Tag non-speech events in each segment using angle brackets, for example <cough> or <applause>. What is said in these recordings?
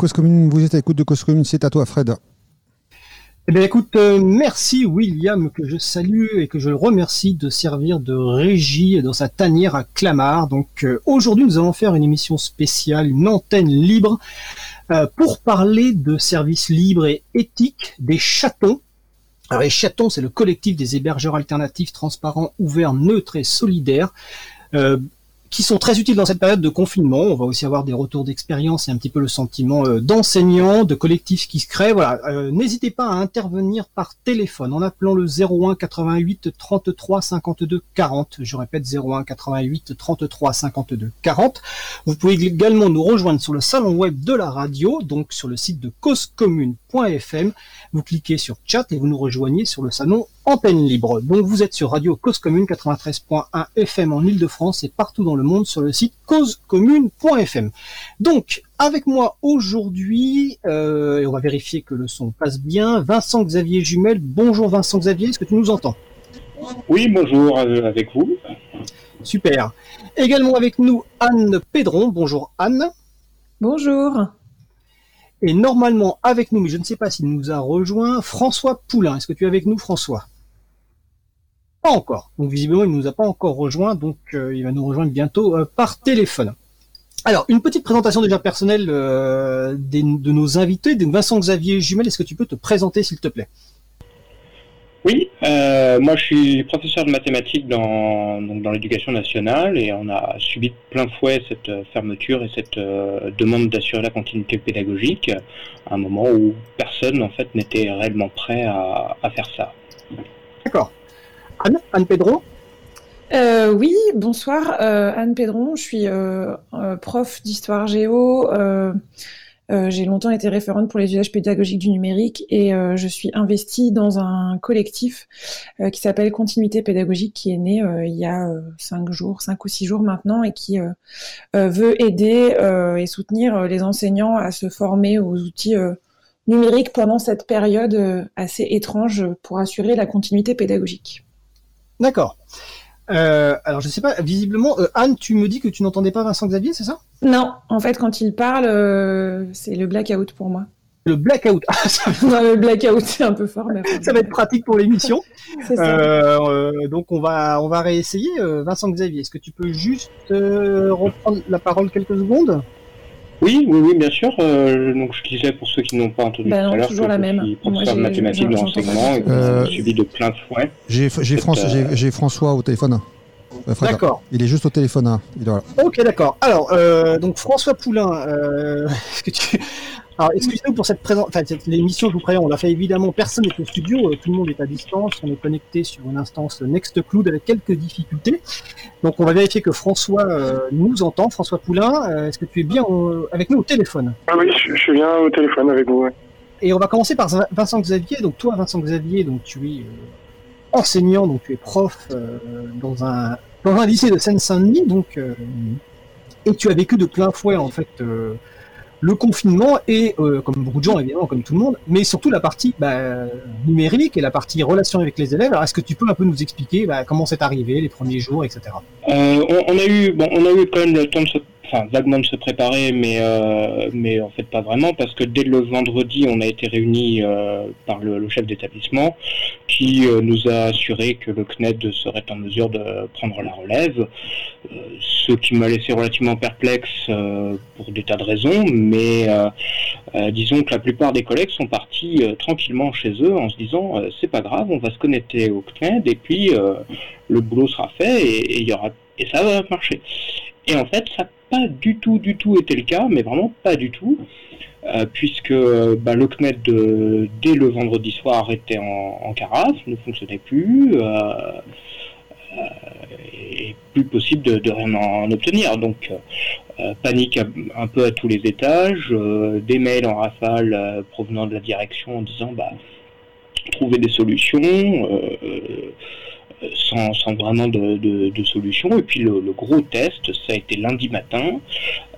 Vous êtes à l'écoute de Cause c'est à toi Fred. Eh bien écoute, euh, merci William que je salue et que je remercie de servir de régie dans sa tanière à Clamart. Donc euh, aujourd'hui nous allons faire une émission spéciale, une antenne libre euh, pour parler de services libres et éthiques des chatons. Alors les chatons, c'est le collectif des hébergeurs alternatifs, transparents, ouverts, neutres et solidaires qui sont très utiles dans cette période de confinement. On va aussi avoir des retours d'expérience et un petit peu le sentiment euh, d'enseignants, de collectifs qui se créent. Voilà, euh, n'hésitez pas à intervenir par téléphone en appelant le 01 88 33 52 40. Je répète 01 88 33 52 40. Vous pouvez également nous rejoindre sur le salon web de la radio, donc sur le site de Vous cliquez sur chat et vous nous rejoignez sur le salon antenne libre. Donc vous êtes sur Radio Cause Commune 93.1 FM en Ile-de-France et partout dans le monde sur le site causecommune.fm. Donc avec moi aujourd'hui, euh, et on va vérifier que le son passe bien, Vincent Xavier Jumel. Bonjour Vincent Xavier, est-ce que tu nous entends? Oui, bonjour euh, avec vous. Super. Également avec nous Anne Pédron. Bonjour Anne. Bonjour. Et normalement avec nous, mais je ne sais pas s'il nous a rejoint, François Poulain. Est-ce que tu es avec nous François? Pas encore. Donc visiblement il ne nous a pas encore rejoint, donc euh, il va nous rejoindre bientôt euh, par téléphone. Alors, une petite présentation déjà personnelle euh, de nos invités. Vincent Xavier Jumel, est-ce que tu peux te présenter s'il te plaît? Oui, euh, moi je suis professeur de mathématiques dans, dans l'éducation nationale et on a subi de plein fouet cette euh, fermeture et cette euh, demande d'assurer la continuité pédagogique à un moment où personne en fait n'était réellement prêt à, faire ça. D'accord. Anne, Anne Pedro? Oui, bonsoir. Anne Pedron, je suis prof d'histoire géo euh, j'ai longtemps été référente pour les usages pédagogiques du numérique et euh, je suis investie dans un collectif euh, qui s'appelle Continuité pédagogique qui est né il y a cinq jours, cinq ou six jours maintenant et qui veut aider et soutenir les enseignants à se former aux outils numériques pendant cette période assez étrange pour assurer la continuité pédagogique. D'accord. Euh, alors je sais pas, visiblement, euh, Anne, tu me dis que tu n'entendais pas Vincent Xavier, c'est ça? Non, en fait quand il parle, euh, c'est le blackout pour moi. Le blackout. Ah, ça... le blackout, c'est un peu fort. Mais... ça va être pratique pour l'émission. <laughs> donc on va on va réessayer. Vincent Xavier, est-ce que tu peux juste reprendre la parole quelques secondes? Oui, oui, oui, bien sûr. Euh, donc je disais pour ceux qui n'ont pas entendu bah tout à l'heure, toujours la même. professeur de mathématiques de renseignement et euh, suivi de plein fouet. J'ai François, euh, François au téléphone. Euh, d'accord. Il est juste au téléphone. Hein. Ok, d'accord. Alors, donc François Poulain, <laughs> est-ce que tu alors, excusez-nous pour cette présence, enfin, cette émission, je vous préviens, on l'a fait évidemment, personne n'est au studio, euh, tout le monde est à distance, on est connecté sur une instance Nextcloud avec quelques difficultés. Donc, on va vérifier que François euh, nous entend. François Poulain, euh, est-ce que tu es bien avec nous au téléphone? Ah oui, je, suis bien au téléphone avec vous. Et on va commencer par Vincent Xavier. Donc, toi, Vincent Xavier, donc tu es enseignant, donc tu es prof dans un dans un lycée de Seine-Saint-Denis, donc et tu as vécu de plein fouet en fait le confinement et, euh, comme beaucoup de gens évidemment, comme tout le monde, mais surtout la partie bah, numérique et la partie relation avec les élèves. Alors, est-ce que tu peux un peu nous expliquer bah, comment c'est arrivé, les premiers jours, etc. Euh, on, a eu, bon, on a eu quand même le temps de se enfin vaguement de se préparer, mais euh, mais en fait pas vraiment parce que dès le vendredi, on a été réunis euh, par le, chef d'établissement qui euh, nous a assuré que le CNED serait en mesure de prendre la relève, ce qui m'a laissé relativement perplexe pour des tas de raisons, mais disons que la plupart des collègues sont partis tranquillement chez eux en se disant c'est pas grave, on va se connecter au CNED et puis le boulot sera fait et, il y aura et ça va marcher. Et en fait, ça pas du tout, du tout été le cas, mais vraiment pas du tout, euh, puisque bah, le CNED, dès le vendredi soir, était en, carafe, ne fonctionnait plus, euh, euh, et plus possible de, rien en, obtenir. Donc, panique un peu à tous les étages, des mails en rafale provenant de la direction en disant bah, trouver des solutions sans, vraiment de, solution. Et puis le, gros test, ça a été lundi matin.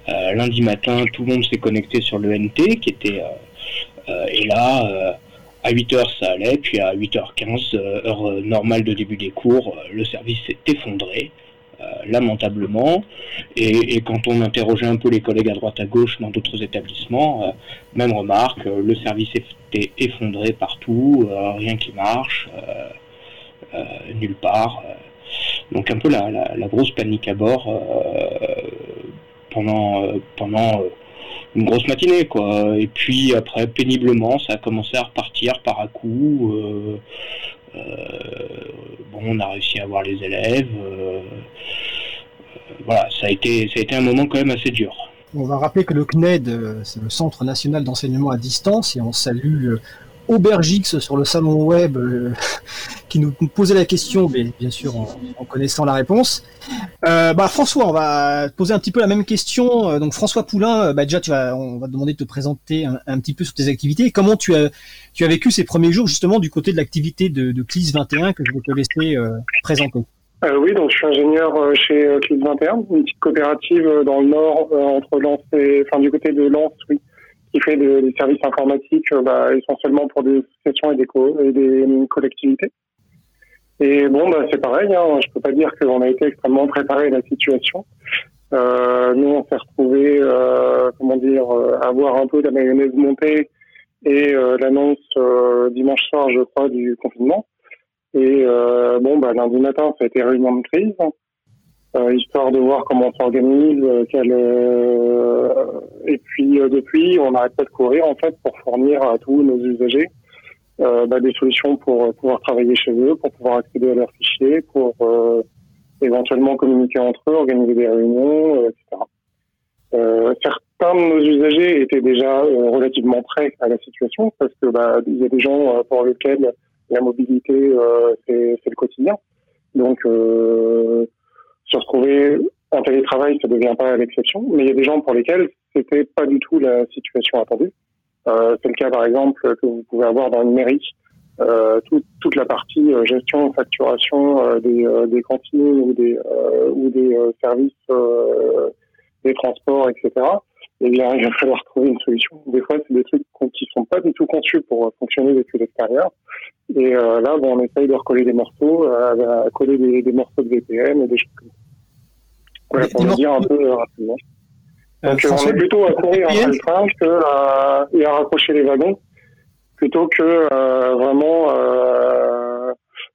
Euh, lundi matin, tout le monde s'est connecté sur le NT, qui était... Euh, euh, et là, à 8h, ça allait, puis à 8h15, heure normale de début des cours, le service s'est effondré. lamentablement. Et, quand on interrogeait un peu les collègues à droite à gauche dans d'autres établissements, même remarque, le service était effondré partout, rien qui marche, nulle part. donc un peu la, la, grosse panique à bord pendant, pendant une grosse matinée quoi. Et puis après péniblement ça a commencé à repartir par à coup. Euh, euh, bon, on a réussi à voir les élèves. Euh, voilà, ça a été ça a été un moment quand même assez dur. On va rappeler que le CNED, c'est le Centre national d'enseignement à distance, et on salue Aubergix sur le salon web euh, <laughs> qui nous posait la question, mais bien sûr en, connaissant la réponse. Euh, bah, François, on va poser un petit peu la même question. Euh, donc François Poulain, bah, déjà tu on va te demander de te présenter un, petit peu sur tes activités. Comment tu as, vécu ces premiers jours justement du côté de l'activité de, CLIS 21 que je vais te laisser présenter? Oui, donc je suis ingénieur chez CLIS 21, une petite coopérative dans le nord entre Lens et, du côté de Lens, oui, qui fait des services informatiques euh, bah, essentiellement pour des associations et des, collectivités. Et bon, bah, c'est pareil, hein, je peux pas dire qu'on a été extrêmement préparé à la situation. Euh, nous, on s'est retrouvés, euh, comment dire, euh, avoir un peu la mayonnaise montée et l'annonce dimanche soir, je crois, du confinement. Et bon, bah, lundi matin, ça a été réunion de crise. Euh, histoire de voir comment on s'organise. Euh, euh, et puis depuis, on n'arrête pas de courir en fait pour fournir à tous nos usagers bah, des solutions pour pouvoir travailler chez eux, pour pouvoir accéder à leurs fichiers, pour éventuellement communiquer entre eux, organiser des réunions, etc. Euh, certains de nos usagers étaient déjà relativement prêts à la situation parce que bah, il y a des gens pour lesquels la mobilité euh, c'est le quotidien. Donc se retrouver en télétravail, ça ne devient pas l'exception, mais il y a des gens pour lesquels c'était pas du tout la situation attendue. Euh, c'est le cas par exemple que vous pouvez avoir dans une mairie, euh, tout, toute la partie euh, gestion, facturation des, cantines ou des, ou des services, des transports, etc. Eh bien, il va falloir trouver une solution. Des fois, c'est des trucs qui sont pas du tout conçus pour fonctionner depuis l'extérieur. Et là, on essaye de recoller des morceaux, à coller des, des morceaux de VPN et des choses comme ça. Ouais, pour le dire un peu rapidement. Euh, Donc, on est plutôt à courir après le train que à, et à raccrocher les wagons, plutôt que euh, vraiment, euh,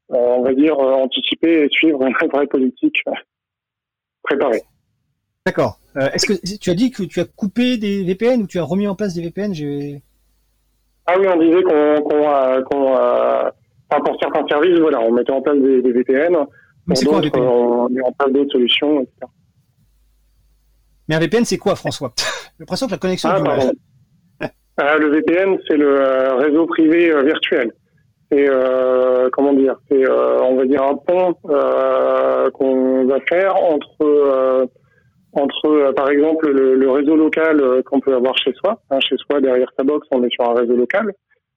on va dire, anticiper et suivre une vraie politique préparée. D'accord. Est-ce que tu as dit que tu as coupé des VPN ou tu as remis en place des VPN Ah oui, on disait qu'on, qu'on, qu'on enfin, pour certains services, voilà, on mettait en place des, des VPN. Pour d'autres, on met en place d'autres solutions, etc. Mais un VPN, c'est quoi, François? J'ai l'impression que la connexion. Ah, pardon. Ah, le VPN, c'est le euh, réseau privé euh, virtuel. C'est euh, comment dire? C'est on va dire un pont qu'on va faire entre entre par exemple le, réseau local qu'on peut avoir chez soi. Hein, chez soi, derrière sa box, on est sur un réseau local.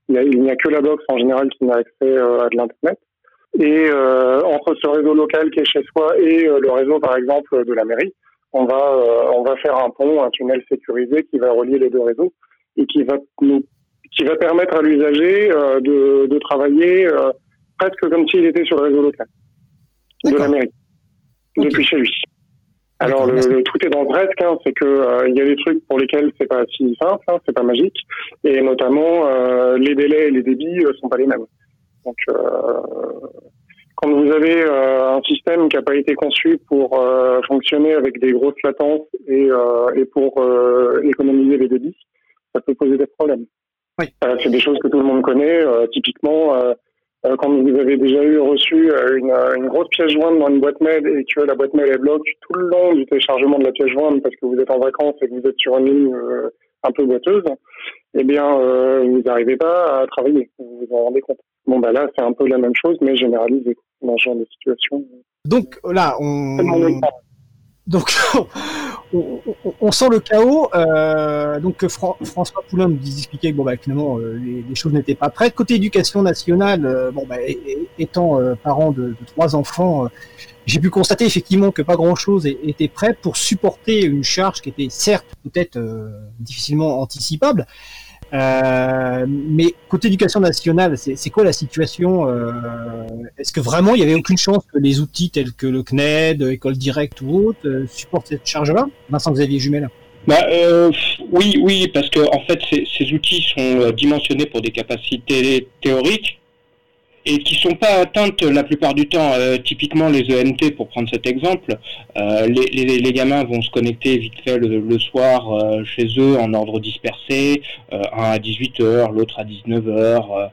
Il n'y a, que la box en général qui n'a accès à de l'internet. Et entre ce réseau local qui est chez soi et le réseau, par exemple, de la mairie, on va euh, on va faire un pont, un tunnel sécurisé qui va relier les deux réseaux et qui va nous qui va permettre à l'usager euh, de, de travailler euh, presque comme s'il était sur le réseau local de la mairie depuis chez lui. Alors le, tout est dans le presque, hein, c'est que il y a des trucs pour lesquels c'est pas si simple, hein, c'est pas magique, et notamment les délais et les débits sont pas les mêmes. Donc quand vous avez euh, un système qui n'a pas été conçu pour euh, fonctionner avec des grosses latences et, euh, et pour économiser les débits, ça peut poser des problèmes. Oui. c'est des choses que tout le monde connaît. typiquement, quand vous avez déjà eu reçu une, une, grosse pièce jointe dans une boîte mail et que la boîte mail est bloque tout le long du téléchargement de la pièce jointe parce que vous êtes en vacances et que vous êtes sur une ligne un peu boiteuse, eh bien, vous n'arrivez pas à travailler. Vous vous en rendez compte. Bon, bah là, c'est un peu la même chose, mais généralisé dans ce genre de situation. Donc là, on, donc <laughs> on, sent le chaos. Euh, donc François Poulain nous expliquait que bon bah finalement euh, les, choses n'étaient pas prêtes. Côté éducation nationale, euh, bon bah étant parent de, trois enfants, j'ai pu constater effectivement que pas grand chose était prêt pour supporter une charge qui était certes peut-être difficilement anticipable, Euh, mais côté éducation nationale, c'est quoi la situation euh, Est-ce que vraiment il y avait aucune chance que les outils tels que le CNED, École Directe ou autre euh, supportent cette charge-là? Vincent Xavier Jumel. Bah, oui, oui, parce que en fait, ces, ces outils sont dimensionnés pour des capacités théoriques et qui sont pas atteintes la plupart du temps. Euh, typiquement les ENT, pour prendre cet exemple, euh, les, les, gamins vont se connecter vite fait le, soir euh, chez eux en ordre dispersé, un à 18h, l'autre à 19h.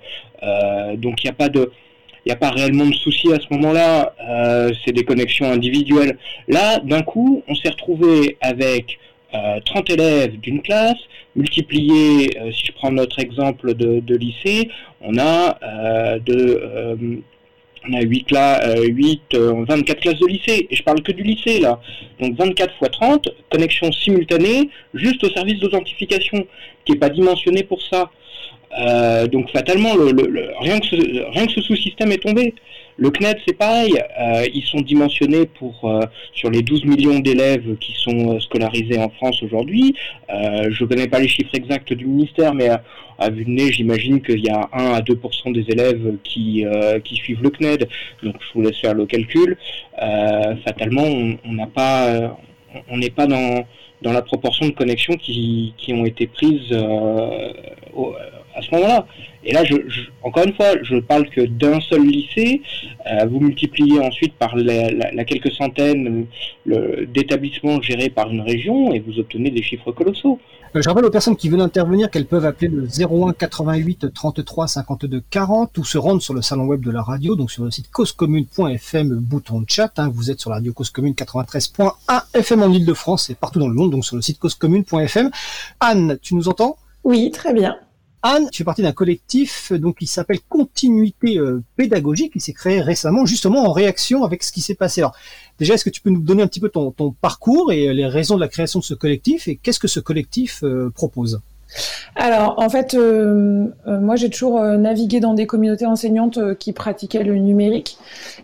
donc il n'y a pas il a pas réellement de soucis à ce moment-là, c'est des connexions individuelles. Là, d'un coup, on s'est retrouvé avec 30 élèves d'une classe, multiplié, si je prends notre exemple de, lycée, on a euh, de euh, on a 8, 8 24 classes de lycée, et je parle que du lycée là. Donc 24 x 30, connexion simultanée, juste au service d'authentification, qui n'est pas dimensionné pour ça. Euh, donc fatalement, rien que ce sous-système est tombé. Le CNED, c'est pareil. Euh, ils sont dimensionnés pour euh, sur les 12 millions d'élèves qui sont euh, scolarisés en France aujourd'hui. je ne connais pas les chiffres exacts du ministère, mais à, vue de nez, j'imagine qu'il y a 1 à 2% des élèves qui qui suivent le CNED. Donc je vous laisse faire le calcul. fatalement, on n'a pas, on n'est pas dans dans la proportion de connexions qui, qui ont été prises à ce moment-là. Et là, je, encore une fois, je parle que d'un seul lycée. Euh, vous multipliez ensuite par la, quelques centaines d'établissements gérés par une région et vous obtenez des chiffres colossaux. Euh, je rappelle aux personnes qui veulent intervenir qu'elles peuvent appeler le 01 88 33 52 40 ou se rendre sur le salon web de la radio, donc sur le site causecommune.fm, bouton de chat. Hein. vous êtes sur la radio Cause Commune 93.1 FM en Ile-de-France et partout dans le monde, donc sur le site causecommune.fm. Anne, tu nous entends? Oui, très bien. Anne, tu fais partie d'un collectif donc qui s'appelle Continuité euh, pédagogique, qui s'est créé récemment justement en réaction avec ce qui s'est passé. Alors déjà, est-ce que tu peux nous donner un petit peu ton, parcours et les raisons de la création de ce collectif et qu'est-ce que ce collectif euh, propose? Alors, en fait, euh, euh, moi, j'ai toujours euh, navigué dans des communautés enseignantes qui pratiquaient le numérique.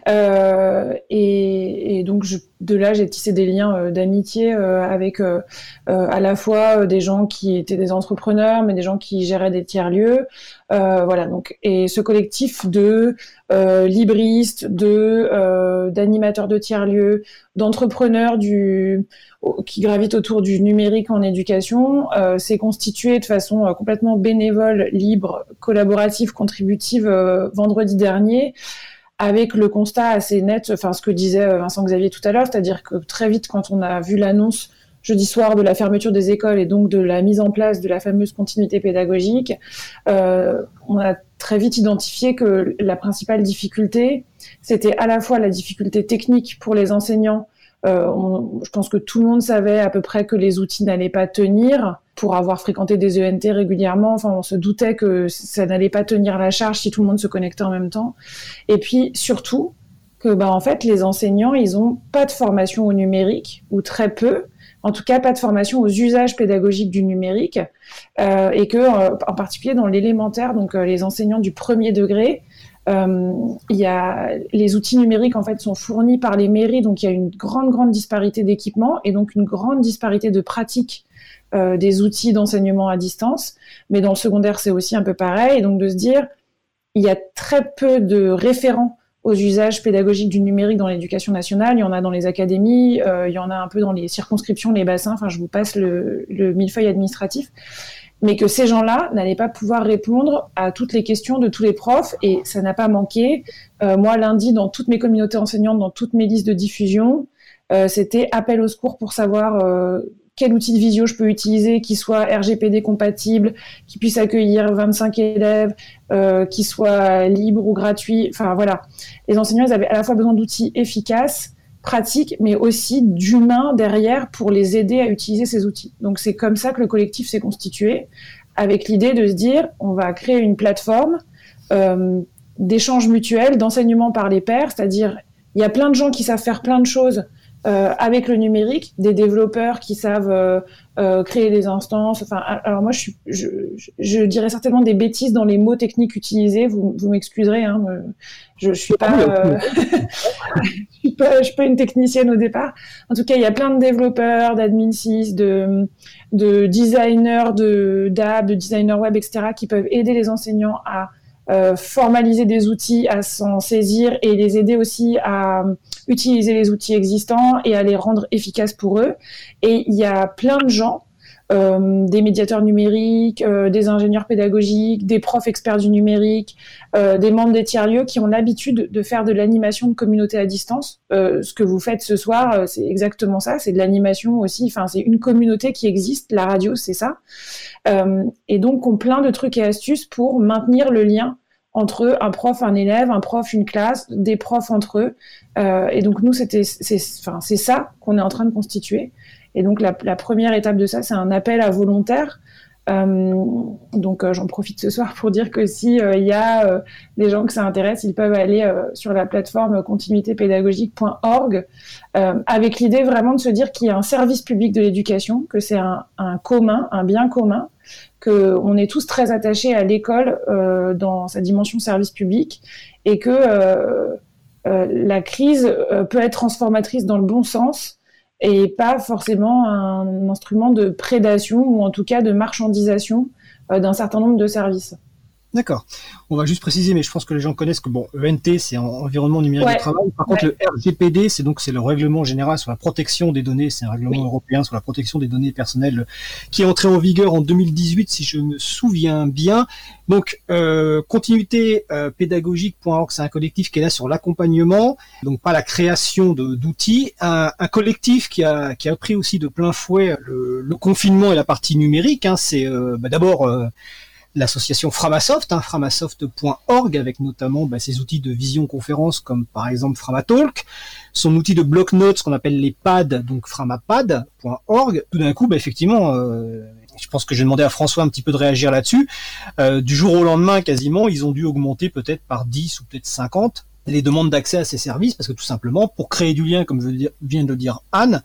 Et, donc, de là, j'ai tissé des liens d'amitié avec à la fois des gens qui étaient des entrepreneurs, mais des gens qui géraient des tiers-lieux. Voilà, donc, et ce collectif de libristes, de d'animateurs de tiers-lieux, d'entrepreneurs qui gravitent autour du numérique en éducation euh, s'est constitué de façon euh, complètement bénévole, libre, collaborative, contributive euh, vendredi dernier avec le constat assez net, enfin ce que disait Vincent Xavier tout à l'heure, c'est-à-dire que très vite quand on a vu l'annonce jeudi soir de la fermeture des écoles et donc de la mise en place de la fameuse continuité pédagogique, on a très vite identifié que la principale difficulté, c'était à la fois la difficulté technique pour les enseignants euh, je pense que tout le monde savait à peu près que les outils n'allaient pas tenir pour avoir fréquenté des ENT régulièrement. Enfin, on se doutait que ça n'allait pas tenir la charge si tout le monde se connectait en même temps. Et puis surtout que, bah, en fait, les enseignants, ils ont pas de formation au numérique ou très peu. En tout cas, pas de formation aux usages pédagogiques du numérique, euh, et que, euh, en particulier dans l'élémentaire, donc euh, les enseignants du premier degré, euh, il y a, les outils numériques en fait sont fournis par les mairies, donc il y a une grande grande disparité d'équipements et donc une grande disparité de pratiques euh, des outils d'enseignement à distance. Mais dans le secondaire, c'est aussi un peu pareil. Donc de se dire, il y a très peu de référents aux usages pédagogiques du numérique dans l'éducation nationale. Il y en a dans les académies, euh, il y en a un peu dans les circonscriptions, les bassins. Enfin, je vous passe le, le millefeuille administratif mais que ces gens-là n'allaient pas pouvoir répondre à toutes les questions de tous les profs, et ça n'a pas manqué. Euh, moi, lundi, dans toutes mes communautés enseignantes, dans toutes mes listes de diffusion, euh, c'était appel au secours pour savoir euh, quel outil de visio je peux utiliser qui soit RGPD compatible, qui puisse accueillir 25 élèves, euh, qui soit libre ou gratuit. Enfin voilà, les enseignants ils avaient à la fois besoin d'outils efficaces pratique, mais aussi d'humains derrière pour les aider à utiliser ces outils. Donc c'est comme ça que le collectif s'est constitué, avec l'idée de se dire on va créer une plateforme euh, d'échange mutuel, d'enseignement par les pairs, c'est-à-dire il y a plein de gens qui savent faire plein de choses, euh, avec le numérique, des développeurs qui savent euh, euh, créer des instances. Alors moi, je, suis, dirais certainement des bêtises dans les mots techniques utilisés. Vous, m'excuserez, hein, je, <laughs> je suis pas, je suis pas, une technicienne au départ. En tout cas, il y a plein de développeurs, d'admin 6, de, de designers, de d'app, de designers web, etc., qui peuvent aider les enseignants à euh, formaliser des outils, à s'en saisir et les aider aussi à utiliser les outils existants et à les rendre efficaces pour eux. Et il y a plein de gens euh, des médiateurs numériques, euh, des ingénieurs pédagogiques, des profs experts du numérique, euh, des membres des tiers-lieux qui ont l'habitude de faire de l'animation de communauté à distance. ce que vous faites ce soir, c'est exactement ça, c'est de l'animation aussi, enfin c'est une communauté qui existe, la radio c'est ça. et donc on plein de trucs et astuces pour maintenir le lien entre un prof, un élève, un prof, une classe, des profs entre eux. et donc nous, c'était, c'est, enfin, c'est ça qu'on est en train de constituer. Et donc la, première étape de ça, c'est un appel à volontaires. Euh, donc euh, j'en profite ce soir pour dire que si euh, il y a des gens que ça intéresse, ils peuvent aller sur la plateforme continuitépédagogique.org avec l'idée vraiment de se dire qu'il y a un service public de l'éducation, que c'est un, un, commun, un bien commun, que on est tous très attachés à l'école dans sa dimension service public et que la crise peut être transformatrice dans le bon sens et pas forcément un instrument de prédation ou en tout cas de marchandisation euh, d'un certain nombre de services. D'accord. On va juste préciser, mais je pense que les gens connaissent que bon, ENT c'est environnement numérique de travail. Par contre, le RGPD, c'est donc c'est le règlement général sur la protection des données. C'est un règlement européen sur la protection des données personnelles qui est entré en vigueur en 2018, si je me souviens bien. Donc, euh, continuité euh, pédagogique.org, c'est un collectif qui est là sur l'accompagnement, donc pas la création d'outils. Un, un, collectif qui a qui a pris aussi de plein fouet le, le confinement et la partie numérique. Hein, c'est euh, bah, d'abord euh, l'association Framasoft, hein, framasoft.org, avec notamment bah, ses outils de vision conférence comme par exemple Framatalk, son outil de bloc-notes, qu'on appelle les pads, donc framapad.org. Tout d'un coup, bah, effectivement, euh, je pense que j'ai demandé à François un petit peu de réagir là-dessus. Euh, du jour au lendemain, quasiment, ils ont dû augmenter peut-être par 10 ou peut-être 50 les demandes d'accès à ces services, parce que tout simplement, pour créer du lien, comme je viens de le dire Anne,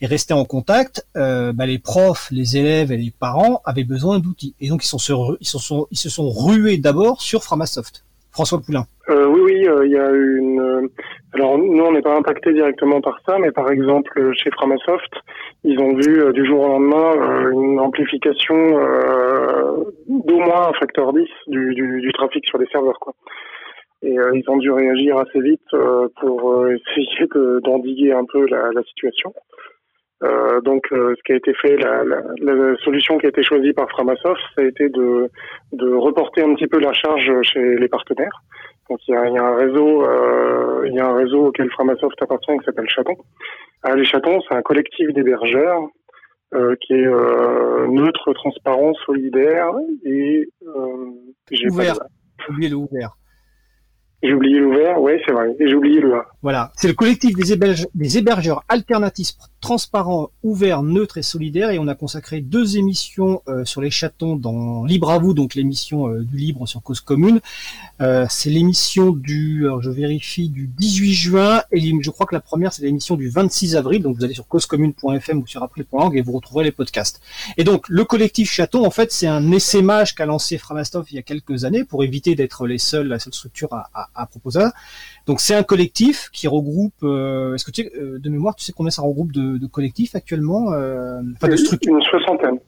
et rester en contact, euh, bah, les profs, les élèves et les parents avaient besoin d'outils. Et donc, ils, sont ils, se sont, ils se sont rués d'abord sur Framasoft. François Poulain. Euh, oui, oui, euh, il y a une. Euh, alors nous, on n'est pas impacté directement par ça, mais par exemple chez Framasoft, ils ont vu du jour au lendemain une amplification d'au moins un facteur 10 du, du, du, trafic sur les serveurs, quoi. Et ils ont dû réagir assez vite pour <laughs> essayer d'endiguer un peu la, la situation. Euh, donc, euh, ce qui a été fait, la, la, la, solution qui a été choisie par Framasoft, ça a été de, de reporter un petit peu la charge chez les partenaires. Donc, il y a, y a un réseau, euh, il y a un réseau auquel Framasoft appartient qui s'appelle Chaton. Ah, les Chatons, c'est un collectif d'hébergeurs euh, qui est euh, neutre, transparent, solidaire et j'ai ouvert. Oubliez le ouvert. J'ai oublié l'ouvert, oui, c'est vrai. Et j'ai oublié le. Voilà. C'est le collectif des, des hébergeurs alternatifs transparent, ouvert, neutre et solidaire. Et on a consacré deux émissions euh, sur les chatons dans Libre à vous, donc l'émission euh, du libre sur cause commune. Euh, c'est l'émission du, je vérifie, du 18 juin. Et je crois que la première, c'est l'émission du 26 avril. Donc vous allez sur causecommune.fm ou sur april.org et vous retrouverez les podcasts. Et donc le collectif chaton, en fait, c'est un essaimage qu'a lancé Framastov il y a quelques années pour éviter d'être les seuls, la seule structure à, à, à proposer. Donc c'est un collectif qui regroupe. Euh, est-ce que tu sais, euh, de mémoire, tu sais combien ça regroupe de, de collectifs actuellement euh, Enfin de structures? Une soixantaine.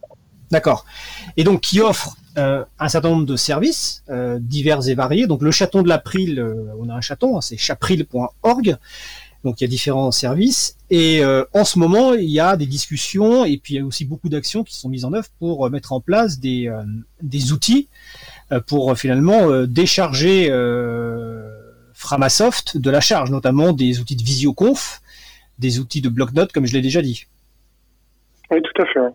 D'accord. Et donc qui offre euh, un certain nombre de services euh, divers et variés. Donc le chaton de l'April, euh, on a un chaton, hein, c'est chapril.org. Donc il y a différents services et en ce moment il y a des discussions et puis il y a aussi beaucoup d'actions qui sont mises en œuvre pour mettre en place des, des outils pour finalement décharger Framasoft de la charge, notamment des outils de visioconf, des outils de bloc-notes, comme je l'ai déjà dit. Oui, tout à fait.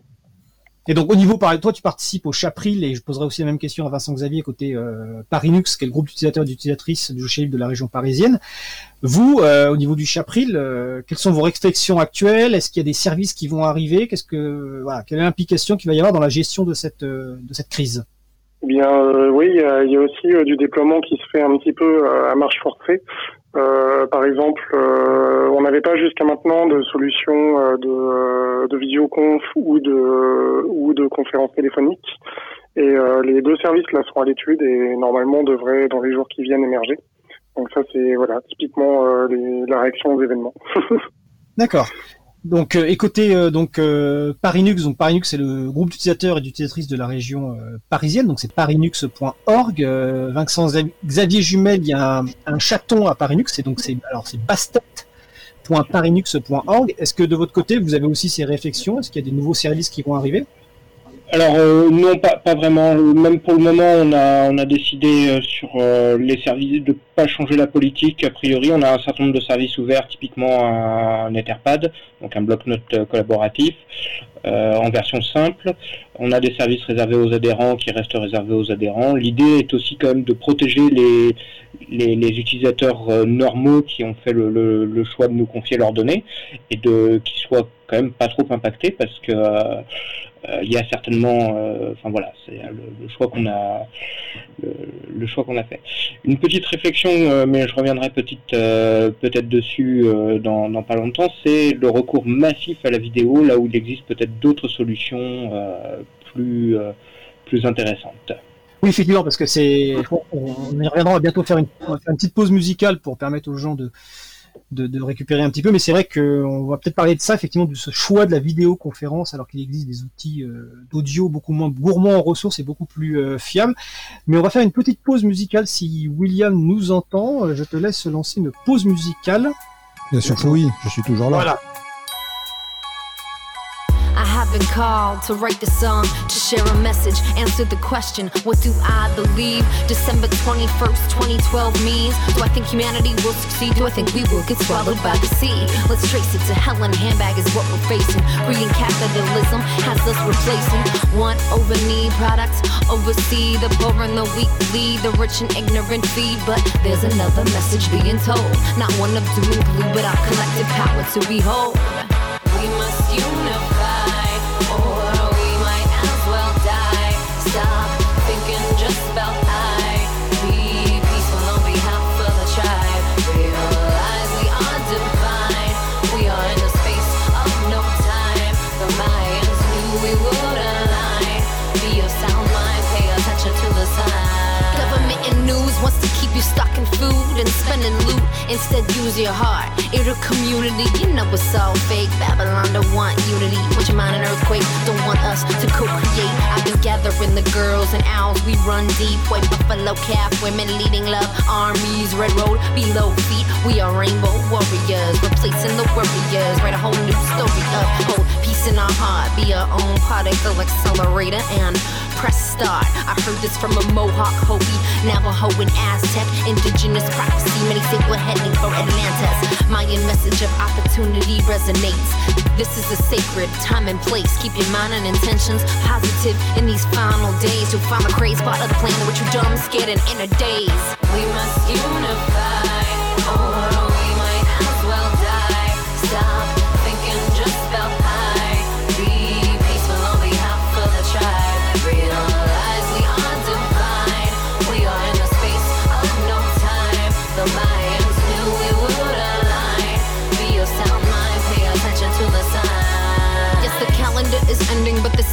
Et donc au niveau, par toi, tu participes au Chapril, et je poserai aussi la même question à Vincent Xavier côté euh, Parinux, qui est le groupe d'utilisateurs et d'utilisatrices du logiciel de la région parisienne. Vous, euh, au niveau du Chapril, euh, quelles sont vos réflexions actuelles? Est-ce qu'il y a des services qui vont arriver? Qu'est-ce que, voilà, quelle est l'implication qu'il va y avoir dans la gestion de cette de cette crise? Eh bien, euh, oui, il y, a, aussi euh, du déploiement qui se fait un petit peu euh, à marche forcée. par exemple, on n'avait pas jusqu'à maintenant de solution de, de vidéoconf ou de ou de conférence téléphonique. Et les deux services là sont à l'étude et normalement devraient dans les jours qui viennent émerger. Donc ça c'est voilà typiquement la réaction aux événements. <laughs> D'accord. Donc, euh, écoutez, euh, donc euh, Parinux, donc Parinux c'est le groupe d'utilisateurs et d'utilisatrices de la région parisienne, donc c'est parinux.org. Vincent Xavier Jumel, il y a un, chaton à Parinux, et donc c'est alors c'est bastet.parinux.org. Est-ce que de votre côté vous avez aussi ces réflexions? Est-ce qu'il y a des nouveaux services qui vont arriver? Alors euh, non, pas, pas vraiment. Même pour le moment, on a, on a décidé euh, sur euh, les services de pas changer la politique. A priori, on a un certain nombre de services ouverts, typiquement un, Etherpad, donc un bloc-notes collaboratif en version simple. On a des services réservés aux adhérents qui restent réservés aux adhérents. L'idée est aussi quand même de protéger les, les, utilisateurs normaux qui ont fait le, le, le, choix de nous confier leurs données et de qui soient quand même pas trop impactés parce que euh, il y a certainement, euh, enfin voilà, c'est le, choix qu'on a, le, choix qu'on a fait. Une petite réflexion, euh, mais je reviendrai peut-être dessus dans, pas longtemps, c'est le recours massif à la vidéo, là où il existe peut-être d'autres solutions plus, plus intéressantes. Oui, effectivement, parce que c'est, on y reviendra, bientôt faire faire une petite pause musicale pour permettre aux gens de, de, récupérer un petit peu. Mais c'est vrai qu'on va peut-être parler de ça, effectivement, de ce choix de la vidéoconférence, alors qu'il existe des outils euh, d'audio beaucoup moins gourmands en ressources et beaucoup plus euh, fiables. Mais on va faire une petite pause musicale. Si William nous entend, euh, je te laisse lancer une pause musicale. Bien sûr que oui, je suis toujours là. Voilà. I've been called to write the song, to share a message, answer the question, what do I believe? December 21st, 2012 means, do I think humanity will succeed? Do I think we will get swallowed by the sea? Let's trace it to hell and handbag is what we're facing. Green capitalism has us replacing want over need products, oversee the poor and the weak, lead the rich and ignorant feed. But there's another message being told, not one of doom and gloom, but our collective power to behold. We must unify oh. You stocking food and spending loot. Instead, use your heart. It'll community. You know it's all fake. Babylon don't want unity. Want your mind an earthquake. Don't want us to co-create. I've been gathering the girls and owls. We run deep. White buffalo calf. Women leading love. Armies. Red road. Below feet. We are rainbow warriors. Replacing the warriors. Write a whole new story up. Hold peace in our heart. Be our own particle accelerator and press start. I heard this from a Mohawk, Hopi, Navajo, and Aztec. Indigenous prophecy, many say we're heading for Atlantis. Mayan message of opportunity resonates. This is a sacred time and place. Keep your mind and intentions positive in these final days. You'll find the crazy part of the plan which you dumb, scared, and in a daze. We must unify.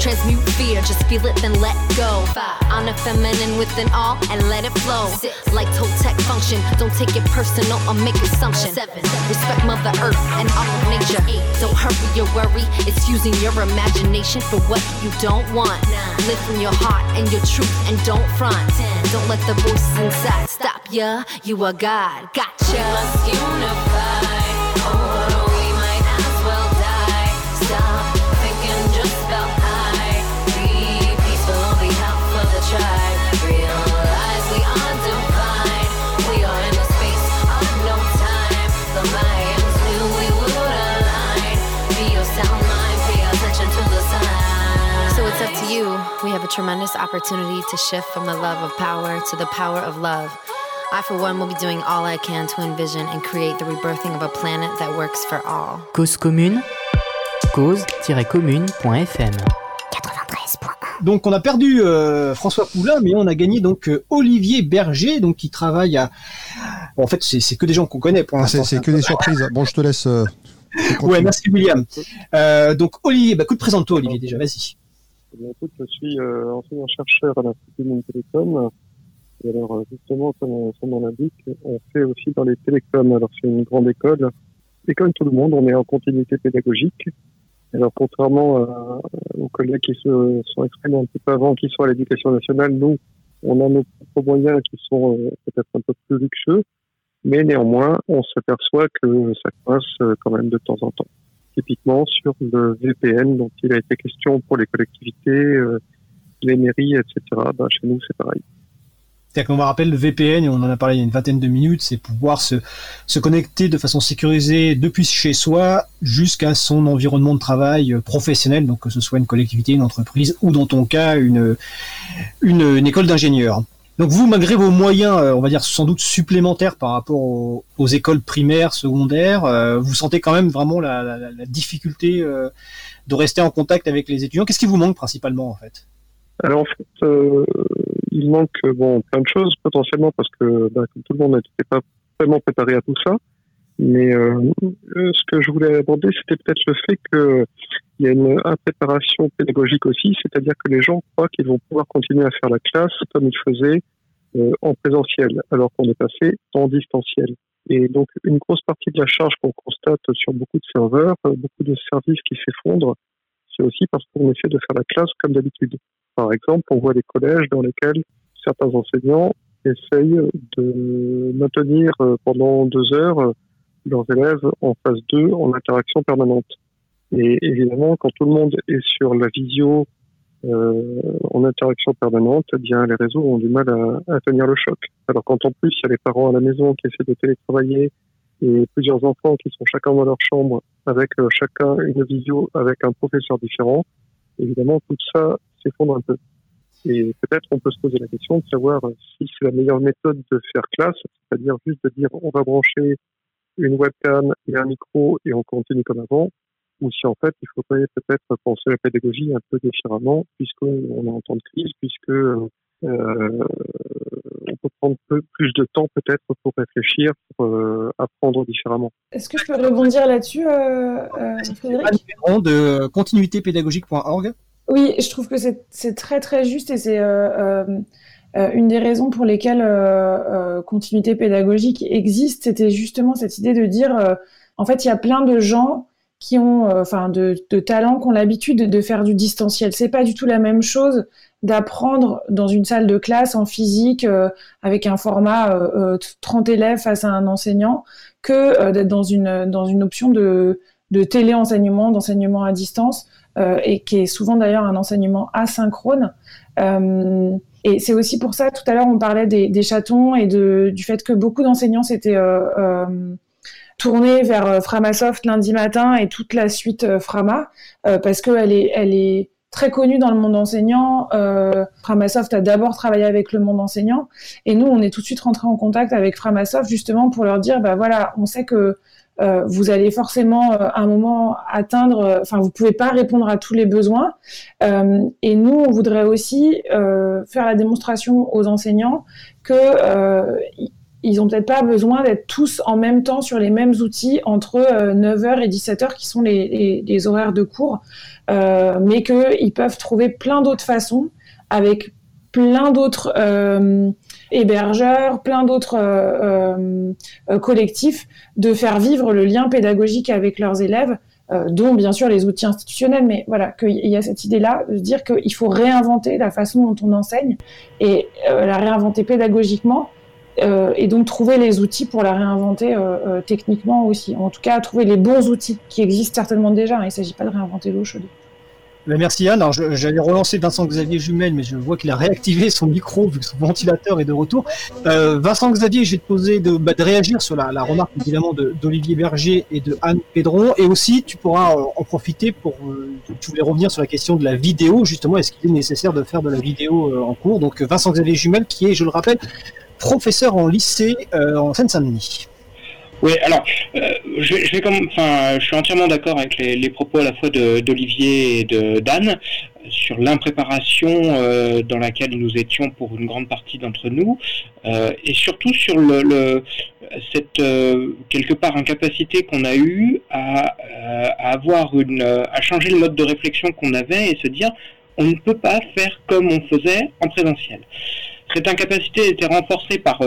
Transmute fear, just feel it, then let go. Five. Honor feminine within all and let it flow. Six. Like Toltec function, don't take it personal or make assumptions. Seven. Respect Mother Earth and all of nature. Eight. Don't hurry your worry, it's using your imagination for what you don't want. Nine. Live from your heart and your truth and don't front. Ten. Don't let the voices inside stop ya. You are God, gotcha. Must a tremendous opportunity to shift from the love of power to the power of love. I, for one, will be doing all I can to envision and create the rebirthing of a planet that works for all. Cause commune, cause-commune.fm. Donc on a perdu euh, François Poulain, mais on a gagné donc euh, Olivier Berger, donc qui travaille à. Bon, en fait, c'est que des gens qu'on connaît pour Ah, l'instant. c'est c'est que des surprises. Bon, je te laisse. euh, Ouais, merci William. Euh, donc Olivier, bah, écoute, présente-toi Olivier déjà, vas-y. Eh écoute, je suis euh, enseignant-chercheur à l'Institut Mines Télécom. Et alors, euh, justement, comme son nom l'indique, on fait aussi dans les télécoms. Alors, c'est une grande école. Et comme tout le monde, on est en continuité pédagogique. Alors, contrairement à- aux collègues qui se sont exprimés un petit peu avant, qui sont à l'éducation nationale, nous, on a nos propres moyens qui sont euh, peut-être un peu plus luxueux. Mais néanmoins, on s'aperçoit que ça coince euh, quand même de temps en temps typiquement sur le VPN dont il a été question pour les collectivités, euh, les mairies, etc. Ben, chez nous, c'est pareil. C'est-à-dire va rappeler le VPN, on en a parlé il y a une vingtaine de minutes, c'est pouvoir se, se connecter de façon sécurisée depuis chez soi jusqu'à son environnement de travail euh, professionnel, donc que ce soit une collectivité, une entreprise ou dans ton cas une, une, école d'ingénieur. Donc vous, malgré vos moyens, euh, on va dire sans doute supplémentaires par rapport aux, écoles primaires, secondaires, euh, vous sentez quand même vraiment la, la, la difficulté euh, de rester en contact avec les étudiants. Qu'est-ce qui vous manque principalement en fait? Alors en fait, euh, il manque bon plein de choses potentiellement parce que bah, comme tout le monde n'était pas vraiment préparé à tout ça. Mais euh, euh, ce que je voulais aborder, c'était peut-être le fait que il y a une impréparation pédagogique aussi, c'est-à-dire que les gens croient qu'ils vont pouvoir continuer à faire la classe comme ils faisaient euh, en présentiel, alors qu'on est passé en distanciel. Et donc, une grosse partie de la charge qu'on constate sur beaucoup de serveurs, euh, beaucoup de services qui s'effondrent, c'est aussi parce qu'on essaie de faire la classe comme d'habitude. Par exemple, on voit des collèges dans lesquels certains enseignants essayent de maintenir euh, pendant deux heures leurs élèves en phase 2 en interaction permanente. Et évidemment, quand tout le monde est sur la visio euh, en interaction permanente, eh bien les réseaux ont du mal à, à tenir le choc. Alors quand en plus il y a les parents à la maison qui essaient de télétravailler et plusieurs enfants qui sont chacun dans leur chambre avec euh, chacun une visio avec un professeur différent, évidemment tout ça s'effondre un peu. Et peut-être on peut se poser la question de savoir si c'est la meilleure méthode de faire classe, c'est-à-dire juste de dire on va brancher une webcam et un micro et on continue comme avant, ou si en fait il faudrait peut-être penser la pédagogie un peu différemment, puisqu'on est en temps de crise, puisque euh, on peut prendre peu, plus de temps peut-être pour réfléchir, pour euh, apprendre différemment. Est-ce que je peux rebondir là-dessus, euh, euh, Frédéric de continuitépédagogique.org. Oui, je trouve que c'est très très juste et c'est euh, euh, une des raisons pour lesquelles euh, continuité pédagogique existe. C'était justement cette idée de dire, en fait, il y a plein de gens qui ont, enfin, de, de talents, qui ont l'habitude de, faire du distanciel. C'est pas du tout la même chose d'apprendre dans une salle de classe en physique euh, avec un format euh, 30 élèves face à un enseignant que euh, d'être dans une dans une option de de téléenseignement, d'enseignement à distance et qui est souvent d'ailleurs un enseignement asynchrone. et c'est aussi pour ça, tout à l'heure, on parlait des, des, chatons et de, du fait que beaucoup d'enseignants s'étaient tournés vers Framasoft lundi matin et toute la suite Frama, parce qu'elle est, elle est très connue dans le monde enseignant. Euh, Framasoft a d'abord travaillé avec le monde enseignant, et nous, on est tout de suite rentré en contact avec Framasoft justement pour leur dire, bah voilà, on sait que euh, vous allez forcément euh, à un moment atteindre, enfin, vous pouvez pas répondre à tous les besoins, euh, et nous, on voudrait aussi euh, faire la démonstration aux enseignants que ils ont peut-être pas besoin d'être tous en même temps sur les mêmes outils entre 9h et 17h qui sont les horaires de cours, euh, mais qu'ils peuvent trouver plein d'autres façons avec plein d'autres euh, hébergeurs, plein d'autres euh, collectifs de faire vivre le lien pédagogique avec leurs élèves, dont bien sûr les outils institutionnels, mais voilà, qu'il y a cette idée-là de dire qu'il faut réinventer la façon dont on enseigne et la réinventer pédagogiquement euh, et donc trouver les outils pour la réinventer euh, euh, techniquement aussi. En tout cas, trouver les bons outils qui existent certainement déjà. Il ne s'agit pas de réinventer l'eau chaude. Merci Anne. Alors, j'allais relancer Vincent Xavier Jumel, mais je vois qu'il a réactivé son micro vu que son ventilateur est de retour. Vincent Xavier, te poser de, bah, de réagir sur la, remarque évidemment d'Olivier Berger et de Anne Pédron, et aussi tu pourras en profiter pour. Tu voulais revenir sur la question de la vidéo, justement. Est-ce qu'il est nécessaire de faire de la vidéo en cours? Donc Vincent Xavier Jumel, qui est, je le rappelle, professeur en lycée en Seine-Saint-Denis. Oui, alors, euh, je, suis entièrement d'accord avec les, propos à la fois d'Olivier et de d'Anne sur l'impréparation euh, dans laquelle nous étions pour une grande partie d'entre nous, euh, et surtout sur le, le cette euh, quelque part incapacité qu'on a eue à, euh, à, avoir une, à changer le mode de réflexion qu'on avait et se dire on ne peut pas faire comme on faisait en présentiel. Cette incapacité était renforcée par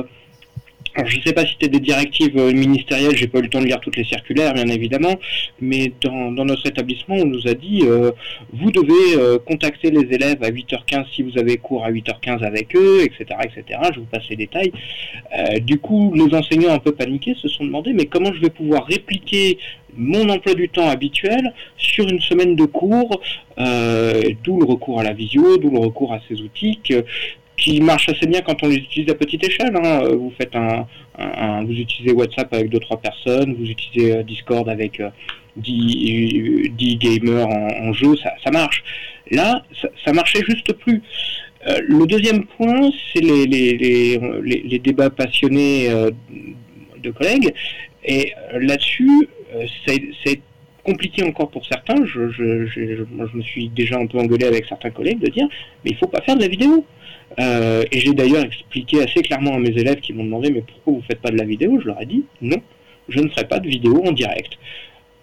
alors, je ne sais pas si c'était des directives euh, ministérielles, j'ai pas eu le temps de lire toutes les circulaires, bien évidemment, mais dans, notre établissement, on nous a dit euh, vous devez euh, contacter les élèves à 8h15 si vous avez cours à 8h15 avec eux, etc., etc. Je vous passe les détails. Euh, du coup, les enseignants un peu paniqués se sont demandé mais comment je vais pouvoir répliquer mon emploi du temps habituel sur une semaine de cours, euh, d'où le recours à la visio, d'où le recours à ces outils qui marche assez bien quand on les utilise à petite échelle. Hein. Vous faites un, vous utilisez WhatsApp avec deux trois personnes, vous utilisez euh, Discord avec euh, 10, 10 gamers en, jeu, ça, marche. Là, ça, marchait juste plus. Euh, le deuxième point, c'est les, débats passionnés euh, de collègues. Et euh, là-dessus, euh, c'est compliqué encore pour certains. Je, je, je, moi, je me suis déjà un peu engueulé avec certains collègues de dire, mais il faut pas faire de la vidéo. Euh, et j'ai d'ailleurs expliqué assez clairement à mes élèves qui m'ont demandé mais pourquoi vous faites pas de la vidéo? Je leur ai dit non, je ne ferai pas de vidéo en direct.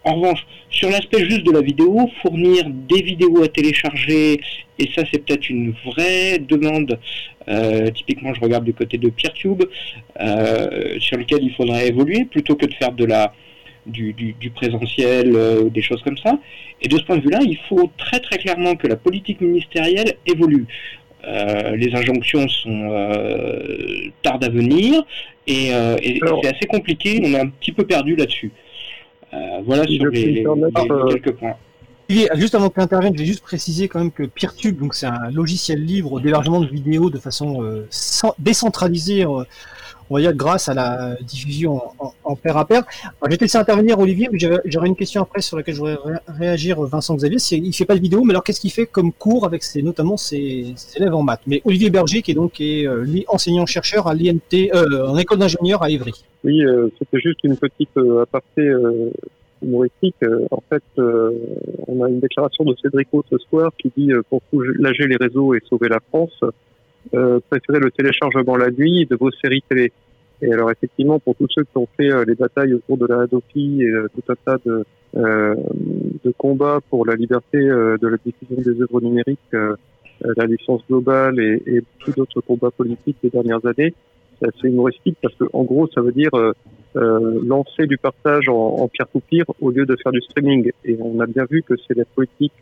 En revanche, sur l'aspect juste de la vidéo, fournir des vidéos à télécharger, et ça c'est peut-être une vraie demande, euh, typiquement je regarde du côté de PeerTube, euh, sur lequel il faudrait évoluer, plutôt que de faire de la, du présentiel, euh, des choses comme ça. Et de ce point de vue-là, il faut très très clairement que la politique ministérielle évolue. Euh, les injonctions sont euh, tardent à venir et, euh, et c'est assez compliqué. On est un petit peu perdu là-dessus. Euh, voilà sur les, les, les, quelques points. juste avant que tu interviennes, je vais juste préciser quand même que PeerTube, donc c'est un logiciel libre d'hébergement de vidéos de façon sans, décentralisée on va dire grâce à la diffusion en, en pair à pair. Alors, je vais laisser intervenir Olivier, mais j'aurais une question après sur laquelle je voudrais ré réagir Vincent Xavier. Il fait pas de vidéo, mais alors qu'est-ce qu'il fait comme cours avec ses, notamment ses, ses, élèves en maths? Mais Olivier Berger, qui est donc est, euh, lui enseignant-chercheur à l'INT, euh, en école d'ingénieur à Évry. Oui, euh, c'était juste une petite euh, aparté euh, humoristique. en fait, on a une déclaration de Cédrico ce soir qui dit pour soulager les réseaux et sauver la France, euh, préférez le téléchargement la nuit de vos séries télé. Et alors effectivement, pour tous ceux qui ont fait euh, les batailles autour de la Hadopi et euh, tout un tas de, euh, de combats pour la liberté de la diffusion des œuvres numériques, la licence globale et, et tous d'autres combats politiques des dernières années, c'est assez humoristique parce que en gros, ça veut dire lancer du partage en, en peer-to-peer au lieu de faire du streaming. Et on a bien vu que c'est la politique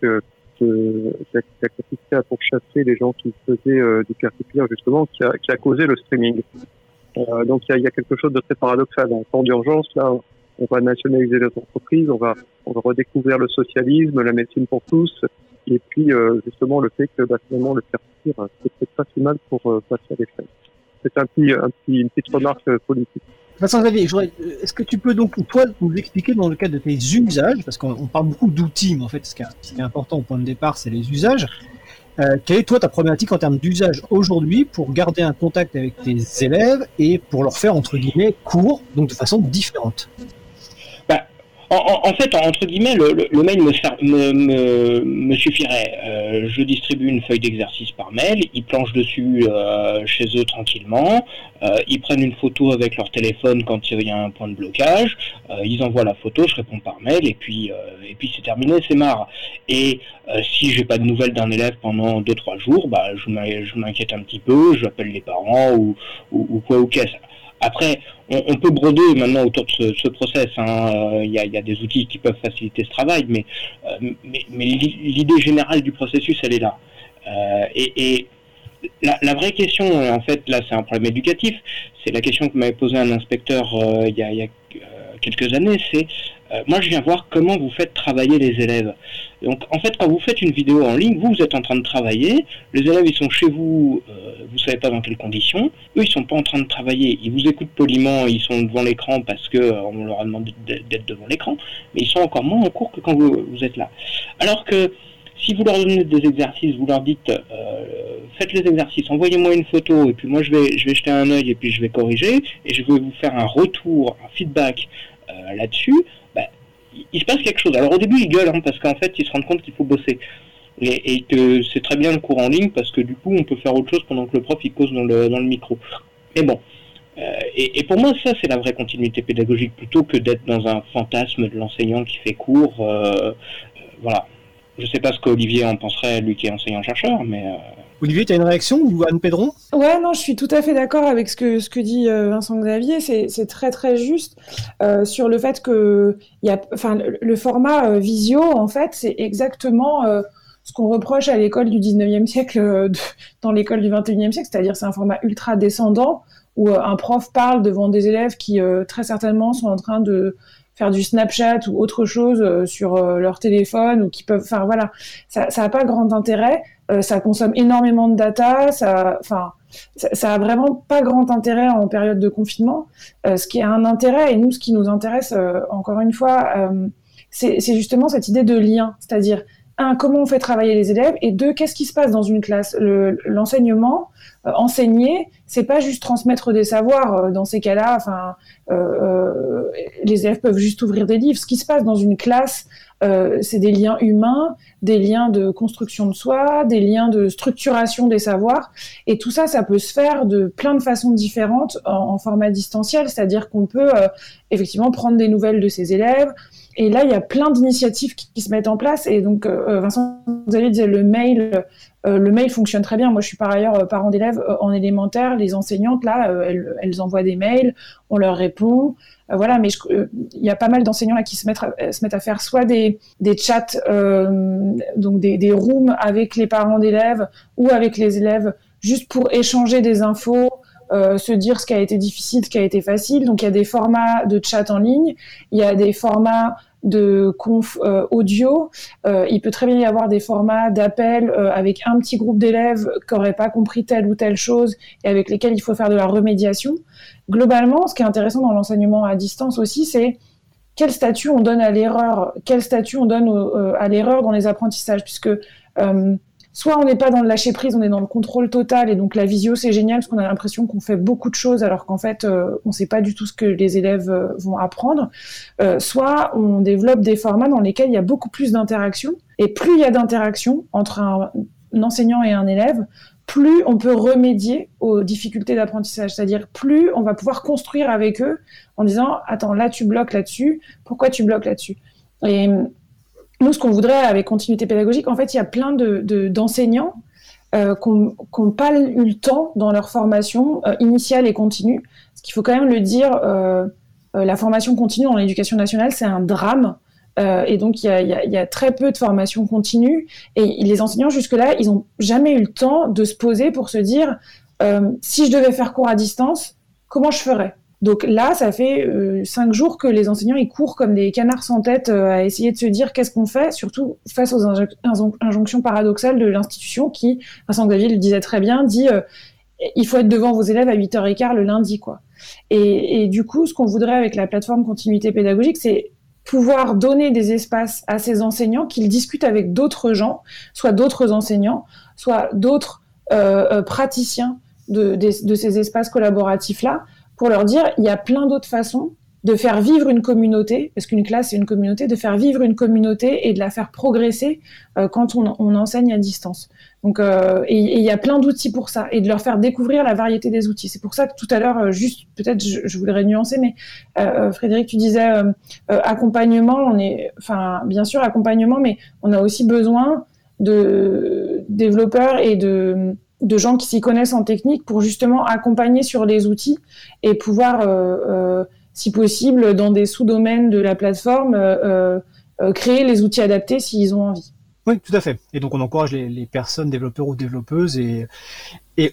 que, qui, a, qui a consisté à pourchasser les gens qui faisaient euh, du peer-to-peer justement, qui a, qui a causé le streaming. Euh, donc il y a, y a, quelque chose de très paradoxal. En temps d'urgence, là, on va nationaliser les entreprises, on va, on va redécouvrir le socialisme, la médecine pour tous, et puis euh, justement le fait que bah, finalement le peer-to-peer, c'est pas si mal pour euh, passer à l'échelle. C'est un petit, un petit, une petite remarque euh, politique. Vincent Xavier, est-ce que tu peux donc, toi, nous expliquer dans le cadre de tes usages, parce qu'on parle beaucoup d'outils, mais en fait, ce qui, est, ce qui est important au point de départ, c'est les usages. Euh, quelle est, toi, ta problématique en termes d'usage aujourd'hui pour garder un contact avec tes élèves et pour leur faire, entre guillemets, cours, donc de façon différente? En, fait, entre guillemets, le, le, le mail me, me, me, suffirait. Euh, je distribue une feuille d'exercice par mail, ils planchent dessus euh, chez eux tranquillement, euh, ils prennent une photo avec leur téléphone quand il y a un point de blocage, ils envoient la photo, je réponds par mail, et puis, et puis c'est terminé, c'est marre. Et si j'ai pas de nouvelles d'un élève pendant 2-3 jours, bah, je m'inquiète un petit peu, j'appelle les parents ou, ou, ou quoi ou qu'est-ce. Après, on, peut broder maintenant autour de ce, ce process. Il hein. y, a, y, a, des outils qui peuvent faciliter ce travail, mais, euh, l'idée générale du processus, elle est là. Euh, et, la, vraie question, en fait, là, c'est un problème éducatif. C'est la question que m'avait posé un inspecteur euh, il y a, y a quelques années. C'est euh, moi, je viens voir comment vous faites travailler les élèves. Donc, en fait, quand vous faites une vidéo en ligne, vous, vous êtes en train de travailler. Les élèves, ils sont chez vous, euh, vous savez pas dans quelles conditions. Eux, ils sont pas en train de travailler. Ils vous écoutent poliment, ils sont devant l'écran parce que euh, on leur a demandé d'être devant l'écran. Mais ils sont encore moins en cours que quand vous, vous êtes là. Alors que si vous leur donnez des exercices, vous leur dites euh, faites les exercices, envoyez-moi une photo et puis moi je vais je vais jeter un œil et puis je vais corriger et je vais vous faire un retour, un feedback euh, là-dessus, il, se passe quelque chose. Alors au début ils gueulent hein, parce qu'en fait ils se rendent compte qu'il faut bosser et, que c'est très bien le cours en ligne parce que du coup on peut faire autre chose pendant que le prof il cause dans le dans le micro. Mais bon. Euh, et, pour moi, ça, c'est la vraie continuité pédagogique, plutôt que d'être dans un fantasme de l'enseignant qui fait cours. voilà. Je sais pas ce qu'Olivier en penserait, lui qui est enseignant-chercheur, mais... Euh, Olivier, tu as une réaction ou Anne Pédron Ouais, non, je suis tout à fait d'accord avec ce que, dit euh, Vincent Xavier. C'est très très juste euh, sur le fait que le, format visio, en fait, c'est exactement ce qu'on reproche à l'école du 19e siècle dans l'école du 21e siècle, c'est-à-dire c'est un format ultra descendant où un prof parle devant des élèves qui très certainement sont en train de faire du Snapchat ou autre chose euh, sur euh, leur téléphone ou qui peuvent, enfin voilà, ça, ça a pas grand intérêt. Euh, ça consomme énormément de data, ça, enfin, ça, ça, a vraiment pas grand intérêt en période de confinement. ce qui a un intérêt et nous, ce qui nous intéresse, encore une fois, c'est justement cette idée de lien, c'est-à-dire un, comment on fait travailler les élèves, et deux, qu'est-ce qui se passe dans une classe? L'enseignement, euh, enseigner, c'est pas juste transmettre des savoirs. Euh, dans ces cas-là, enfin, euh, les élèves peuvent juste ouvrir des livres. Ce qui se passe dans une classe, c'est des liens humains, des liens de construction de soi, des liens de structuration des savoirs, et tout ça, ça peut se faire de plein de façons différentes en, format distanciel, c'est-à-dire qu'on peut effectivement prendre des nouvelles de ses élèves. Et là, il y a plein d'initiatives qui, se mettent en place. Et donc, Vincent, vous allez dire le mail euh, le mail fonctionne très bien. Moi, je suis par ailleurs euh, parent d'élèves euh, en élémentaire. Les enseignantes, là, elles, envoient des mails, on leur répond. voilà, mais il y a pas mal d'enseignants là qui se mettent, à, se mettent à faire soit des, des chats, donc des, des rooms avec les parents d'élèves ou avec les élèves, juste pour échanger des infos, se dire ce qui a été difficile, ce qui a été facile. Donc il y a des formats de chat en ligne, il y a des formats de conf euh, audio. Euh, il peut très bien y avoir des formats d'appel euh, avec un petit groupe d'élèves qui n'auraient pas compris telle ou telle chose et avec lesquels il faut faire de la remédiation. Globalement, ce qui est intéressant dans l'enseignement à distance aussi, c'est quel statut on donne à l'erreur, quel statut on donne à l'erreur dans les apprentissages, puisque soit on n'est pas dans le lâcher prise, on est dans le contrôle total, et donc la visio c'est génial parce qu'on a l'impression qu'on fait beaucoup de choses alors qu'en fait euh, on ne sait pas du tout ce que les élèves euh, vont apprendre. Euh, soit on développe des formats dans lesquels il y a beaucoup plus d'interaction, et plus il y a d'interaction entre un, enseignant et un élève, plus on peut remédier aux difficultés d'apprentissage, c'est-à-dire plus on va pouvoir construire avec eux en disant attends là tu bloques là-dessus, pourquoi tu bloques là-dessus? Nous, ce qu'on voudrait avec continuité pédagogique, en fait, il y a plein de, d'enseignants euh, qui n'ont pas eu le temps dans leur formation euh, initiale et continue. Ce qu'il faut quand même le dire, euh, euh, la formation continue dans l'éducation nationale, c'est un drame. et donc, il y, a, il y, a, très peu de formation continue. Et les enseignants, jusque-là, ils n'ont jamais eu le temps de se poser pour se dire, si je devais faire cours à distance, comment je ferais? Donc là, ça fait euh, cinq jours que les enseignants ils courent comme des canards sans tête euh, à essayer de se dire qu'est-ce qu'on fait, surtout face aux injonctions paradoxales de l'institution qui, Vincent Xavier le disait très bien, dit euh, il faut être devant vos élèves à 8h15 le lundi, quoi. Et, du coup, ce qu'on voudrait avec la plateforme continuité pédagogique, c'est pouvoir donner des espaces à ces enseignants qu'ils discutent avec d'autres gens, soit d'autres enseignants, soit d'autres praticiens de, de, ces espaces collaboratifs-là, pour leur dire il y a plein d'autres façons de faire vivre une communauté, parce qu'une classe c'est une communauté, de faire vivre une communauté et de la faire progresser euh, quand on, on, enseigne à distance. Donc, euh, et il y a plein d'outils pour ça, et de leur faire découvrir la variété des outils. C'est pour ça que tout à l'heure, euh, juste peut-être, je, je, voudrais nuancer, mais euh, Frédéric, tu disais accompagnement. On est, enfin, bien sûr accompagnement, mais on a aussi besoin de développeurs et de de gens qui s'y connaissent en technique pour justement accompagner sur les outils et pouvoir, euh, euh, si possible, dans des sous-domaines de la plateforme, euh, créer les outils adaptés s'ils ont envie. Oui, tout à fait. Et donc on encourage les, personnes, développeurs ou développeuses et,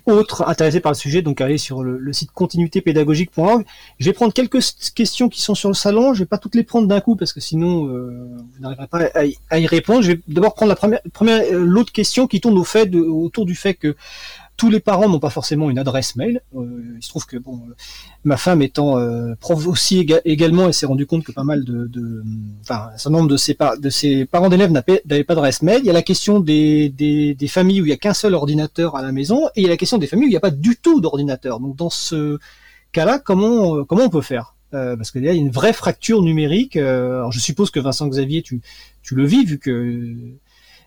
autres intéressés par le sujet, donc à aller sur le, site continuitépédagogique.org. Je vais prendre quelques questions qui sont sur le salon. Je vais pas toutes les prendre d'un coup parce que sinon euh, vous n'arriverez pas à, y répondre. Je vais d'abord prendre la première, première euh, l'autre question qui tourne autour du fait que tous les parents n'ont pas forcément une adresse mail. Euh, il se trouve que bon, euh, ma femme étant euh, prof aussi également, elle s'est rendu compte que pas mal de, enfin, un certain nombre de ses, parents d'élèves n'avaient pas d'adresse mail. Il y a la question des, familles où il y a qu'un seul ordinateur à la maison, et il y a la question des familles où il n'y a pas du tout d'ordinateur. Donc dans ce cas-là, comment comment on peut faire? Parce que là, il y a une vraie fracture numérique. alors, je suppose que Vincent Xavier, tu, tu le vis, vu que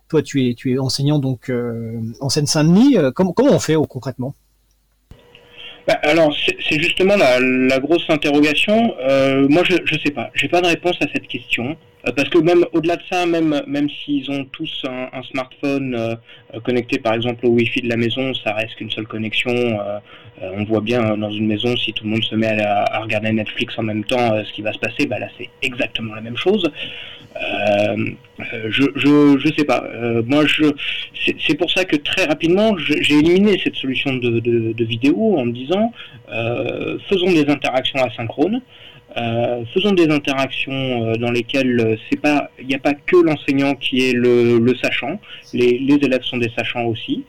toi, tu es, enseignant donc euh, en Seine-Saint-Denis. Euh, comment, comment on fait concrètement? Bah, alors, c'est justement la, grosse interrogation. Euh, moi, je ne sais pas. J'ai pas de réponse à cette question. Parce que même au-delà de ça, même, même s'ils ont tous un, smartphone connecté par exemple au Wi-Fi de la maison, ça reste qu'une seule connexion. on voit bien dans une maison, si tout le monde se met à, regarder Netflix en même temps, ce qui va se passer, bah là c'est exactement la même chose. Euh, je, je, je sais pas. Euh, moi, je, c'est pour ça que très rapidement, j'ai éliminé cette solution de, de, vidéo en me disant, euh, faisons des interactions asynchrones. Faisons des interactions dans lesquelles c'est pas, il n'y a pas que l'enseignant qui est le, le sachant, les, les, élèves sont des sachants aussi,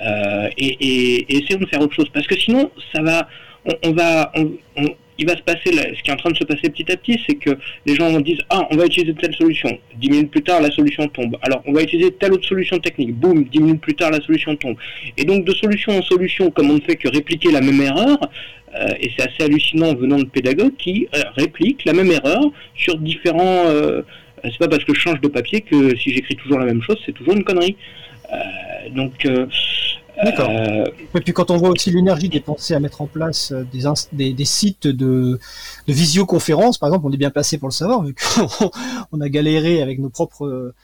et, et, essayons de faire autre chose parce que sinon ça va, on, on va, on, il va se passer, ce qui est en train de se passer petit à petit, c'est que les gens vont dire ah on va utiliser telle solution, dix minutes plus tard la solution tombe. Alors on va utiliser telle autre solution technique, boum, dix minutes plus tard la solution tombe. Et donc de solution en solution, comme on ne fait que répliquer la même erreur, euh, et c'est assez hallucinant venant de pédagogues qui euh, répliquent la même erreur sur différents. Euh, c'est pas parce que je change de papier que si j'écris toujours la même chose, c'est toujours une connerie. donc D'accord. Euh, et puis quand on voit aussi l'énergie dépensée à mettre en place euh, des, des, des, sites de, de visioconférence, par exemple, on est bien placé pour le savoir, vu qu'on <laughs> on a galéré avec nos propres,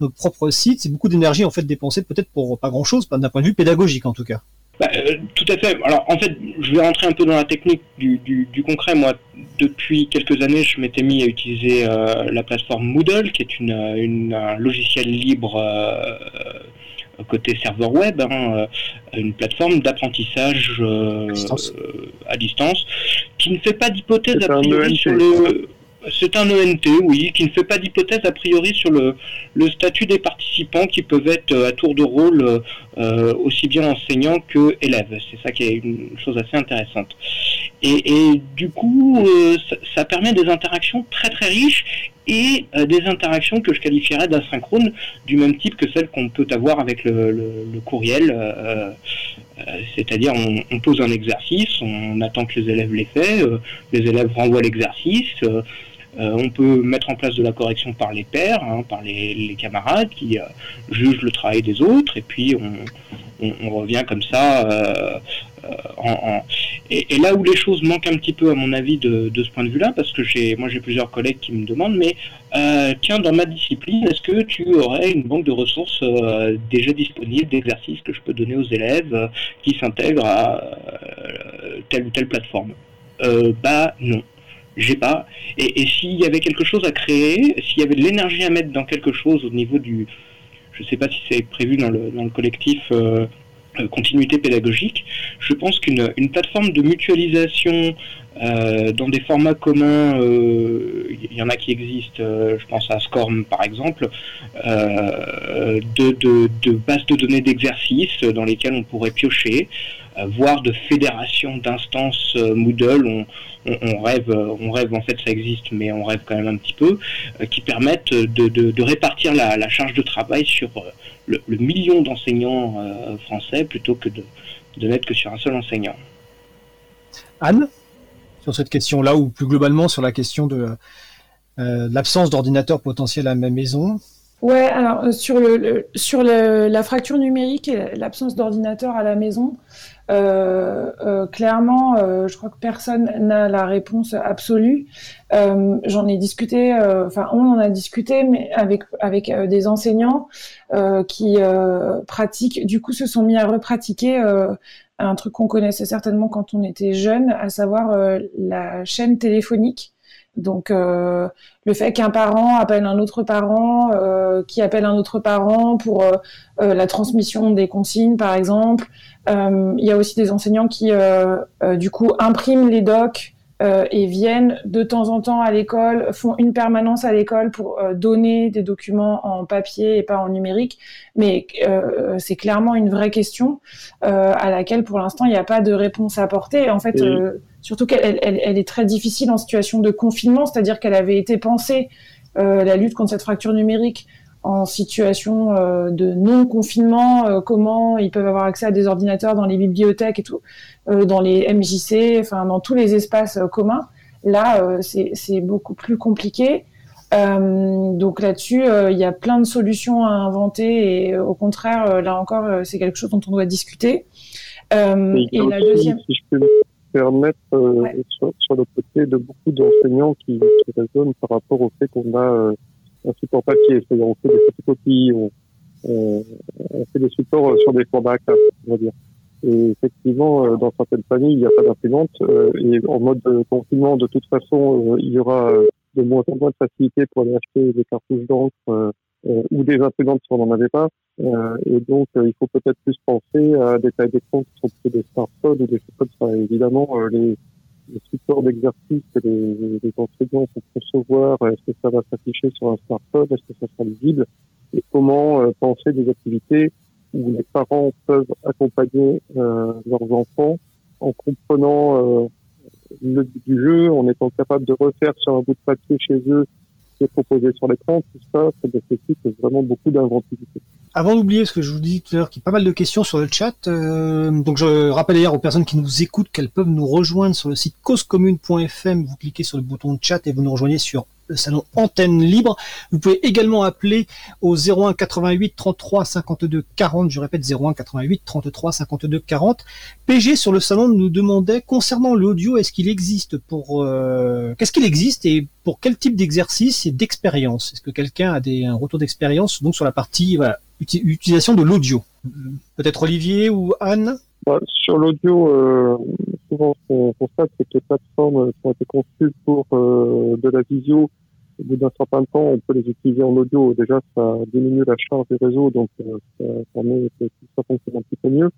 nos propres sites, c'est beaucoup d'énergie en fait dépensée peut-être pour pas grand-chose, d'un point de vue pédagogique en tout cas. Bah, euh, tout à fait. Alors en fait, je vais rentrer un peu dans la technique du, du, du concret. Moi, depuis quelques années, je m'étais mis à utiliser la plateforme Moodle, qui est une, une un logiciel libre côté serveur web, hein, euh, une plateforme d'apprentissage euh, à distance qui ne fait pas d'hypothèse a priori sur le c'est un ENT, oui, qui ne fait pas d'hypothèse a priori sur le, le, statut des participants qui peuvent être euh, à tour de rôle euh, aussi bien enseignants que élèves. C'est ça qui est une chose assez intéressante. Et, et du coup, euh, ça, ça, permet des interactions très très riches et des interactions que je qualifierais d'asynchrone du même type que celles qu'on peut avoir avec le, le, le courriel. C'est-à-dire on, on, pose un exercice, on attend que les élèves l'aient fait, les élèves renvoient l'exercice. Euh, on peut mettre en place de la correction par les pairs, hein, par les, camarades qui euh, jugent le travail des autres, et puis on, revient comme ça. Euh, en, Et, là où les choses manquent un petit peu, à mon avis, de, ce point de vue-là, parce que j'ai, moi j'ai plusieurs collègues qui me demandent, mais tiens, dans ma discipline, est-ce que tu aurais une banque de ressources déjà disponible d'exercices que je peux donner aux élèves qui s'intègrent à telle ou telle plateforme? Bah non j'ai pas. Et, s'il y avait quelque chose à créer, s'il y avait de l'énergie à mettre dans quelque chose au niveau du, je sais pas si c'est prévu dans le, collectif euh, euh, continuité pédagogique, je pense qu'une une plateforme de mutualisation euh, dans des formats communs, il y en a qui existent, je pense à SCORM par exemple, de, de, de bases de données d'exercices dans lesquelles on pourrait piocher, voire de fédérations d'instances Moodle. On, on, rêve, on rêve en fait ça existe, mais on rêve quand même un petit peu, euh, qui permettent de, répartir la, charge de travail sur euh, le, million d'enseignants euh, français plutôt que de, de n'être que sur un seul enseignant. Anne, sur cette question-là, ou plus globalement sur la question de l'absence d'ordinateur potentiel à ma maison, Ouais, alors sur le, sur la fracture numérique et l'absence d'ordinateur à la maison, euh, euh, clairement, euh, je crois que personne n'a la réponse absolue. J'en ai discuté, enfin on en a discuté, mais avec avec des enseignants qui pratiquent, du coup, se sont mis à repratiquer un truc qu'on connaissait certainement quand on était jeune, à savoir la chaîne téléphonique Donc, euh, le fait qu'un parent appelle un autre parent, euh, qui appelle un autre parent pour euh, la transmission des consignes, par exemple. il y a aussi des enseignants qui, du coup, impriment les docs et viennent de temps en temps à l'école, font une permanence à l'école pour donner des documents en papier et pas en numérique. Mais c'est clairement une vraie question à laquelle, pour l'instant, il n'y a pas de réponse à apporter. En fait surtout qu'elle elle, est très difficile en situation de confinement, c'est-à-dire qu'elle avait été pensée, euh, la lutte contre cette fracture numérique, en situation euh, de non-confinement, euh, comment ils peuvent avoir accès à des ordinateurs dans les bibliothèques et tout, dans les MJC, enfin dans tous les espaces communs. Là, c'est beaucoup plus compliqué. donc là-dessus, il y a plein de solutions à inventer et au contraire, là encore, c'est quelque chose dont on doit discuter. et la deuxième permettre euh, sur, sur, le côté de beaucoup d'enseignants qui, qui, raisonnent par rapport au fait qu'on a euh, un support papier, c'est-à-dire on fait des photocopies, on, on, on, fait des supports euh, sur des formats A4, on va dire. Et effectivement, dans certaines familles, il n'y a pas d'imprimante. et en mode confinement, de toute façon, il y aura de moins en moins de facilité pour aller acheter des cartouches d'encre ou des imprimantes si on n'en avait pas. Euh, et donc, euh, il faut peut-être plus penser à des tailles d'écran qui sont plutôt des smartphones ou des choses comme ça. évidemment, euh, les, les supports d'exercice que les, les enseignants vont concevoir, est-ce que ça va s'afficher sur un smartphone, est-ce que ça sera lisible, et comment penser des activités où les parents peuvent accompagner leurs enfants en comprenant le but du jeu, en étant capable de refaire sur un bout de papier chez eux qui est proposé sur l'écran, tout ça, ça nécessite vraiment beaucoup d'inventivité. Avant d'oublier ce que je vous dis tout à l'heure, qu'il y a pas mal de questions sur le chat, euh, donc je rappelle d'ailleurs aux personnes qui nous écoutent qu'elles peuvent nous rejoindre sur le site causecommune.fm, vous cliquez sur le bouton chat et vous nous rejoignez sur le salon Antenne Libre. Vous pouvez également appeler au 01 88 33 52 40. Je répète 01 88 33 52 40. PG sur le salon nous demandait concernant l'audio, est-ce qu'il existe pour euh, qu'est-ce qu'il existe et pour quel type d'exercice et d'expérience? Est-ce que quelqu'un a des, un retour d'expérience? Donc sur la partie voilà, utilisation de l'audio Peut-être Olivier ou Anne bah, Sur l'audio, euh, souvent ce qu'on constate, c'est que les plateformes qui ont été conçues pour euh, de la visio, au bout d'un certain temps, on peut les utiliser en audio. Déjà, ça diminue la charge du réseau, donc euh, ça permet que ça fonctionne un petit peu mieux.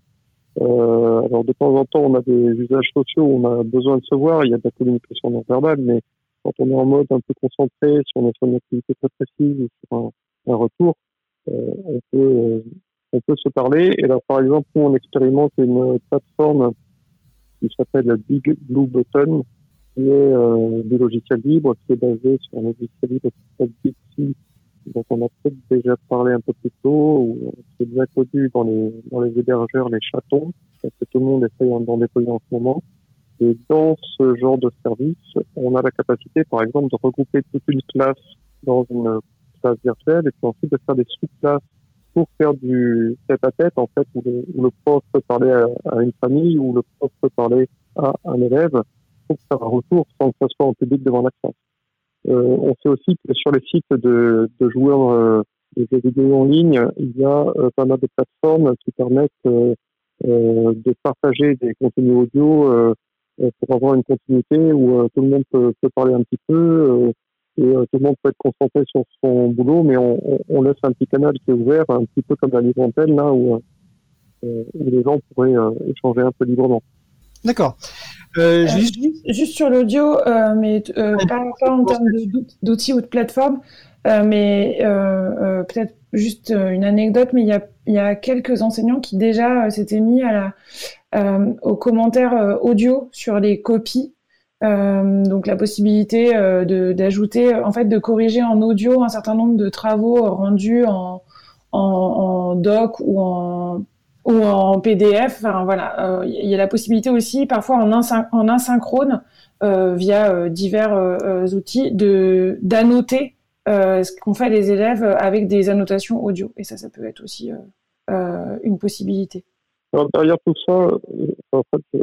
Euh, alors de temps en temps, on a des usages sociaux, on a besoin de se voir, il y a de la communication non verbale, mais quand on est en mode un peu concentré, si on est sur une activité très précise ou sur un, retour, euh, on peut on peut se parler. Et là, par exemple, nous, on expérimente une plateforme qui s'appelle Big Blue Button, qui est euh, du logiciel libre, qui est basé sur un logiciel libre qui s'appelle dont on a peut-être déjà parlé un peu plus tôt, ou c'est bien connu dans les, dans les hébergeurs, les chatons, parce que tout le monde essaye d'en déployer en ce moment. Et dans ce genre de service, on a la capacité, par exemple, de regrouper toute une classe dans une classe virtuelle et puis ensuite de faire des sous-classes pour faire du tête-à-tête, en fait, où le, prof peut parler à, une famille, ou le prof peut parler à un élève, pour faire un retour sans que ça soit en public devant la classe. Euh, on sait aussi que sur les sites de, joueurs euh, de jeux en ligne, il y a euh, pas mal de plateformes qui permettent euh, de partager des contenus audio pour avoir une continuité où tout le monde peut, parler un petit peu, et euh, tout le monde peut être concentré sur son boulot, mais on, on, laisse un petit canal qui est ouvert, un petit peu comme la libre antenne, là, où, euh, où les gens pourraient euh, échanger un peu librement. D'accord. Euh, juste... juste... sur l'audio, mais pas, pas, en termes d'outils ou de plateforme, mais peut-être juste une anecdote, mais il y a, il y a quelques enseignants qui déjà s'étaient mis à la, aux commentaires audio sur les copies euh, donc la possibilité euh, d'ajouter, en fait, de corriger en audio un certain nombre de travaux rendus en, en, doc ou en ou en PDF. Enfin voilà, il euh, y a la possibilité aussi, parfois en, en asynchrone, euh, via divers outils, de d'annoter ce qu'ont fait les élèves avec des annotations audio. Et ça, ça peut être aussi une possibilité. Alors, derrière tout ça, en fait, je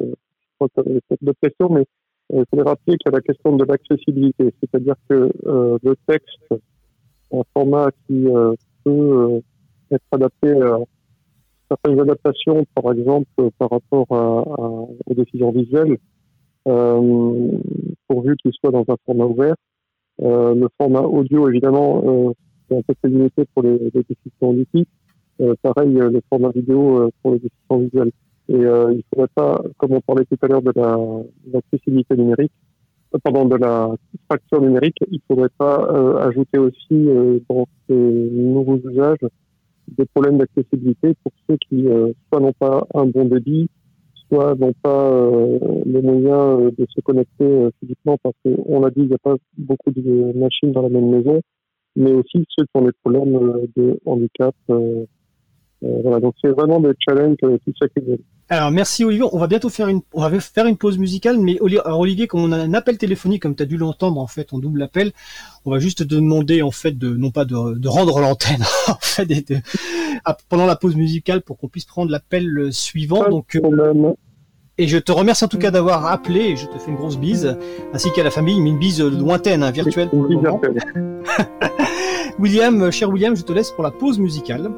crois que d'autres questions, mais il faut rappeler qu'il y a la question de l'accessibilité, c'est-à-dire que euh, le texte, un format qui euh, peut euh, être adapté à certaines adaptations, par exemple par rapport à, aux décisions visuelles, pourvu qu'il soit dans un format ouvert. le format audio, évidemment, c'est un peu limité pour les, les déficients auditifs. pareil, le format vidéo pour les déficients visuels. Et il ne faudrait pas, comme on parlait tout à l'heure de l'accessibilité numérique, pendant de la facture numérique, il ne faudrait pas euh, ajouter aussi euh, dans ces nouveaux usages des problèmes d'accessibilité pour ceux qui euh, soit n'ont pas un bon débit, soit n'ont pas les moyens de se connecter physiquement parce qu'on l'a dit, il n'y a pas beaucoup de machines dans la même maison, mais aussi ceux qui ont des problèmes de handicap. voilà, donc c'est vraiment des challenges qui s'accumulent. Alors merci Olivier, on va bientôt faire une, on va faire une pause musicale, mais Olivier, comme on a un appel téléphonique, comme tu as dû l'entendre en fait, on double appel, on va juste te demander en fait de, non pas de, rendre l'antenne, <laughs> en fait, pendant la pause musicale pour qu'on puisse prendre l'appel suivant. donc, euh, et je te remercie en tout cas d'avoir appelé, et je te fais une grosse bise, ainsi qu'à la famille, mais une bise lointaine, hein, virtuelle pour le moment. <laughs> William, cher William, je te laisse pour la pause musicale.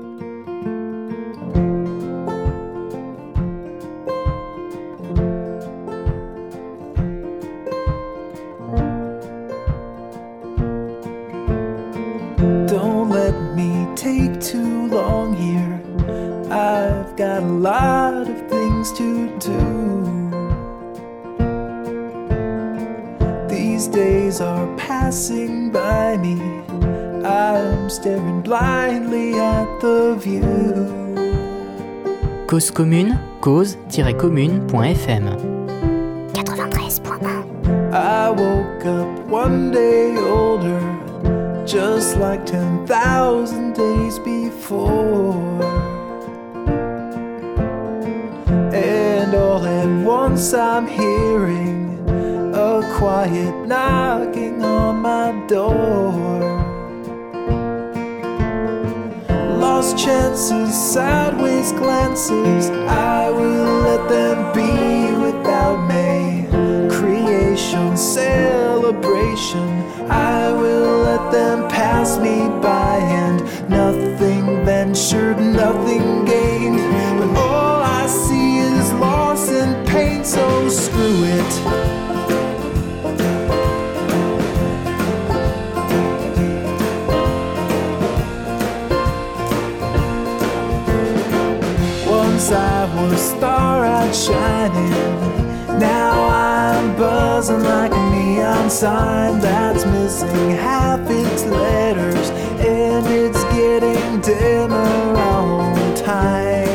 Got a lot of things to do. These days are passing by me. I'm staring blindly at the view. Cause commune, cause-commune.fm 93.1 I woke up one day older, just like 10,000 days before. All at once I'm hearing a quiet knocking on my door. Lost chances, sideways glances, I will let them be without me. Creation, celebration, I will let them pass me by, and nothing ventured, nothing so screw it. Once I was star-eyed shining, now I'm buzzing like a neon sign that's missing half its letters, and it's getting dimmer all time.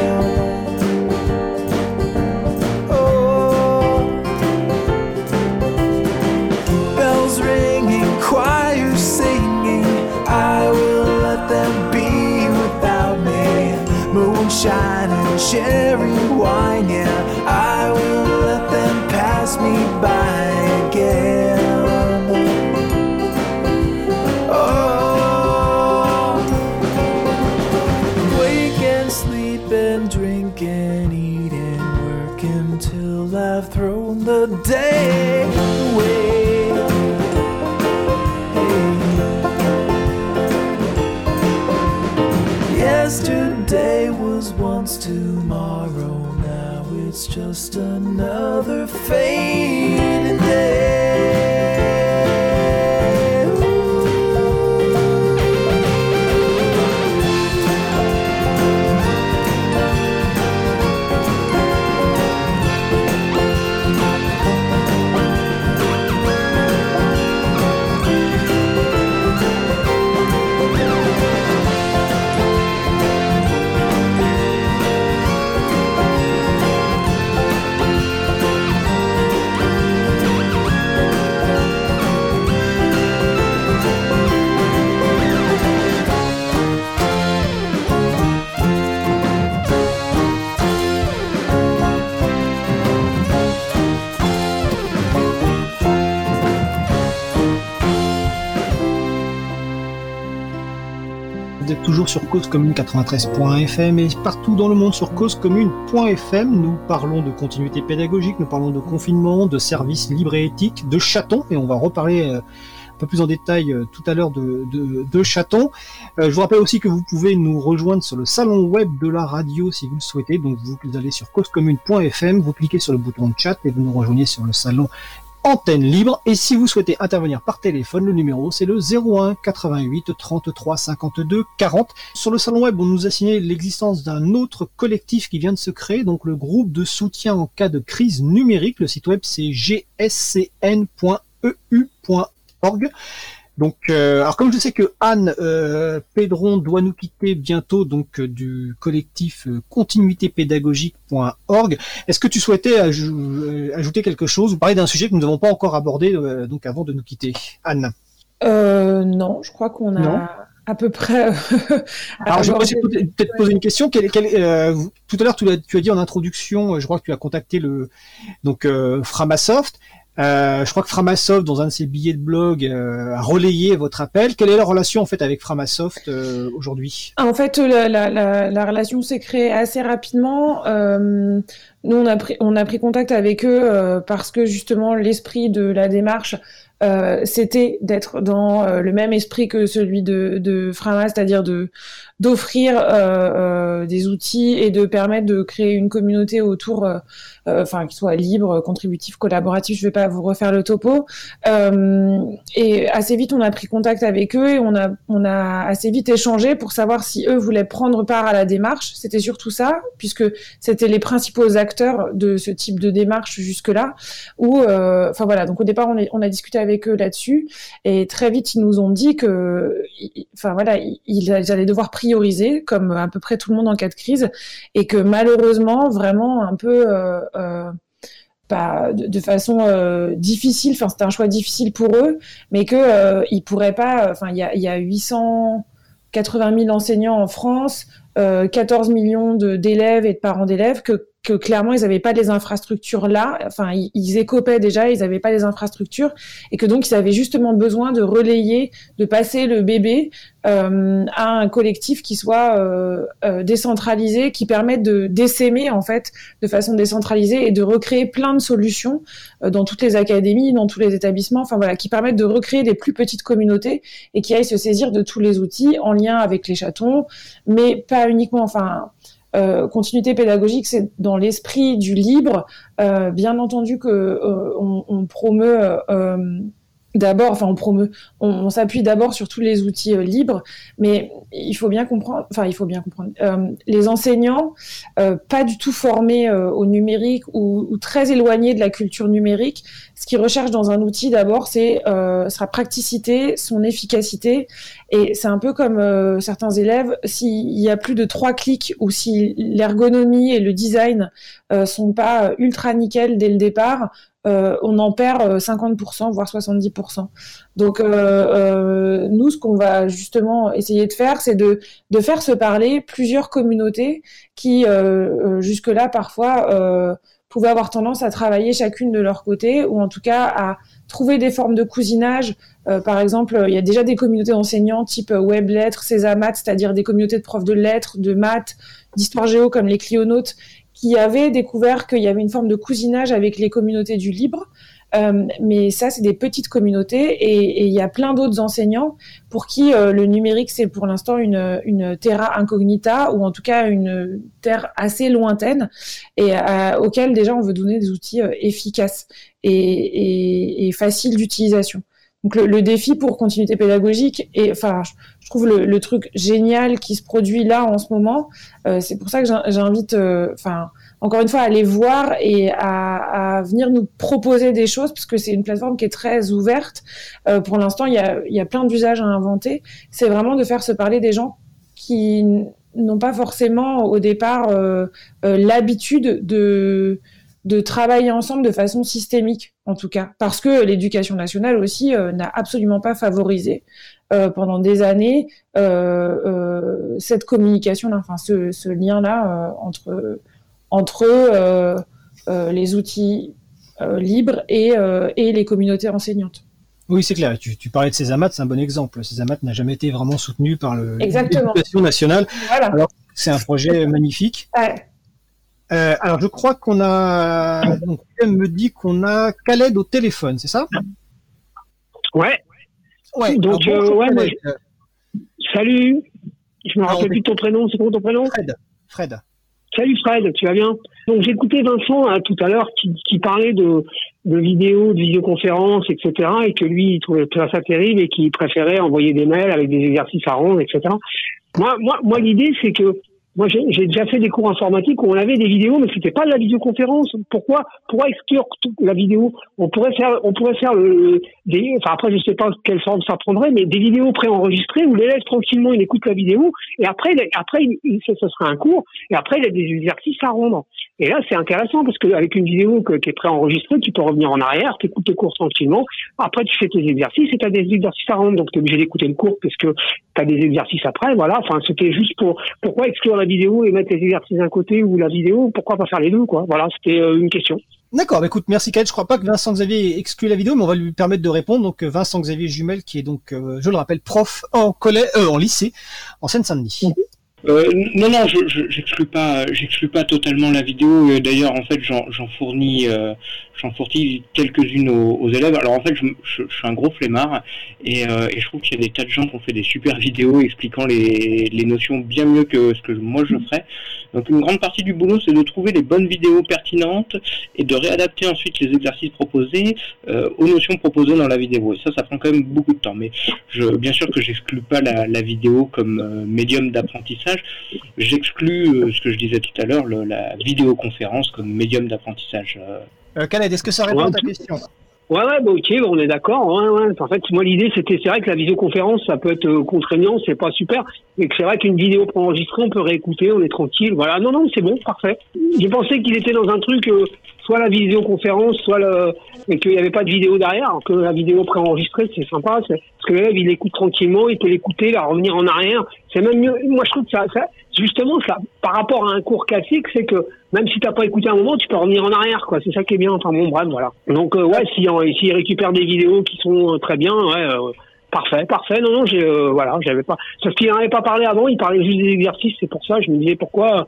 Just another fading toujours sur causecommune 93.fm et partout dans le monde sur causecommune.fm. Nous parlons de continuité pédagogique, nous parlons de confinement, de services libres et éthiques, de chatons, et on va reparler euh, peu plus en détail tout à l'heure de, de, de Chaton. je vous rappelle aussi que vous pouvez nous rejoindre sur le salon web de la radio si vous le souhaitez. Donc vous allez sur causecommune.fm, vous cliquez sur le bouton chat et vous nous rejoignez sur le salon antenne libre. Et si vous souhaitez intervenir par téléphone, le numéro c'est le 01 88 33 52 40. Sur le salon web, on nous a signé l'existence d'un autre collectif qui vient de se créer, donc le groupe de soutien en cas de crise numérique. Le site web c'est gscn.eu.org. Donc, euh, alors comme je sais que Anne euh, Pédron doit nous quitter bientôt, donc euh, du collectif continuitépédagogique.org, est-ce que tu souhaitais ajouter quelque chose ou parler d'un sujet que nous n'avons pas encore abordé, donc avant de nous quitter, Anne? Non, je crois qu'on a à peu près. <laughs> alors, je vais peut-être poser une question. tout à l'heure, tu, tu, as dit en introduction, je crois que tu as contacté le donc Framasoft. Euh, je crois que Framasoft, dans un de ses billets de blog, euh, a relayé votre appel. Quelle est la relation en fait avec Framasoft euh, aujourd'hui? En fait, la, la, la, la relation s'est créée assez rapidement. nous, on a pris, contact avec eux parce que justement l'esprit de la démarche c'était d'être dans le même esprit que celui de, de c'est-à-dire de d'offrir euh, des outils et de permettre de créer une communauté autour, enfin qui soit libre, contributif, collaboratif. Je vais pas vous refaire le topo. et assez vite, on a pris contact avec eux et on a on a assez vite échangé pour savoir si eux voulaient prendre part à la démarche. C'était surtout ça, puisque c'était les principaux acteurs de ce type de démarche jusque-là. Ou enfin voilà. Donc au départ, on, est, on a discuté avec eux là-dessus. Et très vite, ils nous ont dit que, enfin voilà, ils, allaient devoir prioriser, comme à peu près tout le monde en cas de crise, et que malheureusement, vraiment un peu. Euh, euh, de, façon euh, difficile, enfin c'était un choix difficile pour eux, mais que euh, ils pourraient pas, enfin il y a 880 000 enseignants en France, 14 millions d'élèves et de parents d'élèves, que que clairement ils n'avaient pas les infrastructures là, enfin ils, ils écopaient déjà, ils n'avaient pas les infrastructures. Et que donc ils avaient justement besoin de relayer, de passer le bébé euh, à un collectif qui soit euh, euh, décentralisé, qui permette de d'essaimer en fait de façon décentralisée et de recréer plein de solutions euh, dans toutes les académies, dans tous les établissements, enfin voilà, qui permettent de recréer des plus petites communautés et qui aillent se saisir de tous les outils en lien avec les chatons, mais pas uniquement, enfin euh, continuité pédagogique, c'est dans l'esprit du libre. Euh, bien entendu que euh, on, on, promeut d'abord, enfin on promeut, on, s'appuie d'abord sur tous les outils euh, libres, mais il faut bien comprendre, enfin il faut bien comprendre, euh, les enseignants euh, pas du tout formés au numérique ou, très éloignés de la culture numérique, ce qu'ils recherchent dans un outil d'abord, c'est sa praticité, son efficacité, et c'est un peu comme certains élèves, s'il y a plus de trois clics ou si l'ergonomie et le design sont pas ultra nickel dès le départ, euh, on en perd 50%, euh, voire 70%. Donc euh, nous, ce qu'on va justement essayer de faire, c'est de, faire se parler plusieurs communautés qui, jusque-là, parfois, pouvaient avoir tendance à travailler chacune de leur côté, ou en tout cas à trouver des formes de cousinage. par exemple, il y a déjà des communautés enseignants type web lettres, Césamat, c'est-à-dire des communautés de profs de lettres, de maths, d'histoire géo comme les clionautes, qui avaient découvert qu'il y avait une forme de cousinage avec les communautés du libre. Euh, mais ça, c'est des petites communautés et, il y a plein d'autres enseignants pour qui euh, le numérique, c'est pour l'instant une, une, terra incognita ou en tout cas une terre assez lointaine et euh, auquel déjà on veut donner des outils euh, efficaces et, et, et faciles d'utilisation. Donc le, défi pour continuité pédagogique et enfin je, trouve le, truc génial qui se produit là en ce moment. Euh, c'est pour ça que j'invite euh, enfin encore une fois à aller voir et à, venir nous proposer des choses parce que c'est une plateforme qui est très ouverte. Euh, pour l'instant il y a, y a plein d'usages à inventer. C'est vraiment de faire se parler des gens qui n'ont pas forcément au départ l'habitude de de travailler ensemble de façon systémique, en tout cas, parce que l'éducation nationale aussi euh, n'a absolument pas favorisé euh, pendant des années euh, cette communication, enfin ce, ce lien-là entre entre les outils libres et, et les communautés enseignantes. Oui, c'est clair. Tu, tu, parlais de Césamat, c'est un bon exemple. Césamat n'a jamais été vraiment soutenu par l'éducation nationale. Voilà. Alors, c'est un projet magnifique. Ouais. Euh, alors, je crois qu'on a. Donc, me dit qu'on a Khaled au téléphone, c'est ça? Ouais. Ouais, Donc, alors, bonjour, euh, ouais, Salut. Je me rappelle plus de ton prénom. C'est quoi ton prénom? Fred. Fred. Salut Fred, tu vas bien? Donc j'écoutais Vincent hein, tout à l'heure qui, qui parlait de, de vidéos, de visioconférences, etc. Et que lui, il trouvait ça terrible et qu'il préférait envoyer des mails avec des exercices à rendre, etc. Moi, moi, moi l'idée, c'est que moi, j'ai déjà fait des cours informatiques où on avait des vidéos, mais c'était pas de la visioconférence. Pourquoi, pourquoi exclure la vidéo? On pourrait faire, on pourrait faire le, des, enfin après, je sais pas quelle forme ça prendrait, mais des vidéos préenregistrées où l'élève tranquillement il écoute la vidéo et après, il- après, il, il- ce ce sera un cours et après il a des exercices à rendre. Et là, c'est intéressant parce qu'avec une vidéo que- qui est préenregistrée, tu peux revenir en arrière, tu écoutes le cours tranquillement. Après, tu fais tes exercices et tu as des exercices à rendre. Donc, tu es obligé d'écouter le cours parce que tu as des exercices après. Voilà. Enfin, c'était juste pour pourquoi exclure la vidéo et mettre les exercices d'un côté ou la vidéo Pourquoi pas faire les deux quoi Voilà, c'était euh, une question. D'accord, bah écoute, merci Khaled. Je crois pas que Vincent Xavier exclut la vidéo, mais on va lui permettre de répondre. Donc euh, Vincent Xavier Jumel, qui est donc, euh, je le rappelle, prof en collège, euh, en lycée, en Seine-Saint-Denis. Euh, non, non, je, je, j'exclus pas, j'exclus pas totalement la vidéo. D'ailleurs, en fait, j'en, j'en fournis, euh, j'en fournis quelques-unes aux, élèves. Alors, en fait, je, suis un gros flemmard et, euh, et je trouve qu'il y a des tas de gens qui ont fait des super vidéos expliquant les, notions bien mieux que ce que moi je ferais. Donc, une grande partie du boulot, c'est de trouver les bonnes vidéos pertinentes et de réadapter ensuite les exercices proposés euh, aux notions proposées dans la vidéo. Et ça, ça prend quand même beaucoup de temps. Mais je, bien sûr que j'exclus pas la, vidéo comme euh, médium d'apprentissage. J'exclus ce que je disais tout à l'heure, la vidéoconférence comme médium d'apprentissage. Euh. Khaled, est-ce que ça répond à ta question Ouais, ouais, bah, ok, on est d'accord. Ouais, ouais. En fait, moi, l'idée, c'était, c'est vrai que la visioconférence, ça peut être euh, contraignant, c'est pas super, mais que c'est vrai qu'une vidéo préenregistrée, on peut réécouter, on est tranquille. Voilà, non, non, c'est bon, parfait. J'ai pensé qu'il était dans un truc, euh, soit la visioconférence, soit le, et qu'il n'y avait pas de vidéo derrière, que la vidéo préenregistrée, c'est sympa, parce que l'élève, il écoute tranquillement, il peut l'écouter, la revenir en arrière. C'est même mieux. Moi, je trouve que ça, justement, ça, par rapport à un cours classique, c'est que même si t'as pas écouté un moment, tu peux revenir en arrière, quoi. C'est ça qui est bien. Enfin bon, bref, voilà. Donc euh, ouais, si euh, s'il récupère des vidéos qui sont euh, très bien, ouais, euh, parfait, parfait. Non, non, j'ai, euh, voilà, j'avais pas. Parce qu'il n'en avait pas parlé avant, il parlait juste des exercices. C'est pour ça, je me disais pourquoi.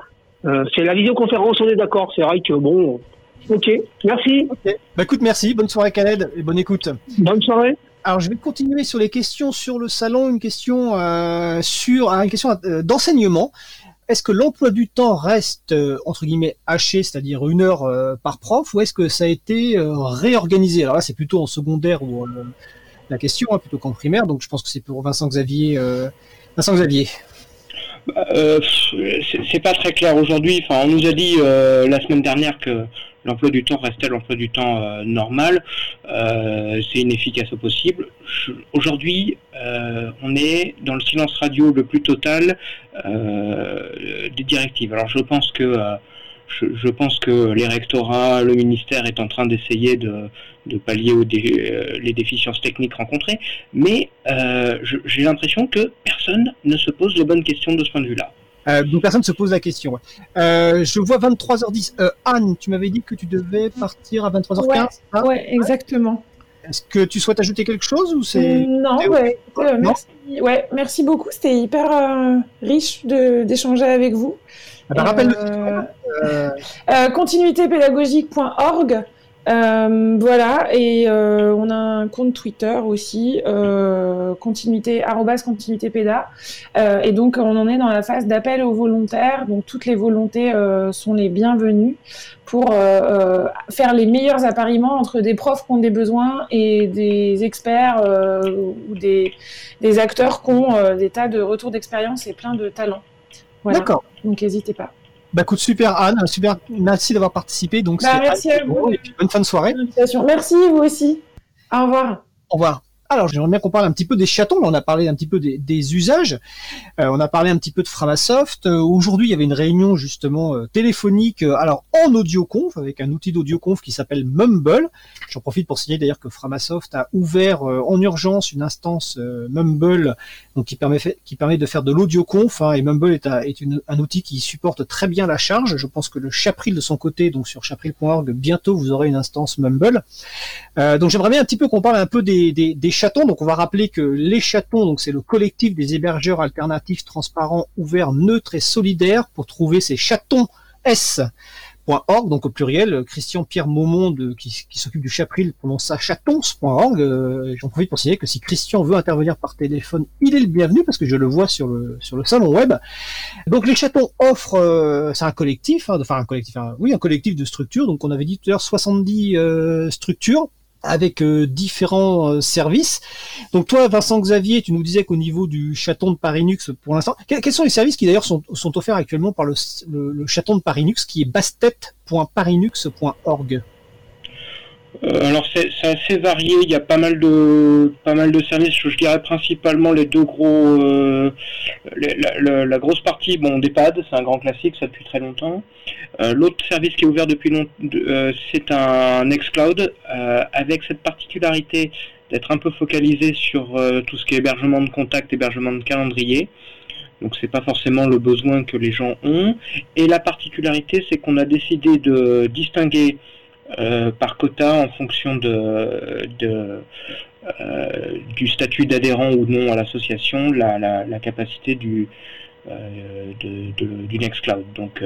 c'est la visioconférence, on est d'accord. C'est vrai que bon. Ok, merci. Ok. Bah écoute, merci. Bonne soirée Khaled et bonne écoute. Bonne soirée. Alors je vais continuer sur les questions sur le salon, une question euh, sur ah, une question euh, d'enseignement. Est-ce que l'emploi du temps reste euh, entre guillemets haché, c'est-à-dire une heure euh, par prof, ou est-ce que ça a été euh, réorganisé? Alors là, c'est plutôt en secondaire ou euh, la question, hein, plutôt qu'en primaire. Donc je pense que c'est pour Vincent Xavier. euh, Vincent Xavier. Euh, c'est c'est pas très clair aujourd'hui. Enfin, on nous a dit euh, la semaine dernière que l'emploi du temps restait l'emploi du temps euh, normal? Euh, c'est inefficace au possible. Aujourd'hui, euh, on est dans le silence radio le plus total des directives. Alors, je pense que je, pense que les rectorats, le ministère est en train d'essayer de, de pallier aux les déficiences techniques rencontrées, mais j'ai l'impression que personne ne se pose les bonnes questions de ce point de vue-là. Euh, donc personne se pose la question. ouais. Euh, je vois 23h10. Euh, Anne, tu m'avais dit que tu devais partir à 23h15. Ouais. hein Ouais, exactement. Est-ce que tu souhaites ajouter quelque chose ou c'est Non, c'est- ouais, euh, Non? merci, ouais, merci beaucoup. C'était hyper riche d'échanger avec vous. Ah bah, rappelle continuitépédagogique.org. Euh, voilà, et euh, on a un compte Twitter aussi, euh, continuité, arrobas continuité péda. Euh, et donc, on en est dans la phase d'appel aux volontaires. Donc, toutes les volontés euh, sont les bienvenues pour euh, euh, faire les meilleurs appariements entre des profs qui ont des besoins et des experts euh, ou des, des acteurs qui ont des tas de retours d'expérience et plein de talents. Voilà. D'accord. Donc, n'hésitez pas. Bah écoute, super Anne, super, merci d'avoir participé. Donc Bah, merci à vous. Et puis bonne fin de soirée. Merci, vous aussi. Au revoir. Au revoir. Alors, j'aimerais bien qu'on parle un petit peu des chatons. On a parlé un petit peu des, usages. Euh, on a parlé un petit peu de Framasoft. Euh, Aujourd'hui, il y avait une réunion justement euh, téléphonique, alors en audioconf, avec un outil d'audioconf qui s'appelle Mumble. J'en profite pour signaler d'ailleurs que Framasoft a ouvert en urgence une instance Mumble, qui permet, de faire de l'audioconf. Hein, et Mumble est, un, outil qui supporte très bien la charge. Je pense que le Chapril de son côté, donc sur chapril.org, bientôt vous aurez une instance Mumble. Donc j'aimerais bien un petit peu qu'on parle un peu des, des, des Donc on va rappeler que les chatons, c'est le collectif des hébergeurs alternatifs, transparents, ouverts, neutres et solidaires pour trouver ces chatons S donc au pluriel, Christian Pierre Maumont qui, s'occupe du Chapril prononce ça chatons.org. Euh, J'en profite pour signaler que si Christian veut intervenir par téléphone, il est le bienvenu parce que je le vois sur le salon web. Donc les chatons offrent, euh, c'est un collectif, hein, enfin un collectif, oui un collectif de structures. Donc on avait dit tout à l'heure 70 euh, structures avec euh, différents euh, services. Donc toi, Vincent Xavier, tu nous disais qu'au niveau du chaton de Parinux, pour l'instant, quels, sont les services qui d'ailleurs sont, offerts actuellement par le, le, chaton de Parinux, qui est bastet.parinux.org alors c'est assez varié, il y a pas mal de pas mal de services. Je dirais principalement les deux gros, euh, la, grosse partie, bon, d'EHPAD, c'est un grand classique, ça depuis très longtemps. Euh, l'autre service qui est ouvert depuis longtemps, c'est un Nextcloud avec cette particularité d'être un peu focalisé sur tout ce qui est hébergement de contact, hébergement de calendrier. Donc c'est pas forcément le besoin que les gens ont. Et la particularité, c'est qu'on a décidé de distinguer euh, par quota en fonction de, euh, du statut d'adhérent ou non à l'association, la, capacité du, euh, du Nextcloud. Donc,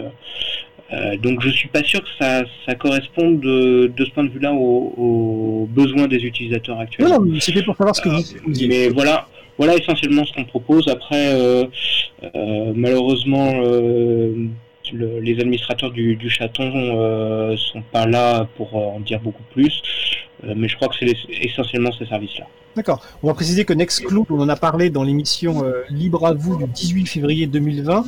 euh, donc je suis pas sûr que ça, ça corresponde de, ce point de vue-là aux, besoins des utilisateurs actuels. Non, non, c'était pour savoir ce que vous, dites. Mais voilà, voilà essentiellement ce qu'on propose. Après, malheureusement, les administrateurs du, chaton euh, sont pas là pour euh, en dire beaucoup plus, euh, mais je crois que c'est essentiellement ces services-là. D'accord. On va préciser que Nextcloud, on en a parlé dans l'émission Libre à vous du 18 février 2020,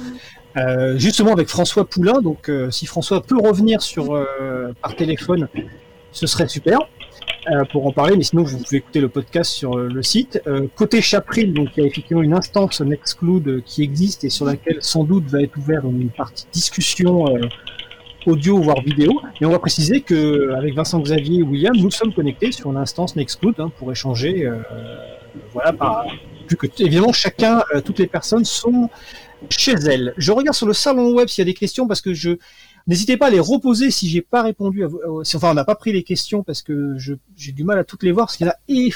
justement avec François Poulain. Donc, si François peut revenir sur par téléphone, ce serait super. Euh, pour en parler, mais sinon vous pouvez écouter le podcast sur euh, le site. Euh, côté Chapril, donc il y a effectivement une instance Nextcloud qui existe et sur laquelle sans doute va être ouverte une partie discussion audio voire vidéo. Et on va préciser que avec Vincent Xavier et William, nous sommes connectés sur l'instance Nextcloud hein, pour échanger. voilà, par, vu que évidemment chacun, toutes les personnes sont chez elles. Je regarde sur le salon web s'il y a des questions parce que je N'hésitez pas à les reposer si j'ai pas répondu à vous. Euh, enfin, on n'a pas pris les questions parce que j'ai du mal à toutes les voir parce qu'il y en a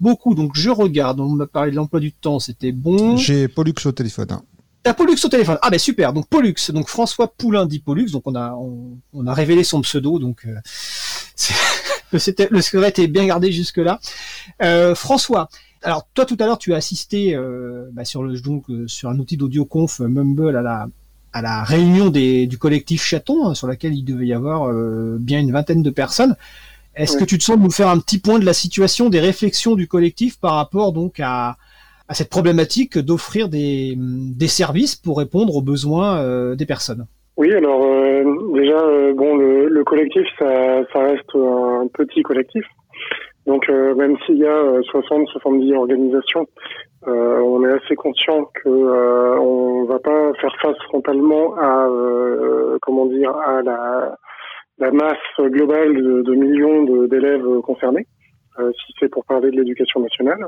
beaucoup. Donc je regarde. On m'a parlé de l'emploi du temps, c'était bon. J'ai Pollux au téléphone. Hein. T'as Pollux au téléphone. Ah ben super. Donc Pollux. Donc François Poulain dit Pollux. Donc on a on, a révélé son pseudo. Donc euh, <laughs> le, secret était bien gardé jusque là. Euh, François. Alors toi tout à l'heure tu as assisté euh, bah, sur le donc sur un outil d'audio conf Mumble à la à la réunion des, du collectif Chaton, hein, sur laquelle il devait y avoir euh, bien une vingtaine de personnes. Est-ce que tu te sens de nous faire un petit point de la situation, des réflexions du collectif par rapport donc à, à cette problématique d'offrir des, des, services pour répondre aux besoins euh, des personnes? Oui, alors euh, déjà, bon, le, le collectif, ça, ça, reste un petit collectif. Donc même s'il y a 60-70 organisations, euh, on est assez conscient que euh, on va pas faire face frontalement à euh, comment dire à la, la masse globale de, de millions d'élèves concernés, euh, si c'est pour parler de l'éducation nationale.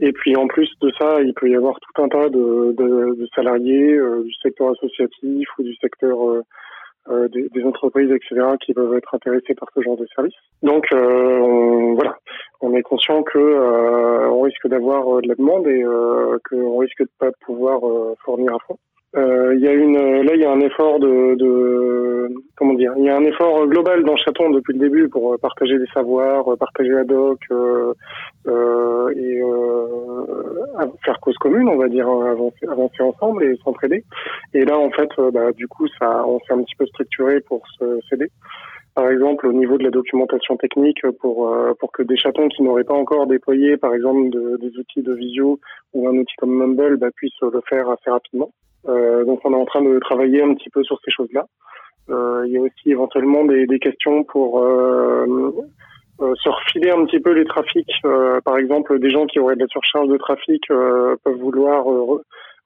Et puis en plus de ça, il peut y avoir tout un tas de, de, de salariés euh, du secteur associatif ou du secteur euh, des, des, entreprises, etc., qui peuvent être intéressées par ce genre de service. Donc euh, on, voilà, on est conscient que euh, on risque d'avoir de la demande et qu'on risque de pas pouvoir fournir à fond. Euh, il y a une, là, il y a un effort de, de, comment dire, il y a un effort global dans Chaton depuis le début pour partager des savoirs, partager la doc euh, euh, et faire cause commune, on va dire, avancer, avancer ensemble et s'entraider. Et là, en fait, bah, du coup, ça, on s'est un petit peu structuré pour s'aider. Par exemple, au niveau de la documentation technique, pour pour que des chatons qui n'auraient pas encore déployé, par exemple, des outils de visio ou un outil comme Mumble, bah, puissent le faire assez rapidement. Euh, donc on est en train de travailler un petit peu sur ces choses-là. Euh, il y a aussi éventuellement des, questions pour euh, euh, se refiler un petit peu les trafics. Euh, par exemple, des gens qui auraient de la surcharge de trafic peuvent vouloir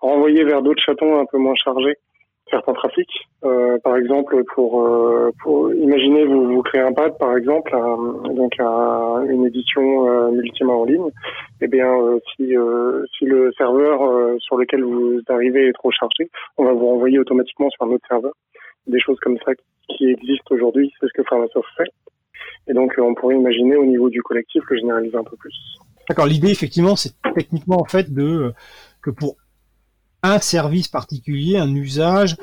renvoyer vers d'autres chatons un peu moins chargés certains trafics. Euh, par exemple, pour, euh, imaginer vous, vous créez un pad, par exemple, donc une édition euh, en ligne. Eh bien, euh, si, si le serveur sur lequel vous arrivez est trop chargé, on va vous renvoyer automatiquement sur un autre serveur. Des choses comme ça qui existent aujourd'hui, c'est ce que Pharmasoft fait. Et donc, on pourrait imaginer au niveau du collectif le généraliser un peu plus. D'accord. L'idée, effectivement, c'est techniquement en fait de que pour un service particulier, un usage,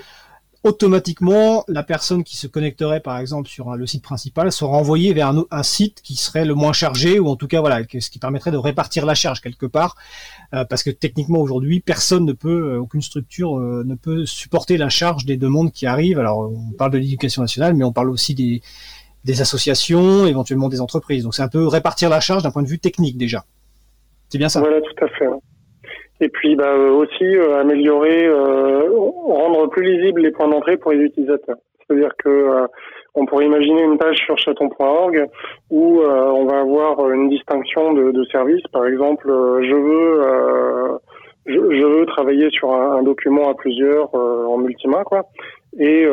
automatiquement, la personne qui se connecterait, par exemple, sur le site principal, sera envoyée vers un, site qui serait le moins chargé, ou en tout cas, voilà, ce qui permettrait de répartir la charge quelque part, euh, parce que techniquement aujourd'hui, personne ne peut, euh, aucune structure euh, ne peut supporter la charge des demandes qui arrivent. Alors, on parle de l'éducation nationale, mais on parle aussi des, des associations, éventuellement des entreprises. Donc, c'est un peu répartir la charge d'un point de vue technique déjà. C'est bien ça? Voilà, tout à fait. Et puis bah, euh, aussi euh, améliorer, euh, rendre plus lisibles les points d'entrée pour les utilisateurs. C'est-à-dire que on pourrait imaginer une page sur chaton.org où on va avoir une distinction de, de services. Par exemple, je veux je, je, veux travailler sur un, document à plusieurs en multimain, quoi. Et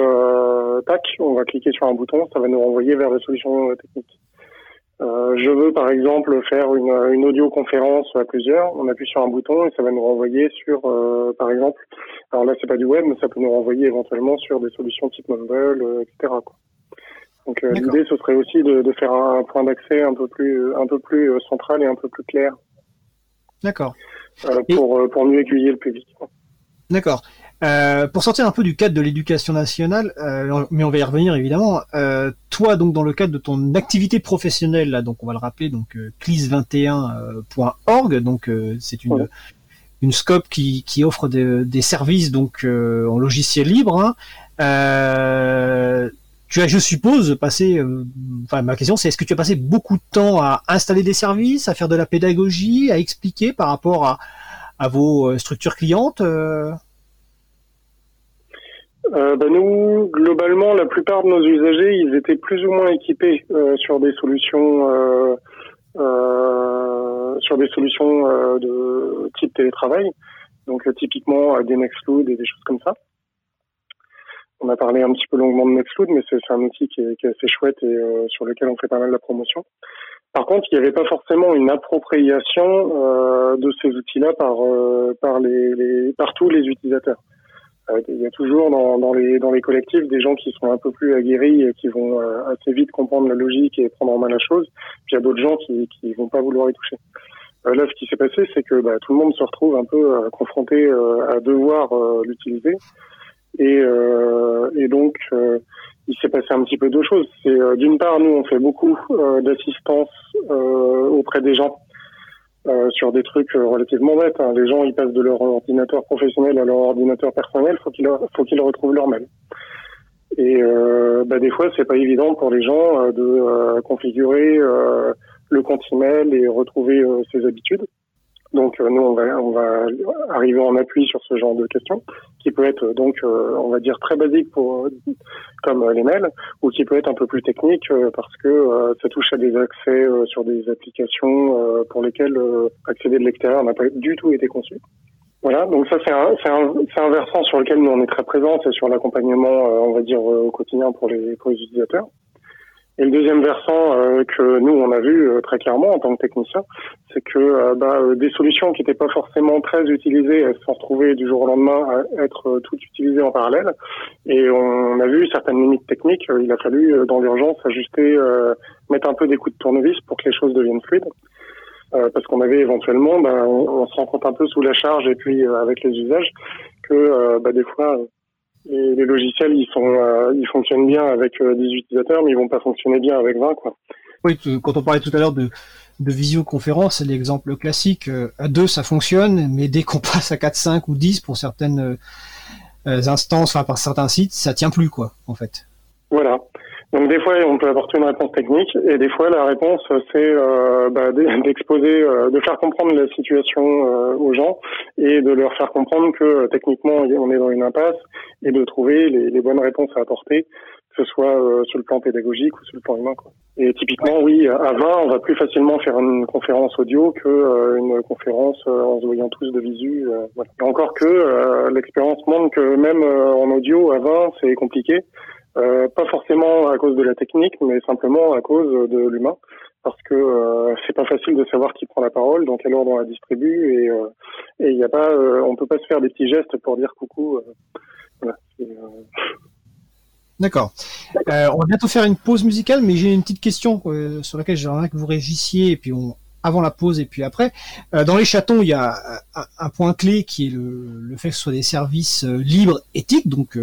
tac, on va cliquer sur un bouton, ça va nous renvoyer vers des solutions techniques. Euh, je veux par exemple faire une, une audioconférence à plusieurs. On appuie sur un bouton et ça va nous renvoyer sur, euh, par exemple, alors là c'est pas du web, mais ça peut nous renvoyer éventuellement sur des solutions type Mumble, euh, etc. Quoi. Donc l'idée ce serait aussi de, de faire un, point d'accès un peu plus un peu plus central et un peu plus clair. D'accord. pour pour mieux aiguiller le public. D'accord. Euh, pour sortir un peu du cadre de l'éducation nationale, euh, mais on va y revenir évidemment. Euh, toi, donc dans le cadre de ton activité professionnelle, là, donc on va le rappeler, donc clis21.org, donc c'est une une scope qui, qui offre des services donc en logiciel libre. Hein. tu as, je suppose, passé. enfin, ma question, c'est est-ce que tu as passé beaucoup de temps à installer des services, à faire de la pédagogie, à expliquer par rapport à, à vos structures clientes euh, bah, nous, globalement, la plupart de nos usagers, ils étaient plus ou moins équipés euh, sur des solutions, euh, euh sur des solutions euh, de type télétravail. Donc typiquement des Nextload et des choses comme ça. On a parlé un petit peu longuement de Nextload, mais c'est un outil qui est, qui est, assez chouette et sur lequel on fait pas mal de promotion. Par contre, il n'y avait pas forcément une appropriation de ces outils-là par par les, les par tous les utilisateurs. Euh, il y a toujours dans, dans, les, dans les collectifs des gens qui sont un peu plus aguerris et qui vont euh, assez vite comprendre la logique et prendre en main la chose. Puis il y a d'autres gens qui qui vont pas vouloir y toucher. Euh, là, ce qui s'est passé, c'est que bah, tout le monde se retrouve un peu confronté à devoir l'utiliser. Et, et donc, il s'est passé un petit peu deux choses. C'est d'une part, nous, on fait beaucoup d'assistance auprès des gens euh, sur des trucs euh, relativement bêtes. Hein. Les gens, ils passent de leur ordinateur professionnel à leur ordinateur personnel, faut qu'ils faut qu'ils retrouvent leur mail. Et euh, bah, des fois, c'est pas évident pour les gens euh, de configurer le compte email et retrouver ses habitudes. Donc nous, on va, on va arriver en appui sur ce genre de questions, qui peut être donc, on va dire, très basique pour comme les mails, ou qui peut être un peu plus technique parce que ça touche à des accès sur des applications pour lesquelles accéder de l'extérieur n'a pas du tout été conçu. Voilà, donc ça c'est un, un, un, versant sur lequel nous on est très présents, c'est sur l'accompagnement, on va dire, au quotidien pour les, pour les utilisateurs. Et le deuxième versant euh, que nous on a vu euh, très clairement en tant que technicien, c'est que euh, bah, des solutions qui n'étaient pas forcément très utilisées, elles se sont retrouvées du jour au lendemain à être toutes utilisées en parallèle. Et on a vu certaines limites techniques. il a fallu dans l'urgence ajuster, mettre un peu des coups de tournevis pour que les choses deviennent fluides. parce qu'on avait éventuellement, bah, on, se rend compte un peu sous la charge et puis avec les usages que bah, des fois les, logiciels, ils sont, euh, ils fonctionnent bien avec euh, des utilisateurs, mais ils vont pas fonctionner bien avec 20, quoi. Oui, quand on parlait tout à l'heure de, de visioconférence, c'est l'exemple classique. Euh, à deux, ça fonctionne, mais dès qu'on <laughs> passe à 4, 5 ou 10 pour certaines instances, enfin par certains sites, ça tient plus, quoi, en fait. Voilà. Donc des fois, on peut apporter une réponse technique, et des fois, la réponse, c'est euh, bah, <laughs> d'exposer, euh, de faire comprendre la situation euh, aux gens, et de leur faire comprendre que techniquement, on est dans une impasse, et de trouver les, bonnes réponses à apporter, que ce soit sur le plan pédagogique ou sur le plan humain. Quoi. Et typiquement, oui, à 20, on va plus facilement faire une conférence audio que une conférence en se voyant tous de visu. voilà. Encore que l'expérience montre que même en audio, à 20, c'est compliqué. Euh, pas forcément à cause de la technique, mais simplement à cause de l'humain, parce que euh, c'est pas facile de savoir qui prend la parole, dans quel ordre on la distribue, et euh, et il y a pas, euh, on peut pas se faire des petits gestes pour dire coucou. D'accord. on va bientôt faire une pause musicale, mais j'ai une petite question sur laquelle j'aimerais que vous réagissiez, et puis on avant la pause et puis après. Euh, dans les chatons, il y a un, point clé qui est le, fait que ce soit des services euh, libres, éthiques, donc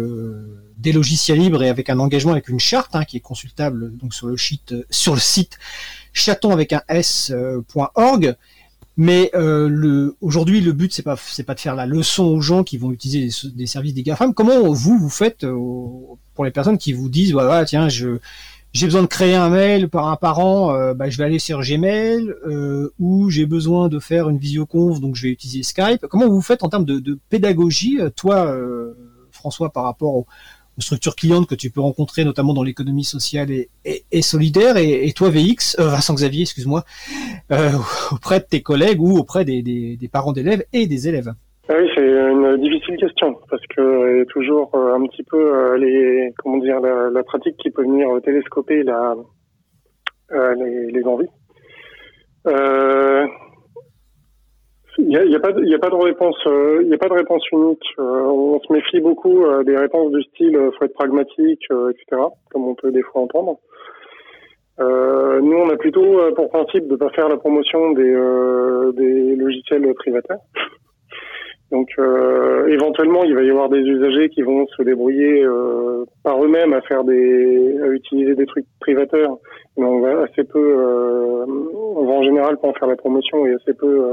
des logiciels libres et avec un engagement avec une charte hein, qui est consultable donc sur le site sur le site chaton avec un s.org. Mais euh, le, aujourd'hui, le but c'est pas c'est pas de faire la leçon aux gens qui vont utiliser des, services des GAFAM. Comment vous vous faites pour les personnes qui vous disent voilà tiens je j'ai besoin de créer un mail par un parent, euh, bah, je vais aller sur Gmail, euh, ou j'ai besoin de faire une visioconf, donc je vais utiliser Skype. Comment vous faites en termes de, de pédagogie, euh, toi, euh, François, par rapport aux, structures clientes que tu peux rencontrer, notamment dans l'économie sociale et, et, solidaire, et, et, toi, VX, euh, Vincent Xavier, excuse-moi, <laughs> auprès de tes collègues ou auprès des, des, des parents d'élèves et des élèves? Oui, c'est une difficile question parce que y a toujours euh, un petit peu euh, les comment dire la, la, pratique qui peut venir télescoper la euh, les, les, envies. Il n'y a, y a, pas de, y a pas de réponse il y a pas de réponse unique. on se méfie beaucoup des réponses du style faut être pragmatique, etc. Comme on peut des fois entendre. nous, on a plutôt pour principe de pas faire la promotion des, des logiciels privataires. Donc euh, éventuellement, il va y avoir des usagers qui vont se débrouiller euh, par eux-mêmes à faire des, à utiliser des trucs privateurs, mais on va assez peu, euh, on va en général pas en faire la promotion et assez peu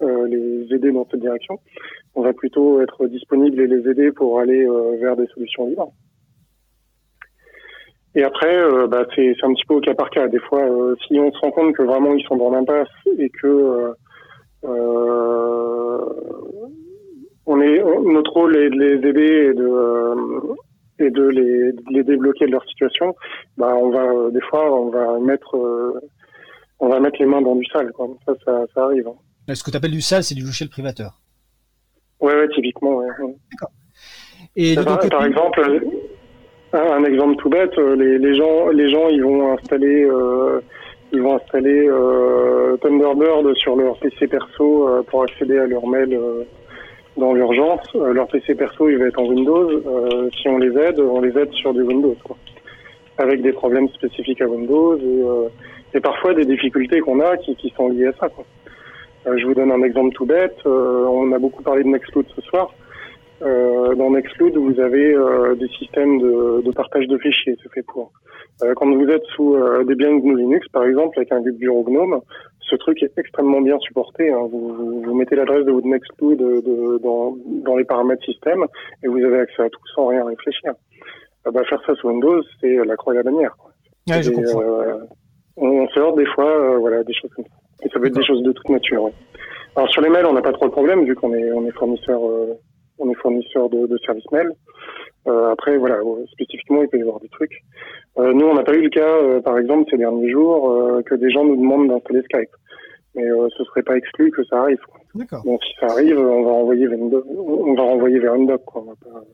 les aider dans cette direction. On va plutôt être disponible et les aider pour aller vers des solutions libres. Et après, bah, c'est un petit peu au cas par cas. Des fois, si on se rend compte que vraiment ils sont dans l'impasse et que on est, notre rôle est de les aider et de, euh, et de les, les, débloquer de leur situation. Bah, on va des fois, on va mettre, euh, on va mettre les mains dans du sale. Quoi. Ça, ça, ça arrive. Hein. Ce que tu appelles du sale, c'est du logiciel privateur. Ouais, ouais, typiquement. Ouais, D'accord. Et par, par exemple, un, exemple tout bête, les, les gens, les gens, ils vont installer euh, ils vont installer euh, Thunderbird sur leur PC perso euh, pour accéder à leur mail euh, dans l'urgence. Leur PC perso, il va être en Windows. si on les aide, on les aide sur du Windows, quoi. avec des problèmes spécifiques à Windows et, et parfois des difficultés qu'on a qui, qui, sont liées à ça. Quoi. je vous donne un exemple tout bête. on a beaucoup parlé de Nextcloud ce soir. Euh, dans Nextcloud, vous avez euh, des systèmes de, de, partage de fichiers, c'est fait pour. Euh, quand vous êtes sous euh, des biens GNU Linux, par exemple, avec un bureau GNOME, ce truc est extrêmement bien supporté. Hein. Vous, vous, mettez l'adresse de votre Nextcloud de, de, dans, dans, les paramètres système et vous avez accès à tout sans rien réfléchir. bah, faire ça sous Windows, c'est la croix et la bannière. Quoi. Ouais, je comprends. on, sort des fois, voilà, des choses comme ça. Et ça peut être des choses de toute nature. Ouais. Alors sur les mails, on n'a pas trop de problème vu qu'on est, on est fournisseur on est fournisseur de, de services mail. Euh, après, voilà, euh, spécifiquement, il peut y avoir des trucs. Euh, nous, on n'a pas eu le cas, euh, par exemple, ces derniers jours, que des gens nous demandent d'installer Skype. Mais ce serait pas exclu que ça arrive. D'accord. Donc, si ça arrive, on va renvoyer vers une doc, on va renvoyer vers une doc. Quoi. On va pas,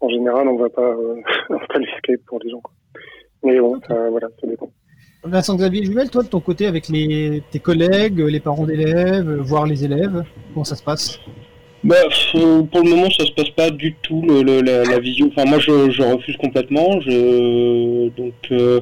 en général, on va pas <laughs> installer Skype pour les gens. Quoi. Mais bon, ça, voilà, ça dépend. Vincent Xavier Juvel, toi de ton côté avec les, tes collègues, les parents d'élèves, voire les élèves, comment ça se passe? Bah, pour le moment, ça se passe pas du tout le, le, la, la, visio. Enfin, moi, je, je refuse complètement. Je, donc, euh,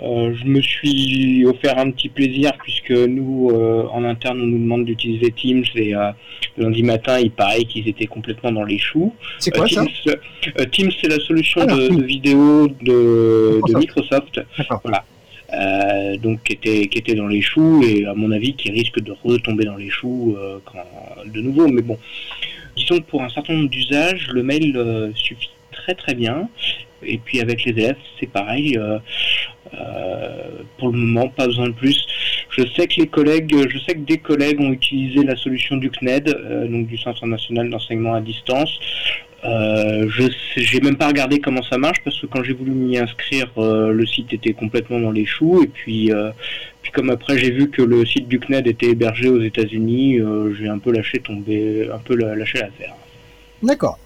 euh, je me suis offert un petit plaisir puisque nous, euh, en interne, on nous demande d'utiliser Teams et euh, lundi matin, il paraît qu'ils étaient complètement dans les choux. C'est quoi Teams, ça Teams, c'est la solution ah, de, de, vidéo de, de Microsoft. Voilà. Euh, donc qui était, qui était dans les choux et à mon avis qui risque de retomber dans les choux euh, quand, de nouveau. Mais bon, disons que pour un certain nombre d'usages, le mail euh, suffit très très bien. Et puis avec les élèves, c'est pareil. Pour le moment, pas besoin de plus. Je sais que les collègues, je sais que des collègues ont utilisé la solution du CNED, donc du Centre national d'enseignement à distance. Euh, je j'ai même pas regardé comment ça marche parce que quand j'ai voulu m'y inscrire, euh, le site était complètement dans les choux et puis euh, puis comme après j'ai vu que le site du CNED était hébergé aux États-Unis, euh, j'ai un peu lâché tomber, un peu lâché l'affaire. D'accord.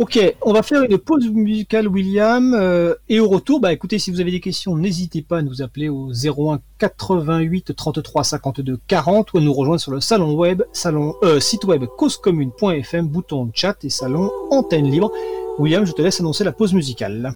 Ok, on va faire une pause musicale, William, euh, et au retour, bah écoutez, si vous avez des questions, n'hésitez pas à nous appeler au 01 88 33 52 40 ou à nous rejoindre sur le salon web, salon euh, site web causecommune.fm, bouton chat et salon antenne libre. William, je te laisse annoncer la pause musicale.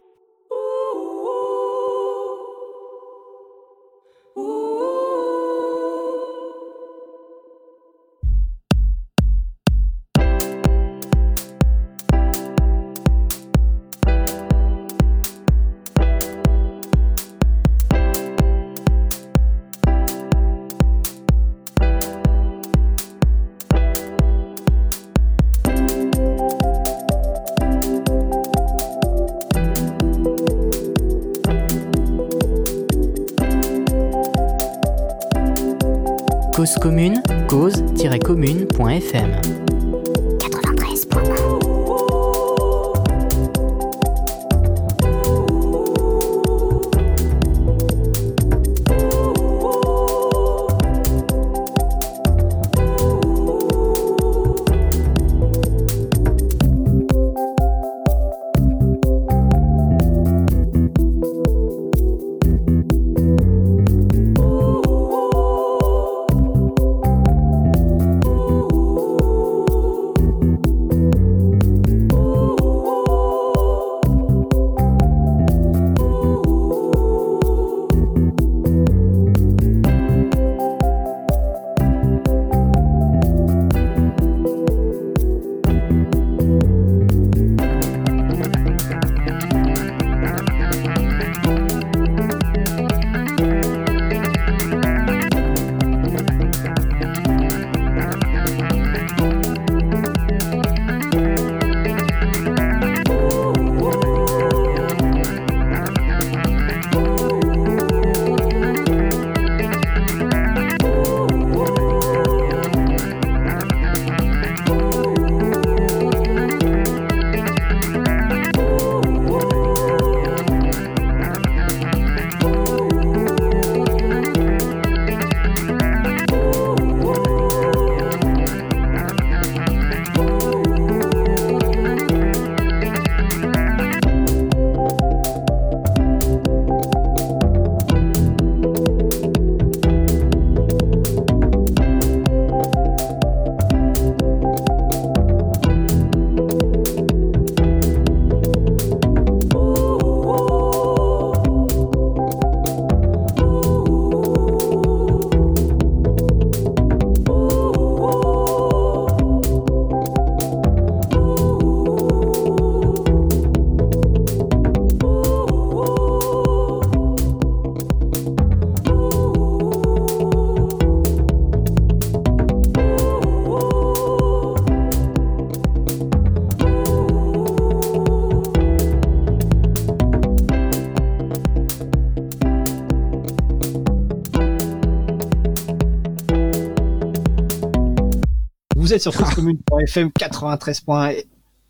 Sur causecommune.fm 93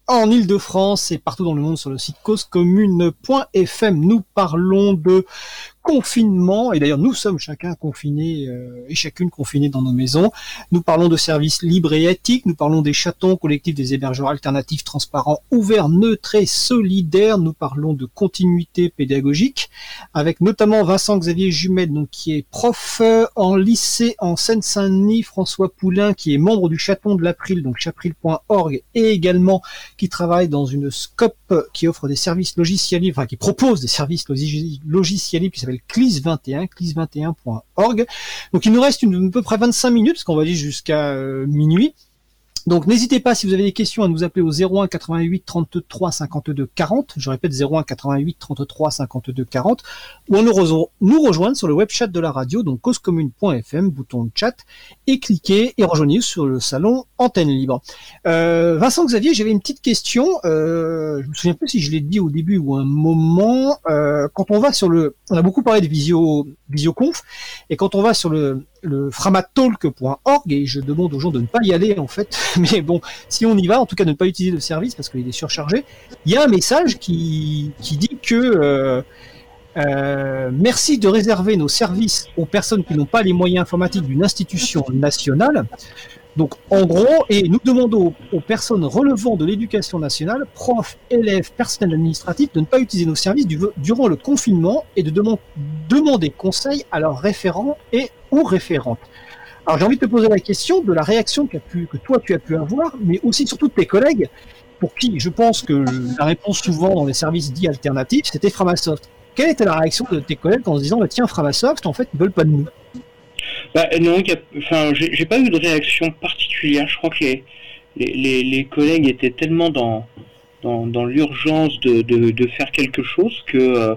en Ile-de-France et partout dans le monde sur le site causecommune.fm. Nous parlons de confinement, et d'ailleurs nous sommes chacun confinés euh, et chacune confinée dans nos maisons. Nous parlons de services libres et éthiques, nous parlons des chatons collectifs des hébergeurs alternatifs transparents, ouverts, neutres et solidaires. Nous parlons de continuité pédagogique, avec notamment Vincent Xavier Jumel, donc qui est prof euh, en lycée en Seine-Saint-Denis, François Poulain, qui est membre du chaton de l'April, donc chapril.org, et également qui travaille dans une scope qui offre des services logiciels enfin qui propose des services logiciels CLIS21, clis21.org. Donc il nous reste une, à peu près 25 minutes, parce qu'on va dire jusqu'à euh, minuit. Donc n'hésitez pas si vous avez des questions à nous appeler au 01 88 33 52 40. Je répète 01 88 33 52 40 ou à nous, rejoindre sur le web chat de la radio donc causecommune.fm bouton de chat et cliquez et rejoignez sur le salon antenne libre. Euh, Vincent Xavier, j'avais une petite question. Euh, je me souviens plus si je l'ai dit au début ou un moment. Euh, quand on va sur le, on a beaucoup parlé de visio et quand on va sur le framatalk.org et je demande aux gens de ne pas y aller en fait. <laughs> Mais bon, si on y va, en tout cas ne pas utiliser le service parce qu'il est surchargé, il y a un message qui, qui dit que euh, euh, merci de réserver nos services aux personnes qui n'ont pas les moyens informatiques d'une institution nationale. Donc, en gros, et nous demandons aux, personnes relevant de l'éducation nationale, profs, élèves, personnel administratif, de ne pas utiliser nos services durant le confinement et de demander conseil à leurs référents et ou référentes. Alors, j'ai envie de te poser la question de la réaction que toi tu as pu avoir, mais aussi surtout de tes collègues, pour qui je pense que la réponse souvent dans les services dits alternatifs, c'était Framasoft. Quelle était la réaction de tes collègues en se disant, bah, tiens, Framasoft, en fait, ils veulent pas de nous? Bah, non, enfin, j'ai pas eu de réaction particulière. Je crois que les, les, les, collègues étaient tellement dans, dans, dans l'urgence de, de, de, faire quelque chose que euh,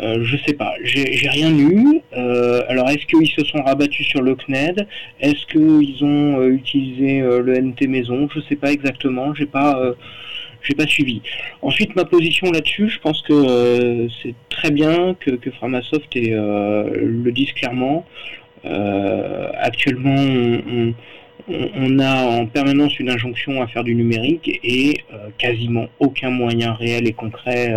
euh je sais pas, j'ai rien eu. Euh, alors est-ce qu'ils se sont rabattus sur le CNED Est-ce qu'ils ont euh, utilisé euh, le NT maison? Je sais pas exactement. J'ai pas j'ai pas suivi. Ensuite, ma position là-dessus, je pense que c'est très bien que, que Framasoft le dise clairement. Actuellement, on, a en permanence une injonction à faire du numérique et quasiment aucun moyen réel et concret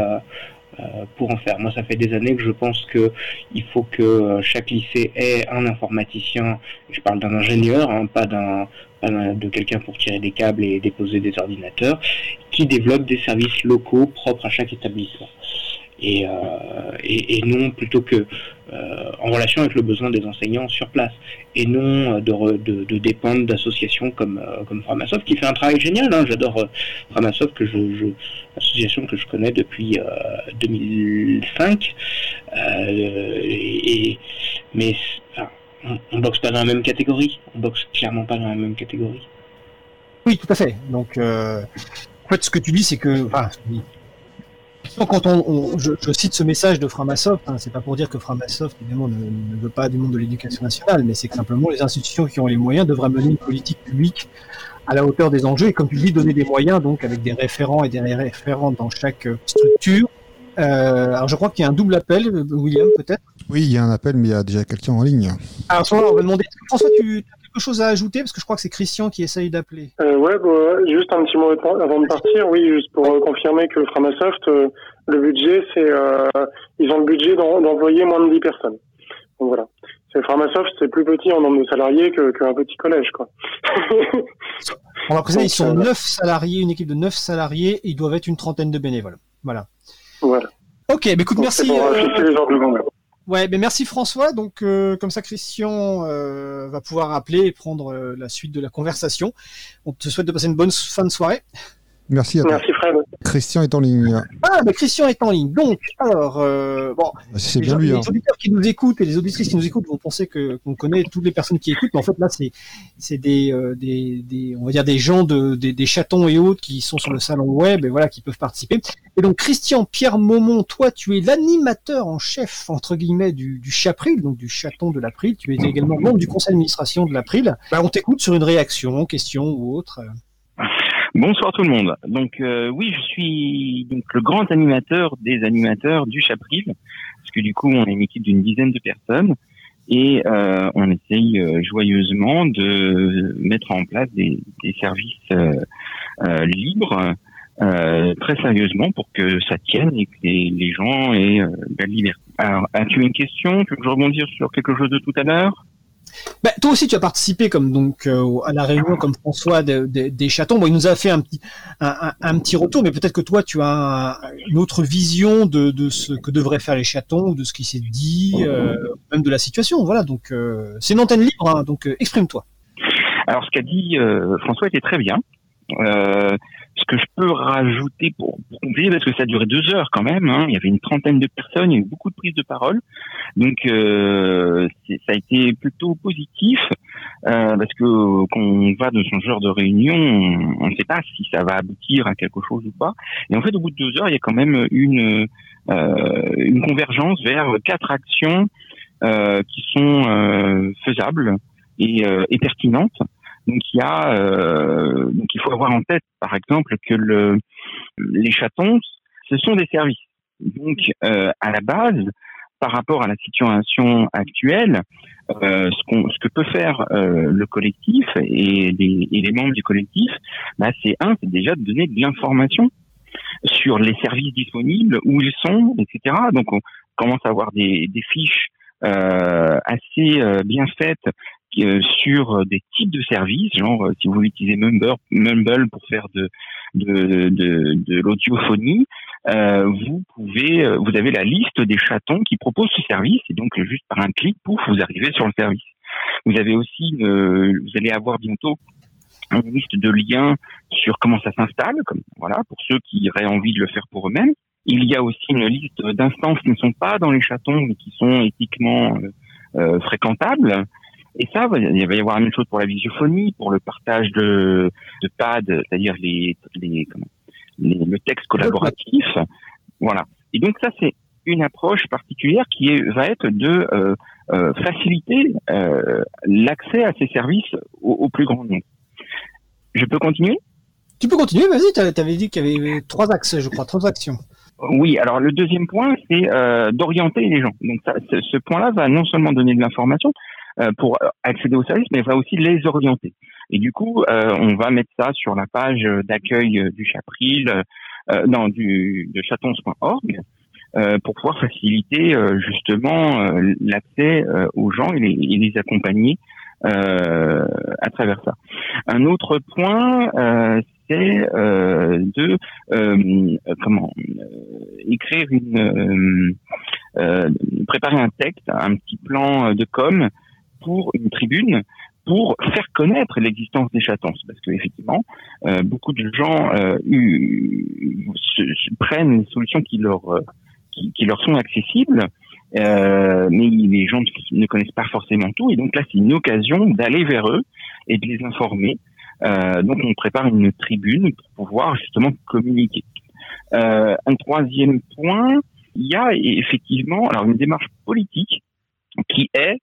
pour en faire. Moi, ça fait des années que je pense que il faut que chaque lycée ait un informaticien. Je parle d'un ingénieur, hein, pas d'un de quelqu'un pour tirer des câbles et déposer des ordinateurs, qui développe des services locaux propres à chaque établissement. Et, euh, et, non plutôt que euh, en relation avec le besoin des enseignants sur place et non de, de, de dépendre d'associations comme euh, comme Framasoft qui fait un travail génial. Hein. J'adore euh, Framasoft que je, association que je connais depuis 2005 et, mais on, boxe pas dans la même catégorie. On boxe clairement pas dans la même catégorie. Oui, tout à fait. Donc, euh, en fait, ce que tu dis, c'est que, quand on, je, cite ce message de Framasoft, hein, c'est pas pour dire que Framasoft évidemment ne, veut pas du monde de l'éducation nationale, mais c'est que simplement les institutions qui ont les moyens devraient mener une politique publique à la hauteur des enjeux et comme tu dis donner des moyens donc avec des référents et des référents dans chaque structure. Euh, alors je crois qu'il y a un double appel, William peut-être? Oui, il y a un appel, mais il y a déjà quelqu'un en ligne. Alors, on va demander. François, tu quelque chose à ajouter Parce que je crois que c'est Christian qui essaye d'appeler. Euh, ouais, bah, juste un petit mot avant de partir. Oui, juste pour euh, confirmer que Framasoft, euh, le budget, c'est. Euh, ils ont le budget d'envoyer moins de 10 personnes. Donc voilà. C'est Framasoft, c'est plus petit en nombre de salariés qu'un petit collège, quoi. on va préciser, ils sont 9 salariés, une équipe de 9 salariés, et ils doivent être une trentaine de bénévoles. Voilà. Voilà. Ok, mais écoute, merci. Pour, euh, Ouais, mais merci François. Donc euh, comme ça, Christian euh, va pouvoir appeler et prendre euh, la suite de la conversation. On te souhaite de passer une bonne fin de soirée. Merci à toi. Merci Fred. Christian est en ligne. Ah, mais Christian est en ligne. Donc, alors, euh, bon, bah, c'est bien lui. Les hein. auditeurs qui nous écoutent et les auditrices qui nous écoutent vont penser que qu'on connaît toutes les personnes qui écoutent, mais en fait là, c'est c'est des, euh, des, des on va dire des gens de des, des, chatons et autres qui sont sur le salon web et voilà qui peuvent participer. Et donc Christian Pierre Maumont, toi, tu es l'animateur en chef entre guillemets du du Chapril, donc du chaton de l'April. Tu es également membre du conseil d'administration de l'April. Bah, on t'écoute sur une réaction, question ou autre. Bonsoir tout le monde. Donc euh, oui, je suis donc le grand animateur des animateurs du Chapril, parce que du coup on est une équipe d'une dizaine de personnes et euh, on essaye euh, joyeusement de mettre en place des, services libres très sérieusement pour que ça tienne et que les, gens aient la liberté. Alors, as-tu une question? Tu veux que je rebondir sur quelque chose de tout à l'heure? Bah, toi aussi, tu as participé comme donc euh, à la réunion comme François des chatons. Bon, il nous a fait un petit un, petit retour, mais peut-être que toi, tu as une autre vision de, ce que devraient faire les chatons, de ce qui s'est dit, euh, même de la situation. Voilà, donc euh, c'est une antenne libre, hein, donc exprime-toi. Alors, ce qu'a dit François était très bien. Ce que je peux rajouter pour, pour compléter, parce que ça a duré deux heures quand même, hein, il y avait une trentaine de personnes, il y a eu beaucoup de prises de parole, donc euh, ça a été plutôt positif, euh, parce que quand on va de ce genre de réunion, on ne sait pas si ça va aboutir à quelque chose ou pas. Et en fait, au bout de deux heures, il y a quand même une, euh, une convergence vers quatre actions euh, qui sont euh, faisables et, euh, et pertinentes. Donc il y a, euh, donc il faut avoir en tête, par exemple, que le, les chatons, ce sont des services. Donc euh, à la base, par rapport à la situation actuelle, euh, ce, qu'on, ce que peut faire euh, le collectif et les, et les membres du collectif, bah, c'est un, c'est déjà de donner de l'information sur les services disponibles, où ils sont, etc. Donc on commence à avoir des, des fiches euh, assez euh, bien faites sur des types de services, genre euh, si vous utilisez Mumble, pour faire de, de, de, de l'audiophonie, euh, vous pouvez, vous avez la liste des chatons qui proposent ce service et donc juste par un clic, pouf, vous arrivez sur le service. Vous avez aussi, vous allez avoir bientôt une liste de liens sur comment ça s'installe, comme voilà pour ceux qui auraient envie de le faire pour eux-mêmes. Il y a aussi une liste d'instances qui ne sont pas dans les chatons mais qui sont éthiquement euh, fréquentables. Et ça, il va y avoir la même chose pour la visiophonie, pour le partage de, de pads, c'est-à-dire les, les, le texte collaboratif. Voilà. Et donc ça, c'est une approche particulière qui est, va être de euh, euh, faciliter euh, l'accès à ces services au, au, plus grand nombre. Je peux continuer? Tu peux continuer, vas-y, tu avais dit qu'il y avait trois axes, je crois, trois actions. Oui, alors le deuxième point, c'est d'orienter les gens. Donc ça, ce point-là va non seulement donner de l'information, pour accéder aux services, mais va aussi les orienter. Et du coup, on va mettre ça sur la page d'accueil du Chapril, non, du de chatons.org. pour pouvoir faciliter justement l'accès aux gens et les, et les accompagner euh, à travers ça. Un autre point, euh, c'est euh, de comment écrire une préparer un texte, un petit plan de com pour une tribune pour faire connaître l'existence des chatons, parce que effectivement, beaucoup de gens prennent les solutions qui leur qui, leur sont accessibles, euh, mais les gens ne connaissent pas forcément tout, et donc là c'est une occasion d'aller vers eux et de les informer. Euh, donc on prépare une tribune pour pouvoir justement communiquer. Euh, un troisième point, il y a effectivement alors une démarche politique qui est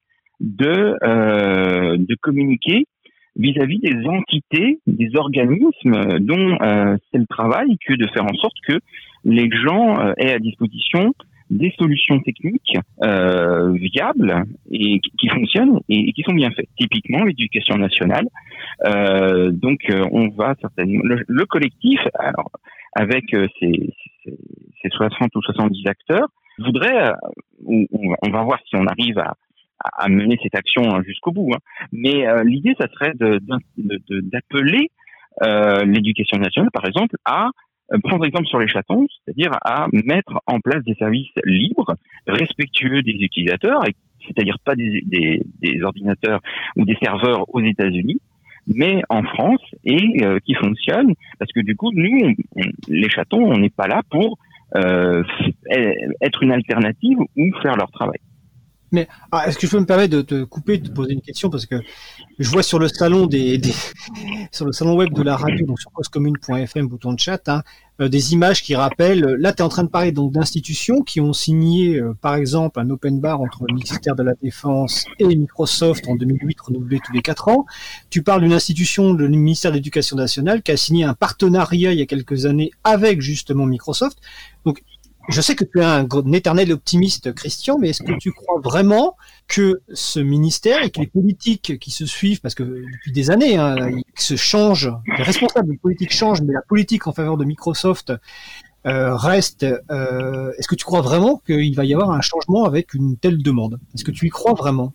de euh, de communiquer vis-à-vis des entités, des organismes dont euh, c'est le travail que de faire en sorte que les gens euh, aient à disposition des solutions techniques euh, viables et qui fonctionnent et, qui sont bien faites. Typiquement l'éducation nationale. Euh, donc euh, on va certainement le, collectif, alors avec euh, ses, ses, 60 ou 70 acteurs, voudrait, on, va voir si on arrive à, à mener cette action hein, jusqu'au bout. Hein. Mais l'idée, ça serait d'appeler l'éducation nationale, par exemple, à euh, prendre exemple sur les chatons, c'est-à-dire à mettre en place des services libres, respectueux des utilisateurs, c'est-à-dire pas des, des, ordinateurs ou des serveurs aux États-Unis, mais en France et euh, qui fonctionnent, parce que du coup, nous, les chatons, on n'est pas là pour euh, être une alternative ou faire leur travail. Ah, est-ce que je peux me permettre de te couper, de te poser une question? Parce que je vois sur le salon <laughs> web de la radio, donc sur causecommune.fm, bouton de chat, hein, euh, des images qui rappellent. Là, tu es en train de parler d'institutions qui ont signé, euh, par exemple, un open bar entre le ministère de la Défense et Microsoft en 2008, renouvelé tous les quatre ans. Tu parles d'une institution, le ministère de l'Éducation nationale, qui a signé un partenariat il y a quelques années avec justement Microsoft. Donc je sais que tu es un, éternel optimiste, Christian, mais est-ce que tu crois vraiment que ce ministère et que les politiques qui se suivent, parce que depuis des années, hein, ils se changent, les responsables politiques changent, mais la politique en faveur de Microsoft euh, reste. Euh, est-ce que tu crois vraiment qu'il va y avoir un changement avec une telle demande? Est-ce que tu y crois vraiment?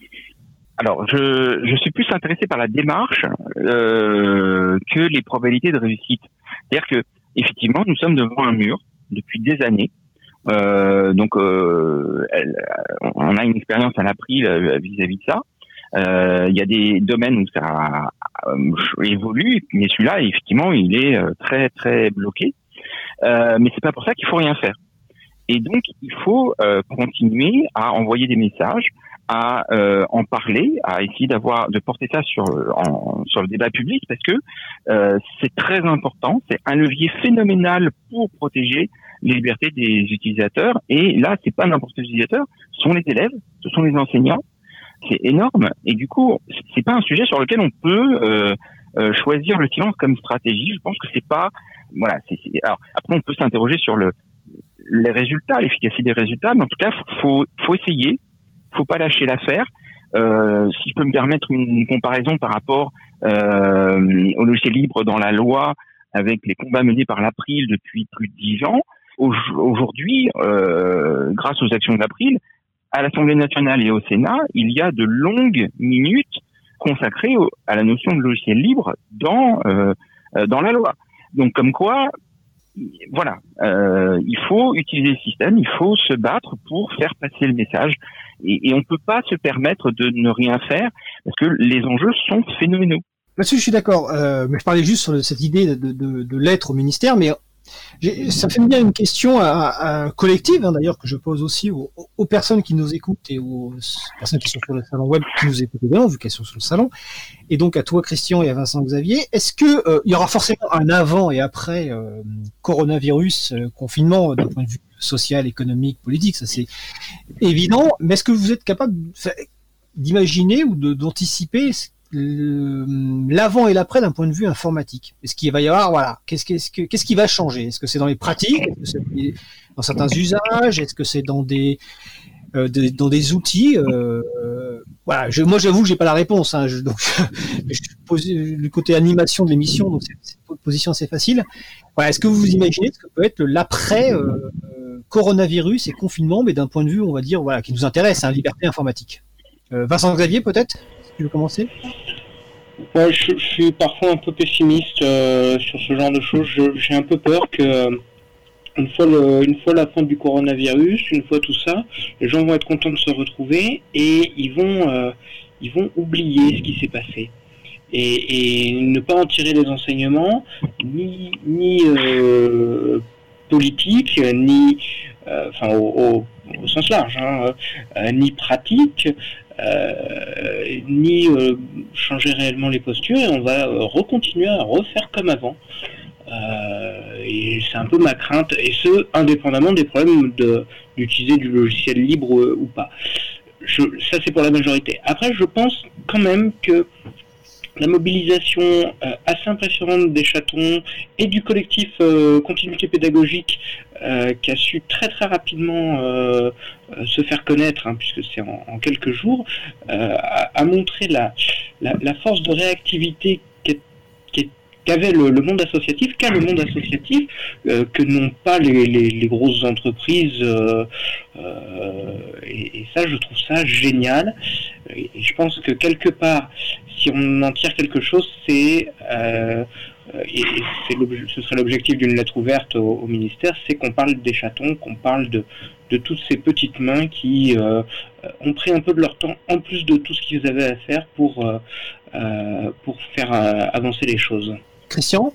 Alors, je, je suis plus intéressé par la démarche euh, que les probabilités de réussite. C'est-à-dire que, effectivement, nous sommes devant un mur depuis des années donc, euh, on a une expérience à l'April euh, vis-à-vis de ça. Il y a des domaines où ça évolue, mais celui-là, effectivement, il est très très bloqué. mais c'est pas pour ça qu'il faut rien faire. Et donc, il faut continuer à envoyer des messages, à en parler, à essayer d'avoir de porter ça sur le débat public parce que c'est très important, c'est un levier phénoménal pour protéger les libertés des utilisateurs. Et là, c'est pas n'importe quel utilisateur, ce sont les élèves, ce sont les enseignants. C'est énorme. Et du coup, c'est pas un sujet sur lequel on peut euh, euh, choisir le silence comme stratégie. Je pense que c'est pas. Voilà. Alors après, on peut s'interroger sur le les résultats, l'efficacité des résultats, mais en tout cas, faut faut essayer. Faut pas lâcher l'affaire. Euh, si je peux me permettre une comparaison par rapport euh, au logiciel libre dans la loi avec les combats menés par l'April depuis plus de dix ans, Aujourd'hui, euh, grâce aux actions d'April, à l'Assemblée nationale et au Sénat, il y a de longues minutes consacrées à la notion de logiciel libre dans euh, euh, dans la loi. Donc, comme quoi, voilà, il faut utiliser le système, il faut se battre pour faire passer le message, et, on ne peut pas se permettre de ne rien faire parce que les enjeux sont phénoménaux. Là-dessus, je suis d'accord. Mais je parlais juste sur cette idée de, de, de lettre au ministère, mais ça fait bien une question collective, hein, d'ailleurs, que je pose aussi aux, personnes qui nous écoutent et aux personnes qui sont sur le salon web qui nous écoutent également, vu qu'elles sont sur le salon. Et donc à toi, Christian, et à Vincent Xavier, est-ce que euh, il y aura forcément un avant et après euh, coronavirus, euh, confinement, d'un point de vue social, économique, politique, ça c'est évident. Mais est-ce que vous êtes capable d'imaginer ou d'anticiper l'avant et l'après d'un point de vue informatique. Est-ce qu'il va y avoir, voilà, qu'est-ce qui va changer? Est-ce que c'est dans les pratiques, est-ce que c'est dans certains usages, est-ce que c'est dans des, euh, dans des outils? Euh, voilà, moi j'avoue que j'ai pas la réponse. Hein, je, <laughs> pose du côté animation de l'émission, donc c'est une position assez facile. Est-ce que vous imaginez ce que peut être l'après euh, coronavirus et confinement, mais d'un point de vue, on va dire, voilà, qui nous intéresse, hein, liberté informatique? Vincent Xavier, peut-être, tu veux commencer? Ouais, je, suis parfois un peu pessimiste sur ce genre de choses. J'ai un peu peur que une fois, une fois la fin du coronavirus, une fois tout ça, les gens vont être contents de se retrouver et ils vont, euh, ils vont oublier ce qui s'est passé. Et, ne pas en tirer des enseignements, ni, ni euh, politiques, ni, euh, enfin, au, sens large, hein, ni pratiques, ni changer réellement les postures, et on va recontinuer à refaire comme avant. Euh, et c'est un peu ma crainte, et ce, indépendamment des problèmes d'utiliser du logiciel libre ou pas. ça, c'est pour la majorité. Après, je pense quand même que la mobilisation euh, assez impressionnante des chatons et du collectif euh, continuité pédagogique qui a su très très rapidement se faire connaître, hein, puisque c'est en, quelques jours, a, montré la, la, force de réactivité qu'avait le, monde associatif, qu'a le monde associatif, euh, que n'ont pas les, grosses entreprises. Euh, euh, et, ça, je trouve ça génial. Et, je pense que quelque part, si on en tire quelque chose, c'est et, ce serait l'objectif d'une lettre ouverte au, ministère, c'est qu'on parle des chatons, qu'on parle de, de toutes ces petites mains qui ont pris un peu de leur temps, en plus de tout ce qu'ils avaient à faire pour, pour faire avancer les choses. Christian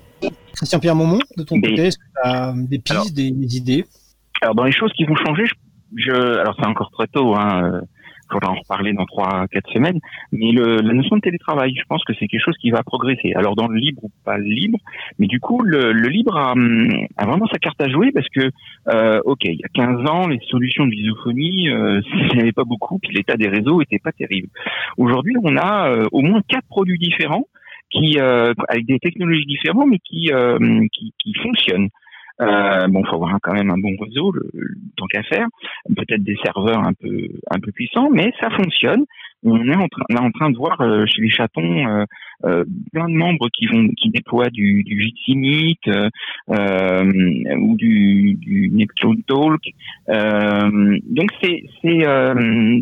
Christian Pierre Momont, de ton côté, est-ce que tu as des pistes, des, idées? Alors, dans les choses qui vont changer, je, alors c'est encore très tôt, hein, euh, faudra en reparler dans trois, quatre semaines, mais le, la notion de télétravail, je pense que c'est quelque chose qui va progresser. Alors dans le libre ou pas le libre, mais du coup le, libre a, a, vraiment sa carte à jouer parce que, euh, ok, il y a 15 ans, les solutions de visophonie, euh, <laughs> il n'y avait pas beaucoup, puis l'état des réseaux était pas terrible. Aujourd'hui, on a euh, au moins quatre produits différents qui euh, avec des technologies différentes, mais qui euh, qui, qui fonctionnent. Euh, bon, faut avoir quand même un bon réseau, le, tant qu'à faire. Peut-être des serveurs un peu un peu puissants, mais ça fonctionne. On est en train, là en train de voir euh, chez les chatons euh, euh, plein de membres qui vont qui déploient du, du ou du, du Neptune Talk. donc c'est c'est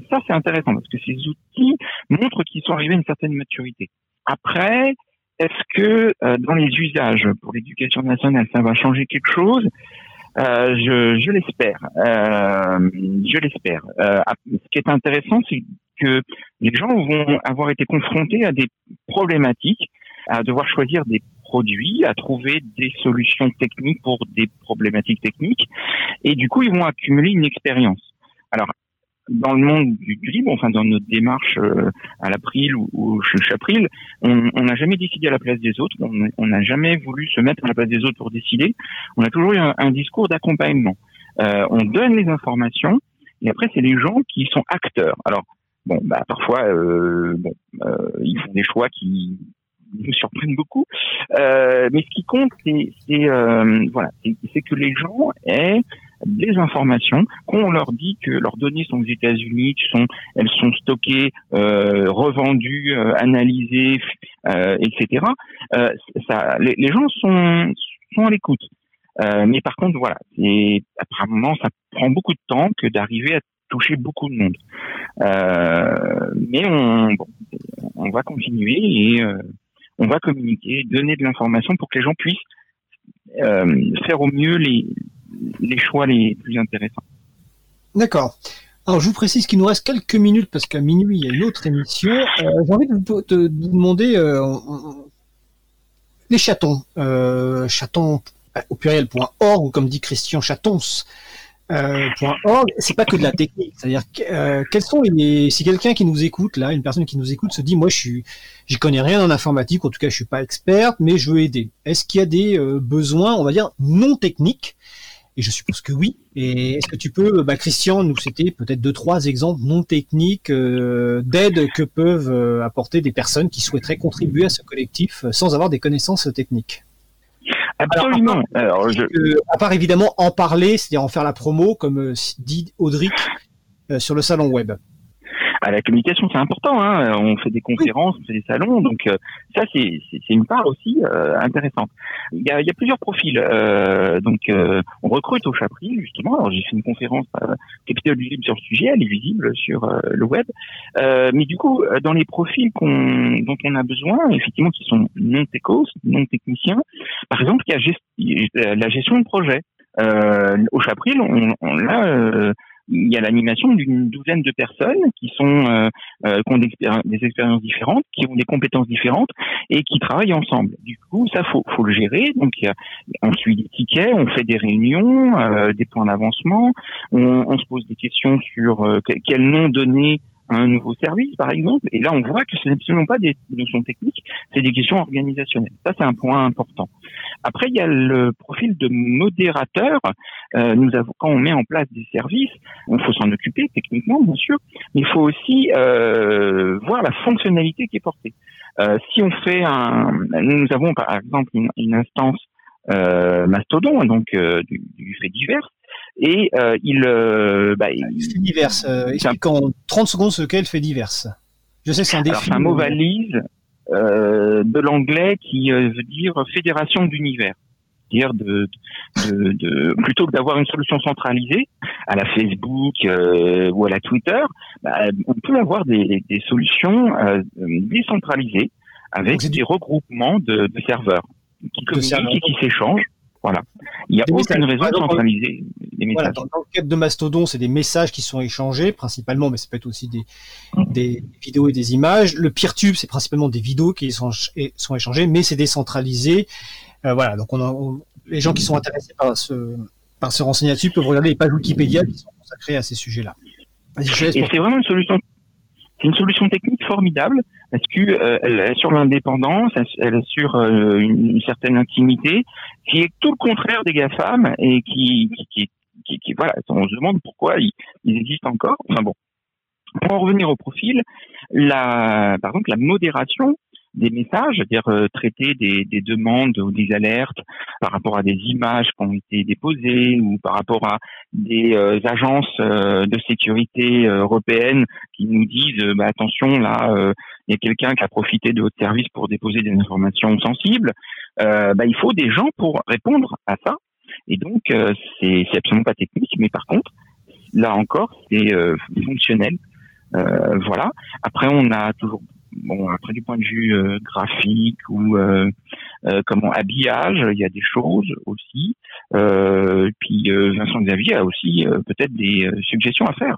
ça c'est intéressant parce que ces outils montrent qu'ils sont arrivés à une certaine maturité. Après, est-ce que euh, dans les usages pour l'éducation nationale, ça va changer quelque chose? Euh, Je, je l'espère. Euh, je l'espère. Euh, ce qui est intéressant, c'est que les gens vont avoir été confrontés à des problématiques, à devoir choisir des produits, à trouver des solutions techniques pour des problématiques techniques, et du coup, ils vont accumuler une expérience. Alors, dans le monde du, libre, enfin dans notre démarche euh, à l'April ou, ou chez Chapril, on n'a jamais décidé à la place des autres, on n'a jamais voulu se mettre à la place des autres pour décider. On a toujours eu un, discours d'accompagnement. Euh, on donne les informations et après c'est les gens qui sont acteurs. Alors bon, bah parfois euh, bon, euh, ils font des choix qui nous surprennent beaucoup, euh, mais ce qui compte c'est voilà, c'est que les gens aient des informations, qu'on leur dit que leurs données sont aux États-Unis, sont, elles sont stockées, euh, revendues, euh, analysées, euh, etc. Euh, ça, les, gens sont, sont à l'écoute. Euh, mais par contre, voilà, et apparemment, ça prend beaucoup de temps que d'arriver à toucher beaucoup de monde. mais on, bon, on va continuer et on va communiquer, donner de l'information pour que les gens puissent faire au mieux les, les choix les plus intéressants. D'accord. Alors je vous précise qu'il nous reste quelques minutes parce qu'à minuit il y a une autre émission. Euh, j'ai envie de vous, demander euh, les chatons, euh, chatons au pluriel.org ou comme dit Christian chatons. .org, c'est pas que de la technique. C'est-à-dire, si quelqu'un qui nous écoute là, une personne qui nous écoute se dit, moi, je suis, j'y connais rien en informatique, en tout cas, je suis pas experte, mais je veux aider. Est-ce qu'il y a des besoins, on va dire, non techniques et je suppose que oui. Et est-ce que tu peux, bah, Christian, nous citer peut-être deux, trois exemples non techniques euh, d'aide que peuvent euh, apporter des personnes qui souhaiteraient contribuer à ce collectif euh, sans avoir des connaissances techniques? Absolument. Alors, à, part, évidemment en parler, c'est-à-dire en faire la promo, comme dit Audric sur le salon web. À la communication, c'est important. Hein. On fait des conférences, on fait des salons, donc ça c'est une part aussi intéressante. Il y a, il y a plusieurs profils. donc on recrute au Chapril justement. Alors j'ai fait une conférence Capitole visible sur le sujet, elle est visible sur le web. mais du coup, dans les profils qu'on dont on a besoin, effectivement, qui sont non techos, non techniciens, par exemple, il y a la gestion de projet. Euh, au Chapril, on, on a euh, il y a l'animation d'une douzaine de personnes qui sont euh, euh qui ont des, expériences différentes, qui ont des compétences différentes et qui travaillent ensemble. Du coup, ça faut faut le gérer. Donc, a, on suit des tickets, on fait des réunions, euh, des points d'avancement, on, on, se pose des questions sur euh, quel nom donner un nouveau service, par exemple. Et là, on voit que ce n'est absolument pas des notions techniques, c'est des questions organisationnelles. Ça, c'est un point important. Après, il y a le profil de modérateur. Euh, nous avons, quand on met en place des services, il faut s'en occuper techniquement, bien sûr, mais il faut aussi euh, voir la fonctionnalité qui est portée. Euh, si on fait un, nous avons par exemple une, instance euh, Mastodon, donc euh, du, fait divers, et euh, il, euh, bah, il fait divers. Euh, explique en 30 secondes ce qu'est le fait divers. Je sais que c'est un défi. C'est un mot valise euh, de l'anglais qui euh, veut dire fédération d'univers. Dire de, de, de, plutôt que d'avoir une solution centralisée à la Facebook euh, ou à la Twitter, bah, on peut avoir des, des solutions décentralisées avec des regroupements de, de serveurs qui communiquent et qui s'échangent voilà. Il n'y a aucune raison de centraliser les messages. Voilà, dans, le cadre de Mastodon, c'est des messages qui sont échangés principalement, mais ça peut être aussi des, des vidéos et des images. Le PeerTube, c'est principalement des vidéos qui sont, sont échangées, mais c'est décentralisé. Euh, voilà, donc on, les gens qui sont intéressés par ce, par ce renseigner là-dessus peuvent regarder les pages Wikipédia qui sont consacrées à ces sujets-là. Et c'est vraiment une solution c'est une solution technique formidable parce que euh, elle est sur l'indépendance, elle est sur euh, une, certaine intimité, qui est tout le contraire des GAFAM et qui, qui, qui, qui voilà, on se demande pourquoi ils, existent encore. Enfin bon. Pour en revenir au profil, la, par exemple, la modération, des messages, c'est-à-dire euh, traiter des, des, demandes ou des alertes par rapport à des images qui ont été déposées ou par rapport à des euh, agences euh, de sécurité européennes qui nous disent bah, attention là il y a quelqu'un qui a profité de votre service pour déposer des informations sensibles. Bah, il faut des gens pour répondre à ça. Et donc c'est absolument pas technique, mais par contre là encore c'est fonctionnel. voilà. Après, on a toujours bon, après du point de vue euh, graphique ou euh, euh, comment habillage, il y a des choses aussi. puis Vincent Xavier a aussi peut-être des suggestions à faire.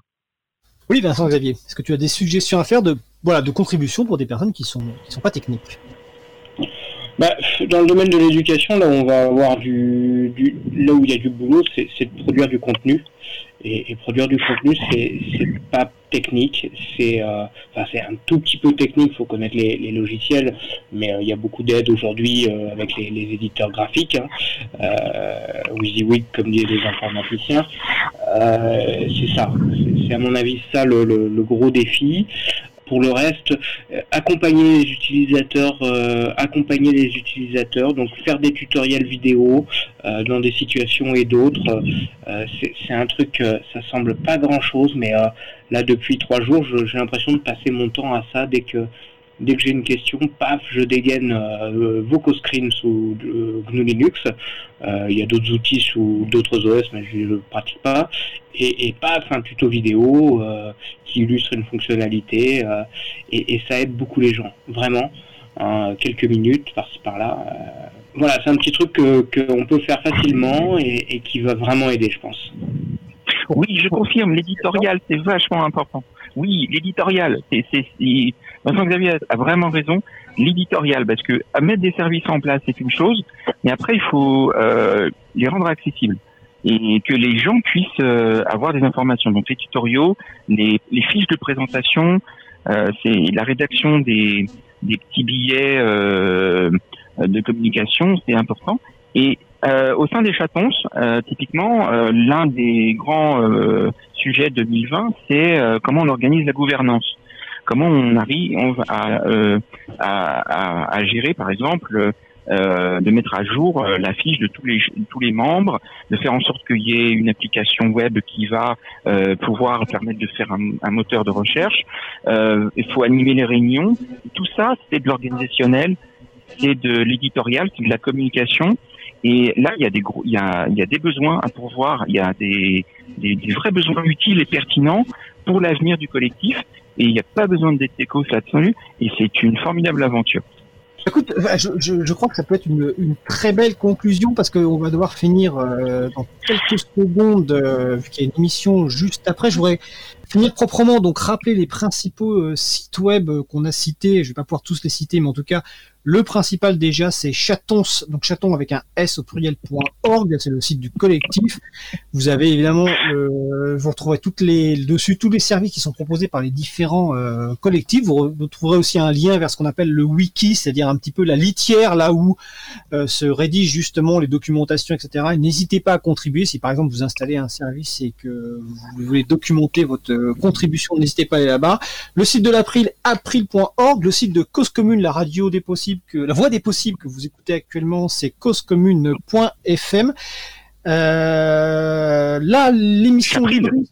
Oui, Vincent Xavier, est-ce que tu as des suggestions à faire de voilà de contribution pour des personnes qui sont qui sont pas techniques? Bah, dans le domaine de l'éducation, là, on va avoir du, du là où il y a du boulot, c'est de produire du contenu. Et, et produire du contenu, c'est pas technique, c'est euh, enfin, c'est un tout petit peu technique. Il faut connaître les, les logiciels, mais euh, il y a beaucoup d'aide aujourd'hui euh, avec les, les, éditeurs graphiques. Hein. Euh, WYSIWYG, comme disent les informaticiens, c'est ça. C'est à mon avis ça le, le, le gros défi. Pour le reste, euh, accompagner les utilisateurs, euh, accompagner les utilisateurs, donc faire des tutoriels vidéo euh, dans des situations et d'autres. c'est un truc, ça semble pas grand chose, mais là depuis trois jours, j'ai l'impression de passer mon temps à ça dès que dès que j'ai une question, paf, je dégaine euh, VocoScreen sous euh, GNU Linux. Euh, il y a d'autres outils sous d'autres OS, mais je ne le pratique pas. Et, et, paf, un tuto vidéo euh, qui illustre une fonctionnalité. Euh, et, et, ça aide beaucoup les gens, vraiment. Hein, quelques minutes par-ci par-là. voilà, c'est un petit truc qu'on que peut faire facilement et, et qui va vraiment aider, je pense. Oui, je confirme, l'éditorial, c'est vachement important. Oui, l'éditorial, c'est, Vincent Xavier a vraiment raison. L'éditorial, parce que mettre des services en place, c'est une chose, mais après, il faut euh, les rendre accessibles et que les gens puissent euh, avoir des informations. Donc les tutoriaux, les, les fiches de présentation, euh, c'est la rédaction des, des petits billets euh, de communication, c'est important. Et euh, au sein des chatons, euh, typiquement, l'un des grands sujets 2020, c'est comment on organise la gouvernance. Comment on arrive à, à, gérer, par exemple, euh, de mettre à jour euh, la fiche de tous les membres, de faire en sorte qu'il y ait une application web qui va euh, pouvoir permettre de faire un, moteur de recherche. Euh, il faut animer les réunions. Tout ça, c'est de l'organisationnel, c'est de l'éditorial, c'est de la communication. Et là, il y a des gros, il y a, des besoins à pourvoir, il y a des vrais besoins utiles et pertinents pour l'avenir du collectif. Et il n'y a pas besoin de techos là-dessus. Et c'est une formidable aventure. Écoute, je, je, je, crois que ça peut être une, une très belle conclusion parce qu'on va devoir finir euh, dans quelques secondes, euh, vu qu'il y a une émission juste après. Je voudrais finir proprement, donc rappeler les principaux euh, sites web qu'on a cités. Je vais pas pouvoir tous les citer, mais en tout cas, le principal déjà, c'est chatons, donc chaton avec un s au pluriel.org, c'est le site du collectif. Vous avez évidemment, euh, vous retrouverez dessus tous les services qui sont proposés par les différents euh, collectifs. Vous, vous, trouverez aussi un lien vers ce qu'on appelle le wiki, c'est-à-dire un petit peu la litière là où euh, se rédigent justement les documentations, etc. N'hésitez pas à contribuer. Si par exemple vous installez un service et que vous voulez documenter votre contribution, n'hésitez pas à aller là-bas. Le site de l'April, april.org, le site de Cause Commune, la radio des possibles que la voix des possibles que vous écoutez actuellement, c'est causecommune.fm. Euh, là, l'émission libriste.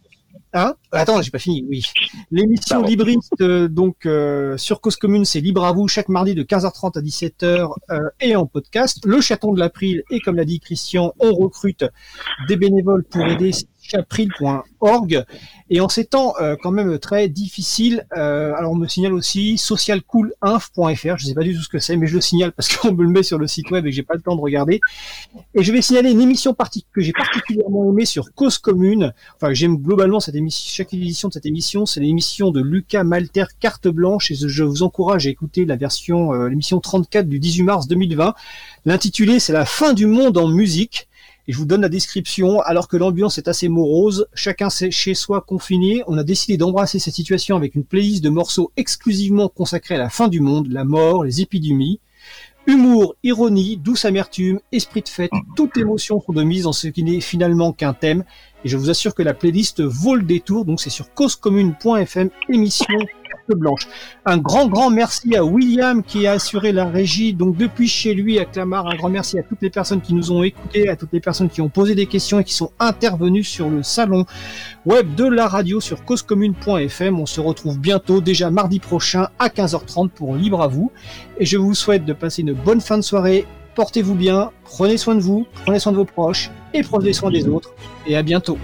Hein? Attends, j'ai pas fini. Oui, l'émission libriste euh, donc euh, sur Cause Commune, c'est libre à vous chaque mardi de 15h30 à 17h euh, et en podcast. Le chaton de l'April et comme l'a dit Christian, on recrute des bénévoles pour aider chapril.org. Et en ces temps euh, quand même très difficiles, euh, alors on me signale aussi socialcoolinf.fr, je sais pas du tout ce que c'est, mais je le signale parce qu'on me le met sur le site web et que j'ai pas le temps de regarder. Et je vais signaler une émission que j'ai particulièrement aimée sur Cause Commune. Enfin, j'aime globalement cette émission, chaque édition de cette émission, c'est l'émission de Lucas Malter Carte Blanche et je vous encourage à écouter la version, euh, l'émission 34 du 18 mars 2020. L'intitulé, c'est la fin du monde en musique et je vous donne la description. Alors que l'ambiance est assez morose, chacun chez soi confiné, on a décidé d'embrasser cette situation avec une playlist de morceaux exclusivement consacrés à la fin du monde, la mort, les épidémies. Humour, ironie, douce amertume, esprit de fête, toutes émotions sont de mise en ce qui n'est finalement qu'un thème. Et je vous assure que la playlist vaut le détour, donc c'est sur causecommune.fm, émission blanche. Un grand, grand merci à William qui a assuré la régie, donc depuis chez lui à Clamart. Un grand merci à toutes les personnes qui nous ont écoutés, à toutes les personnes qui ont posé des questions et qui sont intervenues sur le salon web de la radio sur causecommune.fm. On se retrouve bientôt, déjà mardi prochain à 15h30 pour Libre à vous. Et je vous souhaite de passer une bonne fin de soirée. Portez-vous bien, prenez soin de vous, prenez soin de vos proches et prenez soin des autres. Et à bientôt.